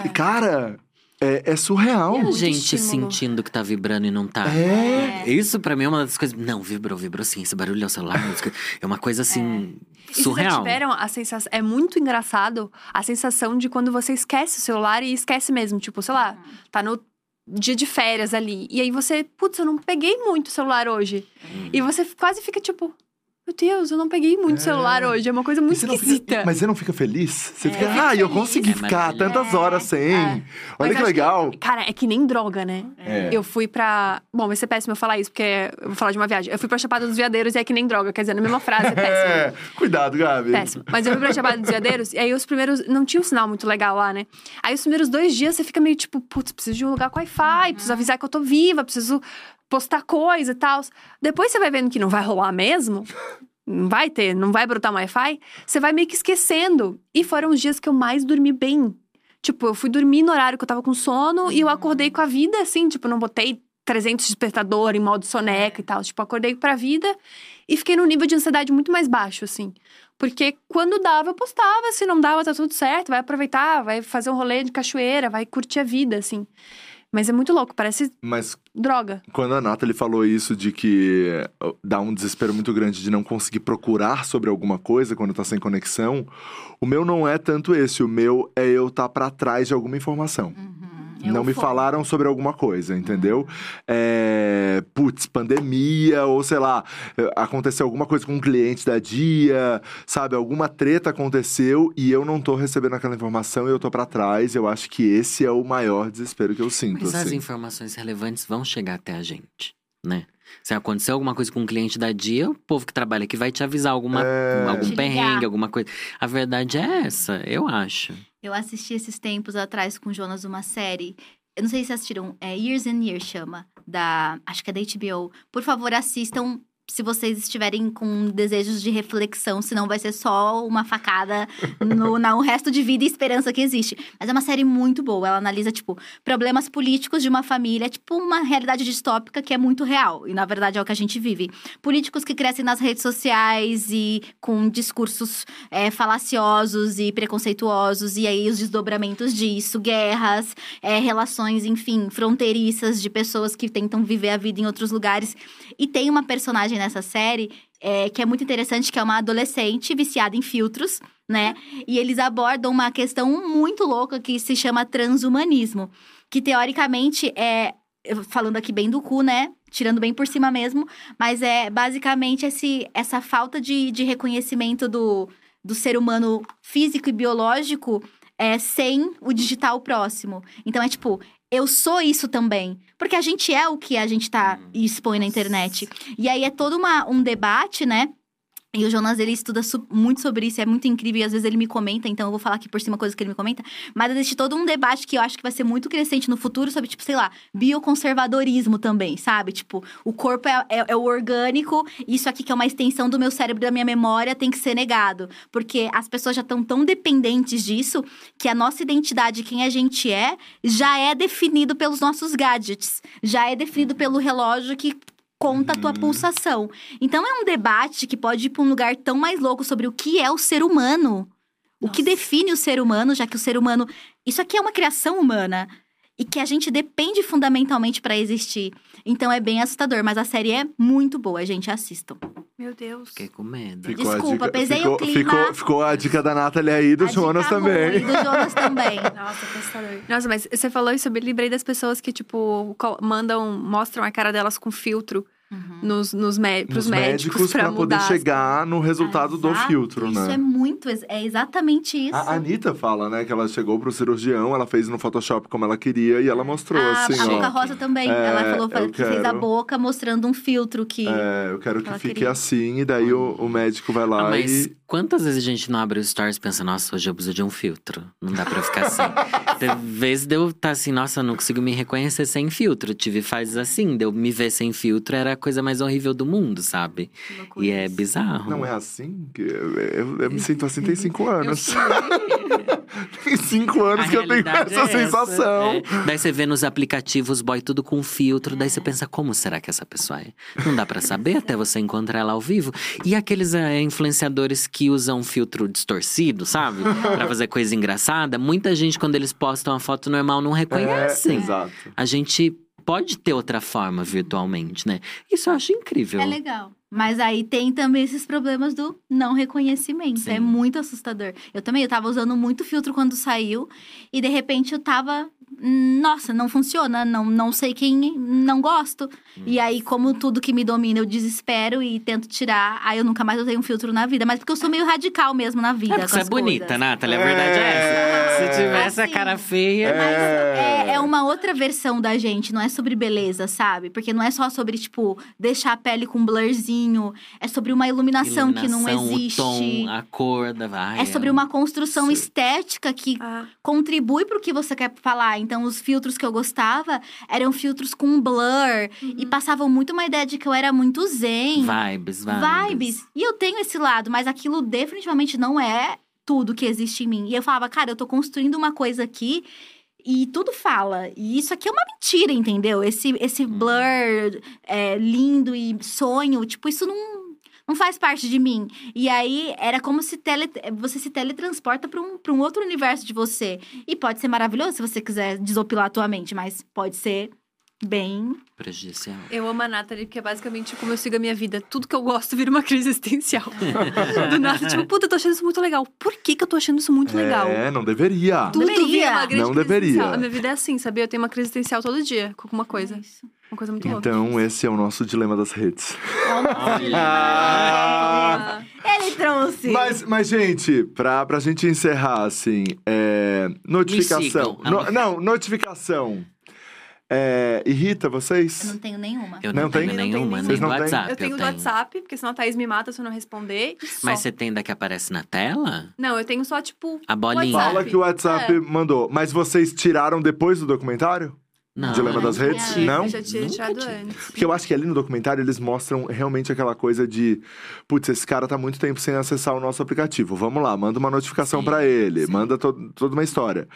É. E, cara, é, é surreal. E a gente estímulo. sentindo que tá vibrando e não tá. É. Isso pra mim é uma das coisas. Não, vibrou, vibrou sim. Esse barulho é o celular. música. É uma coisa assim. E vocês já surreal. tiveram a sensação. É muito engraçado a sensação de quando você esquece o celular e esquece mesmo. Tipo, sei lá, tá no dia de férias ali. E aí você, putz, eu não peguei muito o celular hoje. Hum. E você quase fica tipo. Meu Deus, eu não peguei muito É. celular hoje. É uma coisa muito não fica- esquisita. mas você não fica feliz? Você É, fica, ah, eu feliz. consegui É ficar tantas horas sem. É. Olha Mas que legal. Cara, é que nem droga, né? É. Eu fui pra. Bom, vai ser péssimo eu falar isso, porque eu vou falar de uma viagem. Eu fui pra Chapada dos Veadeiros e é que nem droga. Quer dizer, na mesma frase é péssimo. É, cuidado, Gabi. Péssimo. Mas eu fui pra Chapada dos Veadeiros e aí os primeiros. Não tinha um sinal muito legal lá, né? Aí os primeiros dois dias você fica meio tipo, putz, preciso de um lugar com Wi-Fi, preciso avisar que eu tô viva, preciso postar coisa e tal. Depois você vai vendo que não vai rolar mesmo. Não vai ter, não vai brotar um Wi-Fi. Você vai meio que esquecendo. E foram os dias que eu mais dormi bem. Tipo, eu fui dormir no horário que eu tava com sono e eu acordei com a vida, assim, tipo, não botei 300 despertador em modo soneca e tal. Tipo, acordei pra vida e fiquei num nível de ansiedade muito mais baixo, assim. Porque quando dava, eu postava. Se não dava, tá tudo certo. Vai aproveitar, vai fazer um rolê de cachoeira, vai curtir a vida, assim. Mas é muito louco, parece Mas droga. quando a Nathalie falou isso de que dá um desespero muito grande de não conseguir procurar sobre alguma coisa quando tá sem conexão, o meu não é tanto esse. O meu é eu estar tá pra trás de alguma informação. É não me falaram sobre alguma coisa, entendeu? É, putz, pandemia, ou sei lá, eh, aconteceu alguma coisa com um cliente da dia, sabe? Alguma treta aconteceu e eu não tô recebendo aquela informação e eu tô pra trás. Eu acho que esse é o maior desespero que eu sinto, Mas as assim. informações relevantes vão chegar até a gente, né? Se acontecer alguma coisa com um cliente da dia, o povo que trabalha aqui vai te avisar alguma, É. algum Te ligar. perrengue, alguma coisa. A verdade é essa, eu acho. Eu assisti esses tempos atrás com o Jonas uma série. Eu não sei se assistiram, é Years and Years chama, da. Acho que é da HBO. Por favor, assistam se vocês estiverem com desejos de reflexão, senão vai ser só uma facada no, no resto de vida e esperança que existe. Mas é uma série muito boa. Ela analisa, tipo, problemas políticos de uma família, tipo, uma realidade distópica que é muito real. E, na verdade, é o que a gente vive. Políticos que crescem nas redes sociais e com discursos é, falaciosos e preconceituosos, e aí os desdobramentos disso, guerras, é, relações, enfim, fronteiriças de pessoas que tentam viver a vida em outros lugares. E tem uma personagem nessa série é, que é muito interessante, que é uma adolescente viciada em filtros, né? E eles abordam uma questão muito louca que se chama transhumanismo, que teoricamente é. Falando aqui bem do cu, né? Tirando bem por cima mesmo, mas é basicamente esse, essa falta de, de reconhecimento do, do ser humano físico e biológico é, sem o digital próximo. Então é tipo, eu sou isso também. Porque a gente é o que a gente tá e expõe na internet. E aí é todo uma, um debate, né? E o Jonas, ele estuda muito sobre isso, é muito incrível, e às vezes ele me comenta, então eu vou falar aqui por cima coisas que ele me comenta. Mas existe todo um debate que eu acho que vai ser muito crescente no futuro sobre, tipo, sei lá, bioconservadorismo também, sabe? Tipo, o corpo é, é- é o orgânico, isso aqui que é uma extensão do meu cérebro, da minha memória, tem que ser negado. Porque as pessoas já estão tão dependentes disso que a nossa identidade, quem a gente é, já é definido pelos nossos gadgets. Já é definido pelo relógio que conta a tua pulsação. Então é um debate que pode ir para um lugar tão mais louco sobre o que é o ser humano. O que Nossa. define o ser humano, já que o ser humano. Isso aqui é uma criação humana. E que a gente depende fundamentalmente para existir. Então é bem assustador, mas a série é muito boa, gente. Assistam. Meu Deus. Fiquei com medo. Ficou a Desculpa, dica- pesei ficou, o clima. Ficou, ficou a dica da Nathalie aí, do A Jonas dica também. ruim, do Jonas também. Nossa, que assustador. Nossa, mas você falou isso, eu me lembrei das pessoas que, tipo, mandam, mostram a cara delas com filtro Uhum. nos, nos pros Nos médicos, pra, pra poder mudar. chegar no resultado do Exato, filtro, Isso né? é muito, é exatamente isso. A Anitta fala, né, que ela chegou pro cirurgião, ela fez no Photoshop como ela queria e ela mostrou a, assim, a ó. Boca Rosa também. É, ela falou que fez a quero. boca mostrando um filtro que. É, eu quero que Ela fique queria. assim, e daí o, o médico vai lá Ah, mas e. quantas vezes a gente não abre os stories e pensa, nossa, hoje eu preciso de um filtro. Não dá pra ficar sem. Teve vezes de eu estar assim, nossa, eu não consigo me reconhecer sem filtro. Tive fases assim, de eu me ver sem filtro era a coisa mais horrível do mundo, sabe? E é isso. bizarro. Não é assim? Que Eu, eu- eu me sinto assim tem cinco anos. tem cinco anos A que eu tenho essa é sensação. é. Daí você vê nos aplicativos boy tudo com filtro, daí você pensa como será que essa pessoa é? Não dá pra saber até você encontrar ela ao vivo. E aqueles é, influenciadores que usam filtro distorcido, sabe? Pra fazer coisa engraçada, muita gente quando eles postam a foto normal não É, reconhecem. exato. A gente pode ter outra forma virtualmente, né? Isso eu acho incrível. É legal. Mas aí tem também esses problemas do não reconhecimento. Sim. É muito assustador. Eu também, eu tava usando muito filtro quando saiu. E de repente eu tava. "Hum, Nossa, não funciona. Não, não sei quem. Não gosto. E aí, como tudo que me domina, eu desespero e tento tirar. Aí eu nunca mais usei um filtro na vida. Mas porque eu sou meio radical mesmo na vida. É porque com você é bonita, coisas. Nathalie. A verdade é essa. Se tivesse a Assim, cara feia. Mas É. é, é uma outra versão da gente, não é sobre beleza, sabe? Porque não é só sobre, tipo, deixar a pele com blurzinho. É sobre uma iluminação, que não Iluminação, existe. O tom, a cor da vai. É sobre uma construção Sim. estética que Ah, contribui pro que você quer falar. Então, os filtros que eu gostava eram filtros com blur. E passavam muito uma ideia de que eu era muito zen. Vibes, vibes. vibes. E eu tenho esse lado, mas aquilo definitivamente não é tudo que existe em mim. E eu falava, cara, eu tô construindo uma coisa aqui e tudo fala. E isso aqui é uma mentira, entendeu? Esse, esse Uhum. blur é, lindo e sonho, tipo, isso não. Não faz parte de mim. E aí, era como se tele, você se teletransporta pra um, um outro universo de você. E pode ser maravilhoso se você quiser desopilar a tua mente, mas pode ser bem Prejudicial. eu amo a Nathalie, porque é basicamente como eu sigo a minha vida. Tudo que eu gosto vira uma crise existencial. Do nada, tipo, puta, eu tô achando isso muito legal. Por que, que eu tô achando isso muito legal? É, não deveria. Tudo Deveria. vira uma grande Não crise deveria. existencial. A minha vida é assim, sabia? Eu tenho uma crise existencial todo dia com alguma coisa. Isso. Uma coisa muito louca. Então, esse é o nosso dilema das redes. Ah, Ele trouxe. Mas, mas gente, pra, pra gente encerrar, assim, é, notificação. No- não, notificação. É, irrita Eu vocês? não tenho nenhuma. Eu Não não, tenho Eu não tenho nenhuma, nem do não têm? WhatsApp. eu tenho do WhatsApp, porque senão a Thaís me mata se eu não responder. Mas você tem da que aparece na tela? Não, eu tenho só, tipo. A bolinha. WhatsApp. Fala que o WhatsApp É. mandou. Mas vocês tiraram depois do documentário? Não. Dilema eu das redes? tive. Não? Eu já tinha tirado antes. Porque eu acho que ali no documentário eles mostram realmente aquela coisa de. Putz, esse cara tá muito tempo sem acessar o nosso aplicativo. Vamos lá, manda uma notificação pra ele, sim. manda to- toda uma história.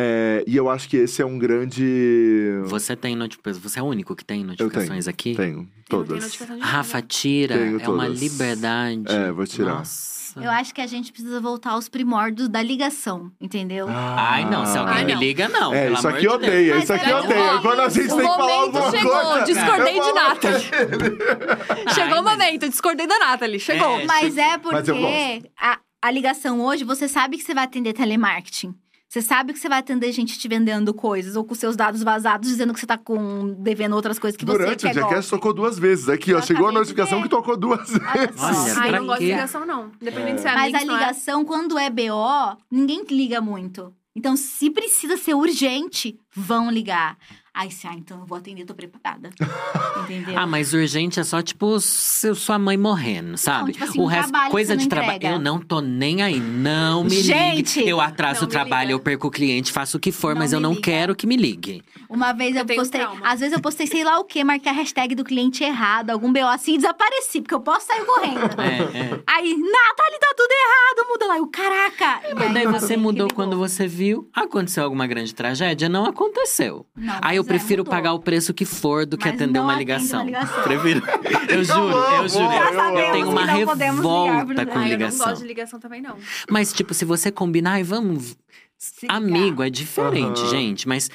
É, e eu acho que esse é um grande. Você tem notificações. Você é o único que tem notificações aqui? Tenho, Eu não tenho todas. de Rafa, tira. Tenho é uma todas. liberdade. É, vou tirar. Nossa. Eu acho que a gente precisa voltar aos primórdios da ligação, entendeu? Ai, não. Se alguém Ai, me não. liga, não. É, isso aqui de odeia, isso aqui Mas odeia. Quando a gente O tem que falar momento alguma chegou, coisa. discordei de Nathalie. Chegou o mas- momento, discordei da Nathalie. Chegou. É, Mas é Mas porque a, a ligação hoje, você sabe que você vai atender telemarketing. Você sabe que você vai atender gente te vendendo coisas, ou com seus dados vazados, dizendo que você tá com devendo outras coisas que Durante você o quer Jackass tocou duas vezes. Aqui, ó. Chegou a notificação que tocou duas vezes. Olha, Ai, não gosto de ligação, não. Dependendo se é Mas a é. ligação, quando é BO, ninguém liga muito. Então, se precisa ser urgente, vão ligar. Aí, se, ah, então eu vou atender, tô preparada. Entendeu? Ah, mas urgente é só, tipo, se sua mãe morrendo, sabe? tipo assim, o resto, coisa você de não trabalho. Eu não tô nem aí. Não me Gente! ligue. Eu atraso Não o trabalho, liga. eu perco o cliente, faço o que for, Não mas eu não liga. quero que me ligue. Uma vez eu, Eu postei. trauma. Às vezes eu postei sei lá o quê, marquei a hashtag do cliente errado, algum BO assim e desapareci, porque eu posso sair correndo. É, é. Aí, Nathalie, tá tudo errado, muda lá. Eu, caraca! E Mas aí, daí você mudou quando você viu. Aconteceu alguma grande tragédia? Não aconteceu. Não, Aí eu é, prefiro mudou. pagar o preço que for do que Mas atender uma ligação. uma ligação. Prefiro. Eu juro, eu juro. Eu tenho uma revolta com Ai, eu não ligação. gosto de ligação também, não. Mas, tipo, se você combinar, ai, vamos. Amigo, é diferente, gente. Mas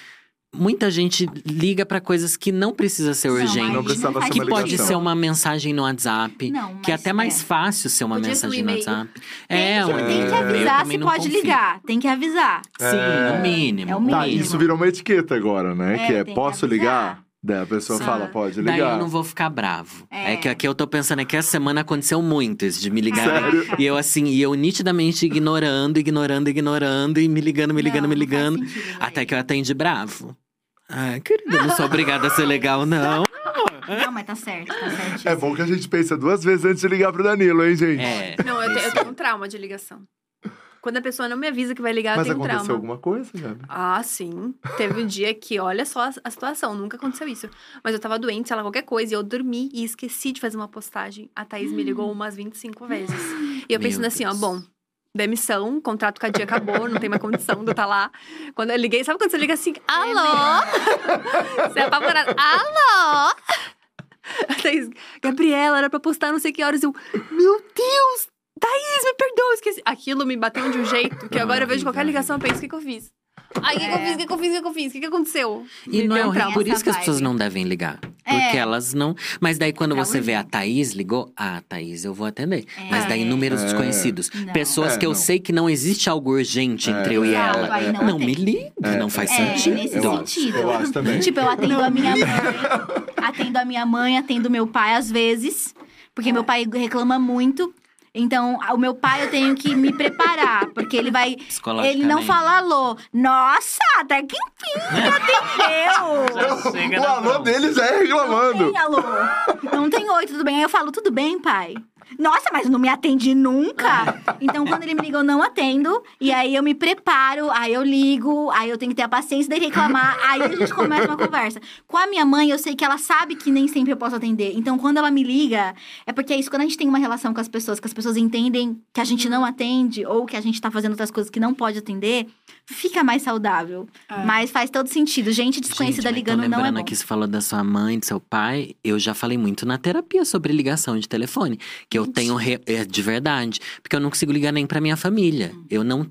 muita gente liga pra coisas que não precisa ser Não, urgente. Não precisava ser que uma pode ser uma mensagem no WhatsApp. Não, que é até mais é. fácil ser uma Podia ser um mensagem no. WhatsApp. Tem, É, que, um tem que avisar se pode confio. ligar. Tem que avisar. Sim, É. no mínimo. É o no Tá, mínimo. isso virou uma etiqueta agora, né? É, que é, tem que posso avisar. ligar? Daí a pessoa Sim. fala, pode Daí ligar. eu não vou ficar bravo. É. É. que aqui eu tô pensando é que essa semana aconteceu muito isso de me ligar. Sério? E eu assim, e eu nitidamente ignorando, ignorando, ignorando, e me ligando, me ligando, Não, me ligando. sentido, Até que eu atendi bravo. Ai, querida, eu não sou obrigada a ser legal, não. Não, mas tá certo, tá certo. É bom que a gente pensa duas vezes antes de ligar pro Danilo, hein, gente? É. Não, eu, te- eu tenho um trauma de ligação. Quando a pessoa não me avisa que vai ligar, Mas eu tenho aconteceu trauma. alguma coisa, Gabi? Ah, sim. Teve um dia que, olha só a, a situação, nunca aconteceu isso. Mas eu tava doente, sei lá, qualquer coisa, e eu dormi e esqueci de fazer uma postagem. A Thaís me ligou umas 25 vezes. E eu Meu pensando assim, ó, Deus. bom, demissão, contrato com a dia acabou, não tem mais condição de eu estar lá. Quando eu liguei, sabe quando você liga assim, alô? você é apavorada, alô? A Thaís, Gabriela, era pra postar não sei que horas. Eu, meu Deus, Thaís, me perdoa, esqueci. Aquilo me bateu de um jeito que agora eu vejo qualquer ligação, eu penso, o que, que eu fiz? Ai, o que, que eu fiz? O que, que eu fiz? O que, que eu fiz? O que, que aconteceu? E Me não é um horrível. trauma. Por isso que as pessoas não devem ligar. É. Porque elas não. Mas daí, quando É você vê a. Thaís ligou, ah, Thaís, eu vou atender. É. Mas daí, números É. desconhecidos. Não. Pessoas É, que eu não. sei que não existe algo urgente É. entre eu e Exato, ela. aí não Não, me É. não faz É, sentido. nesse Eu acho, sentido. eu acho também. Tipo, eu atendo a minha mãe. atendo a minha mãe, atendo meu pai às vezes. Porque meu pai reclama muito. Então, o meu pai eu tenho que me preparar. Porque ele vai. Ele não fala alô. Nossa, até que enfim, atendeu. o na alô deles é reclamando. Não tem alô. Não tem oi, tudo bem? Aí eu falo, tudo bem, pai? Nossa, mas não me atende nunca. Então, quando ele me liga, eu não atendo. E aí eu me preparo, aí eu ligo, aí eu tenho que ter a paciência de reclamar. Aí a gente começa uma conversa. Com a minha mãe, eu sei que ela sabe que nem sempre eu posso atender. Então, quando ela me liga, é porque é isso, quando a gente tem uma relação com as pessoas, que as pessoas entendem que a gente não atende, ou que a gente tá fazendo outras coisas que não pode atender, fica mais saudável. É. Mas faz todo sentido. Gente desconhecida Gente, ligando não é lembrando bom. aqui, você falou da sua mãe, do seu pai. Eu já falei muito na terapia sobre ligação de telefone. Que eu tenho re- é, de verdade. Porque eu não consigo ligar nem pra minha família. Hum. Eu não.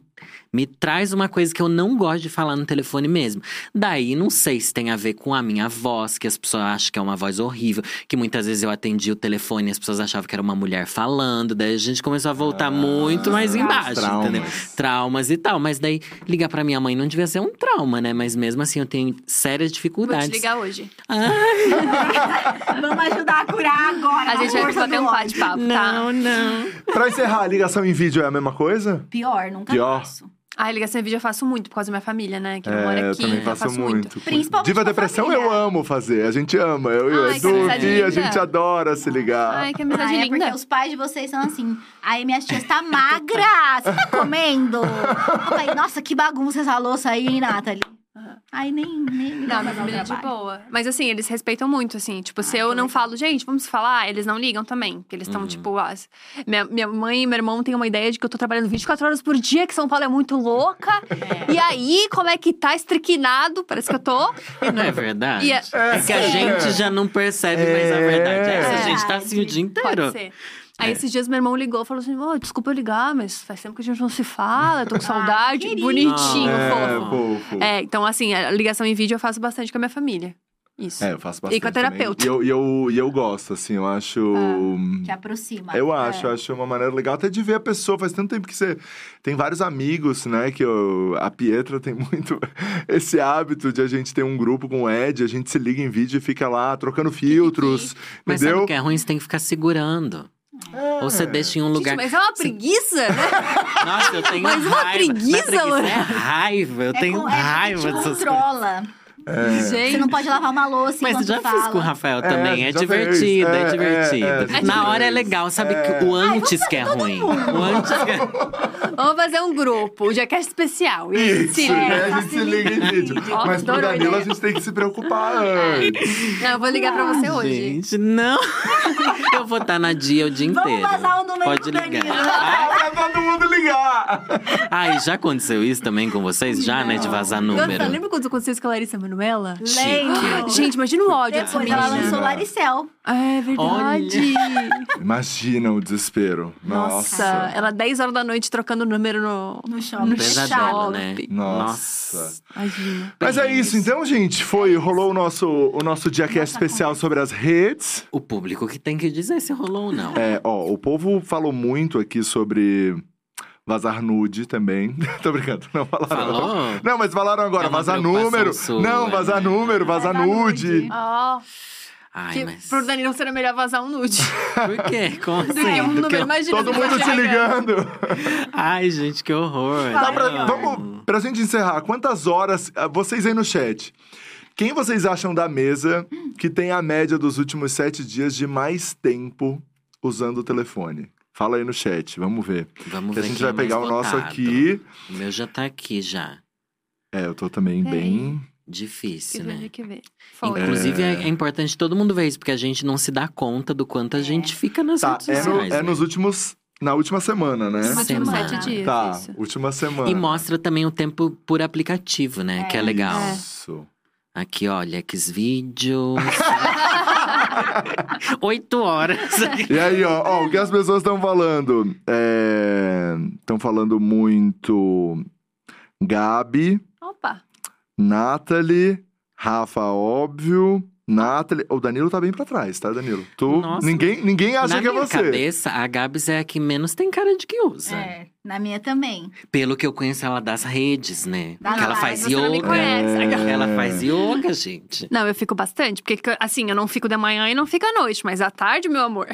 Me traz uma coisa que eu não gosto de falar no telefone mesmo. Daí, não sei se tem a ver com a minha voz, que as pessoas acham que é uma voz horrível. Que muitas vezes eu atendi o telefone e as pessoas achavam que era uma mulher falando. Daí a gente começou a voltar muito mais embaixo, traumas. entendeu? Traumas e tal. Mas daí, ligar pra minha mãe não devia ser um trauma, né? Mas mesmo assim, eu tenho sérias Vou dificuldades. te ligar hoje. Vamos ajudar a curar agora. A gente vai do um bate-papo, tá? Não, não. Pra encerrar, a ligação em vídeo é a mesma coisa? Pior, nunca Pior. Faço. Ah, ligação em vídeo eu faço muito por causa da minha família, né? Que não É, mora eu aqui, também então faço, muito. Principalmente Diva Depressão família. eu amo fazer. A gente ama. Eu e o Ai, Gui, a gente adora se ligar. Ai, que amizade é linda. porque os pais de vocês são assim. Aí minhas tias tá magra. Você tá comendo? Eu falei, nossa, que bagunça essa louça aí, hein, Nathalie? Aí nem, nem Não, família é de boa. Mas assim, eles respeitam muito, assim. Tipo, se Ah, eu que não legal. falo, gente, vamos falar, eles não ligam também. Porque eles estão, Uhum. tipo, as... minha, minha mãe e meu irmão têm uma ideia de que eu tô trabalhando 24 horas por dia, que São Paulo é muito louca. É. E aí, como é que tá estriquinado? Parece que eu tô. E não é verdade? E é- É que a gente já não percebe mais a verdade. Essa É. gente tá assim o dia inteiro. Pode ser. Aí É. esses dias meu irmão ligou e falou assim: "Ô, desculpa eu ligar, mas faz tempo que a gente não se fala, eu tô com saudade. querido. Bonitinho, é, fofo. fofo. É, então assim, a ligação em vídeo eu faço bastante com a minha família. Isso. É, eu faço bastante. E com a terapeuta. E eu, e, eu, e eu gosto, assim, eu acho. Que aproxima. Eu acho, acho uma maneira legal até de ver a pessoa. Faz tanto tempo que você tem vários amigos, né? Que eu- a Pietra tem muito esse hábito de a gente ter um grupo com o Ed, a gente se liga em vídeo e fica lá trocando filtros, Mas sabe entendeu? o que é ruim? Você tem que ficar segurando. Ou você deixa em um lugar. Gente, mas é uma preguiça, né? Nossa, eu tenho Mas uma raiva. preguiça, Não é preguiça, mano. é raiva. Eu É tenho com- é, raiva te dessas coisas. É. Gente. Você não pode lavar uma louça Mas já fala. fiz com o Rafael É, também. É, divertido, fez. é, É, divertido. é, é, Na já hora é legal, sabe É. que o antes que é ruim. O antes que é... Vamos fazer um grupo, o Jackass especial. E Isso, se né? A gente se liga em vídeo. Mas pro Danilo a gente tem que se preocupar antes. Não, eu vou ligar pra você hoje. Gente, não. Eu vou estar na dia o dia Vamos inteiro. vazar o número Pode do ligar. Danilo. Ai, Ah, pra todo mundo ligar! Ai, já aconteceu isso também com vocês? Já, né? De vazar número. lembra quando aconteceu isso com a Larissa Manoela? Lembro. Gente, imagina o ódio dessa Depois ela lançou Laricel. É verdade. Imagina o desespero. Nossa, Nossa. ela 10 horas da noite trocando número no, No shopping. no Pesadelo, shopping. né? Nossa. Imagina. Mas é isso, então, gente. Foi, rolou o nosso, o nosso Diacast Nossa especial sobre as redes. O público que tem que dizer se rolou ou não. É, ó, o povo falou muito aqui sobre vazar nude também. Tô brincando, não falaram. Falou? Não, mas falaram agora, É vazar número. sua, não, vazar né? número, vazar Vazar nude. Ó, Ai, que mas. pro Danilo seria melhor vazar um nude. Por quê? Como assim? um Do que número, eu- imagina. Todo mundo te ligando. Ai, gente, que horror. Tá, pra, vamos, pra gente encerrar, quantas horas, ah, vocês aí no chat, quem vocês acham da mesa que tem a média dos últimos sete dias de mais tempo usando o telefone? Fala aí no chat, vamos ver. Vamos Que a ver gente quem vai é pegar o nosso aqui. O meu já tá aqui já. É, eu tô também bem. Difícil, Que ver, né? que ver. Foi. Inclusive, é... é importante todo mundo ver isso, porque a gente não se dá conta do quanto a gente fica nas Tá, redes é, no- sociais. é né? nos últimos. Na última semana, né? Semana. sete dias. Tá, isso. última semana. E mostra também o tempo por aplicativo, né? Que é legal. É. Isso. Aqui, olha, Xvideos. Oito horas. E aí, ó, ó, o que as pessoas estão falando? Estão falando muito Gabi, Opa. Nathalie, Rafa, óbvio. Nathalie. O Danilo tá bem pra trás, tá, Danilo? Tu, Nossa. ninguém, ninguém acha Na que é minha você. cabeça, a Gabs é a que menos tem cara de que usa. É, na minha também. Pelo que eu conheço ela das redes, né? Das que ela faz você não me yoga. conhece. Ela faz yoga, gente. Não, eu fico bastante, porque assim, eu não fico de manhã e não fico à noite, mas à tarde, meu amor.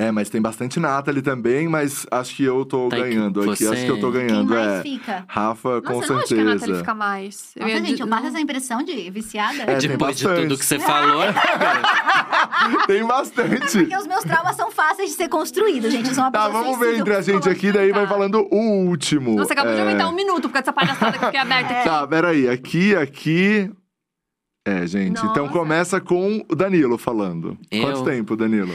É, mas tem bastante Nathalie também, mas acho que eu tô Tá ganhando aqui. você- Acho que eu tô Quem ganhando, mais é. fica? Rafa, Nossa, com eu não acho que a Nathalie certeza. fica mais. Nossa, ia gente, eu passo essa impressão de viciada. É, Depois de tudo que você falou. Tem bastante. Porque os meus traumas são fáceis de ser construídos, gente. Eu sou uma Tá, pessoa vamos ver entre a gente aqui, daí vai falando o último. Nossa, acabou de É, aumentar um minuto por causa dessa palhaçada que fiquei aberta aqui. Tá, peraí. Aqui, aqui. É, gente. Então Nossa. começa com o Danilo falando. Eu? Quanto tempo, Danilo?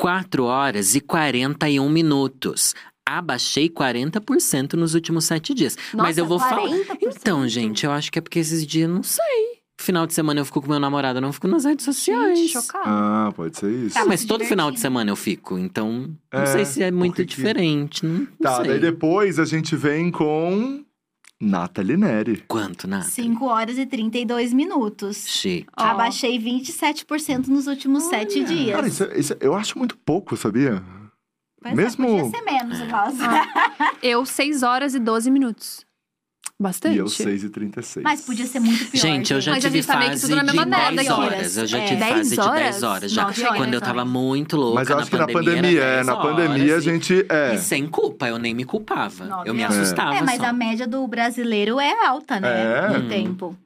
4 horas e 41 minutos. Abaixei 40% nos últimos sete dias. Mas Nossa, eu vou falar. 40%. Então, gente, eu acho que é porque esses dias, não sei. Final de semana eu fico com meu namorado, eu não fico nas redes sociais. Gente. Ah, pode ser isso. Ah, Tá mas muito todo final de semana eu fico, então não É, sei se é muito que- diferente. Não, não Tá, sei. daí depois a gente vem com Nathalie Neri. Quanto, Nath? 5 horas e 32 minutos. Chique. Abaixei 27% nos últimos sete dias. Cara, isso, é- isso é- eu acho muito pouco, sabia? Pois mesmo- É, podia ser menos, É. nossa. Eu, 6 horas e 12 minutos. Bastante. E eu 6 e 36. Mas podia ser muito pior. Gente, eu já Mas a tive tá que fase tudo na de mesma merda 10 aqui. horas. Eu já É. tive 10 fase de 10 horas? Já. Nossa, Quando eu tava muito louca Mas eu na acho que na pandemia, pandemia, era é, 10 na pandemia a gente. É. E sem culpa, eu nem me culpava. Nove eu me horas. assustava É, mas só. a média do brasileiro é alta, né? É. No Hum. tempo.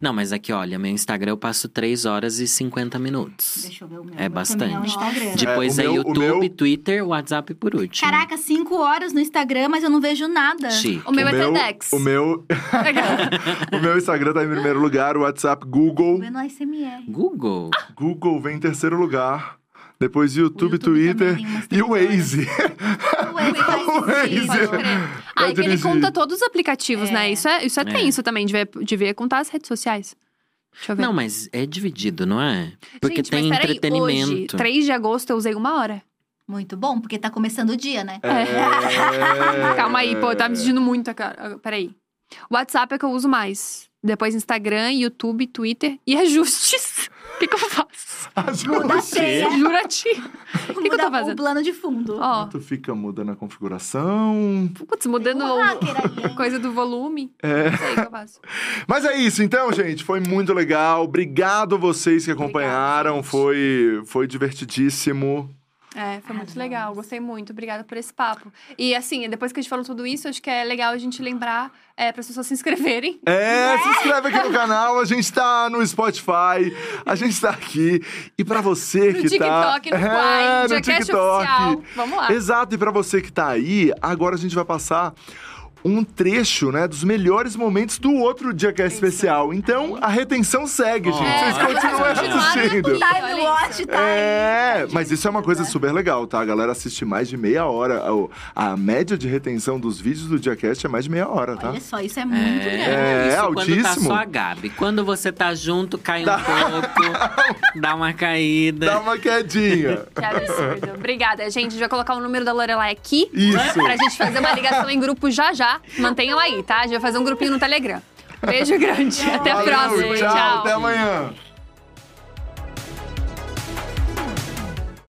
Não, mas aqui, olha, meu Instagram eu passo 3 horas e 50 minutos. Deixa eu ver o meu. É é bastante. Instagram. Depois o é, meu- YouTube, meu- Twitter, WhatsApp por último. Caraca, 5 horas no Instagram, mas eu não vejo nada. Chique. O meu o é meu, TEDx. o meu, o meu Instagram tá em primeiro lugar, o WhatsApp Google. Vendo ASMR. Google. Google vem em terceiro lugar. Depois YouTube, YouTube Twitter e o Waze. Ah, e que ele dirigir. conta todos os aplicativos, É. né? Isso é, isso é É. tenso também, devia, devia contar as redes sociais. Deixa eu ver. Não, mas é dividido, não é? Porque Gente, tem mas peraí, Hoje, entretenimento. 3 de agosto, eu usei uma hora. Muito bom, porque tá começando o dia, né? É. Calma aí, pô, tá me sentindo muito, cara. Peraí. WhatsApp é que eu uso mais. Depois Instagram, YouTube, Twitter e ajustes. O que, que eu faço? Muda a senha. Jura ti. O que, que eu tô o fazendo? plano de fundo. Ó, Tu fica mudando a configuração. putz, mudando Um hacker a coisa do volume. É. Não sei o que eu faço. Mas é isso, então, gente. Foi muito legal. Obrigado vocês que acompanharam. gente. foi, foi divertidíssimo. É, foi muito legal. Gostei muito. Obrigada por esse papo. E assim, depois que a gente falou tudo isso, acho que é legal a gente lembrar é, para as pessoas se inscreverem. É, se inscreve aqui no canal. A gente tá no Spotify. A gente tá aqui. E pra você No que TikTok, tá. no é, Quai, no TikTok. Oficial. Vamos lá. Exato, e pra você que tá aí, agora a gente vai passar um trecho, né, dos melhores momentos do outro Diacast especial. Então, a retenção segue, gente. É, Vocês continuarem assistindo. Time Watch, tá É, mas isso é uma coisa super legal, tá? A galera assiste mais de meia hora. O- A média de retenção dos vídeos do Diacast é mais de meia hora, tá? Olha só, isso é muito grande. É, isso altíssimo. quando tá só a Gabi. Quando você tá junto, cai um pouco, dá uma caída. Dá uma quedinha. Que absurdo. Obrigada, gente. A gente vai colocar o número da Lorelai aqui. Isso. Pra gente fazer uma ligação em grupo já já. Mantenham aí, tá? A gente vai fazer um grupinho no Telegram. Beijo grande. Até a próxima. tchau, Tchau. até amanhã.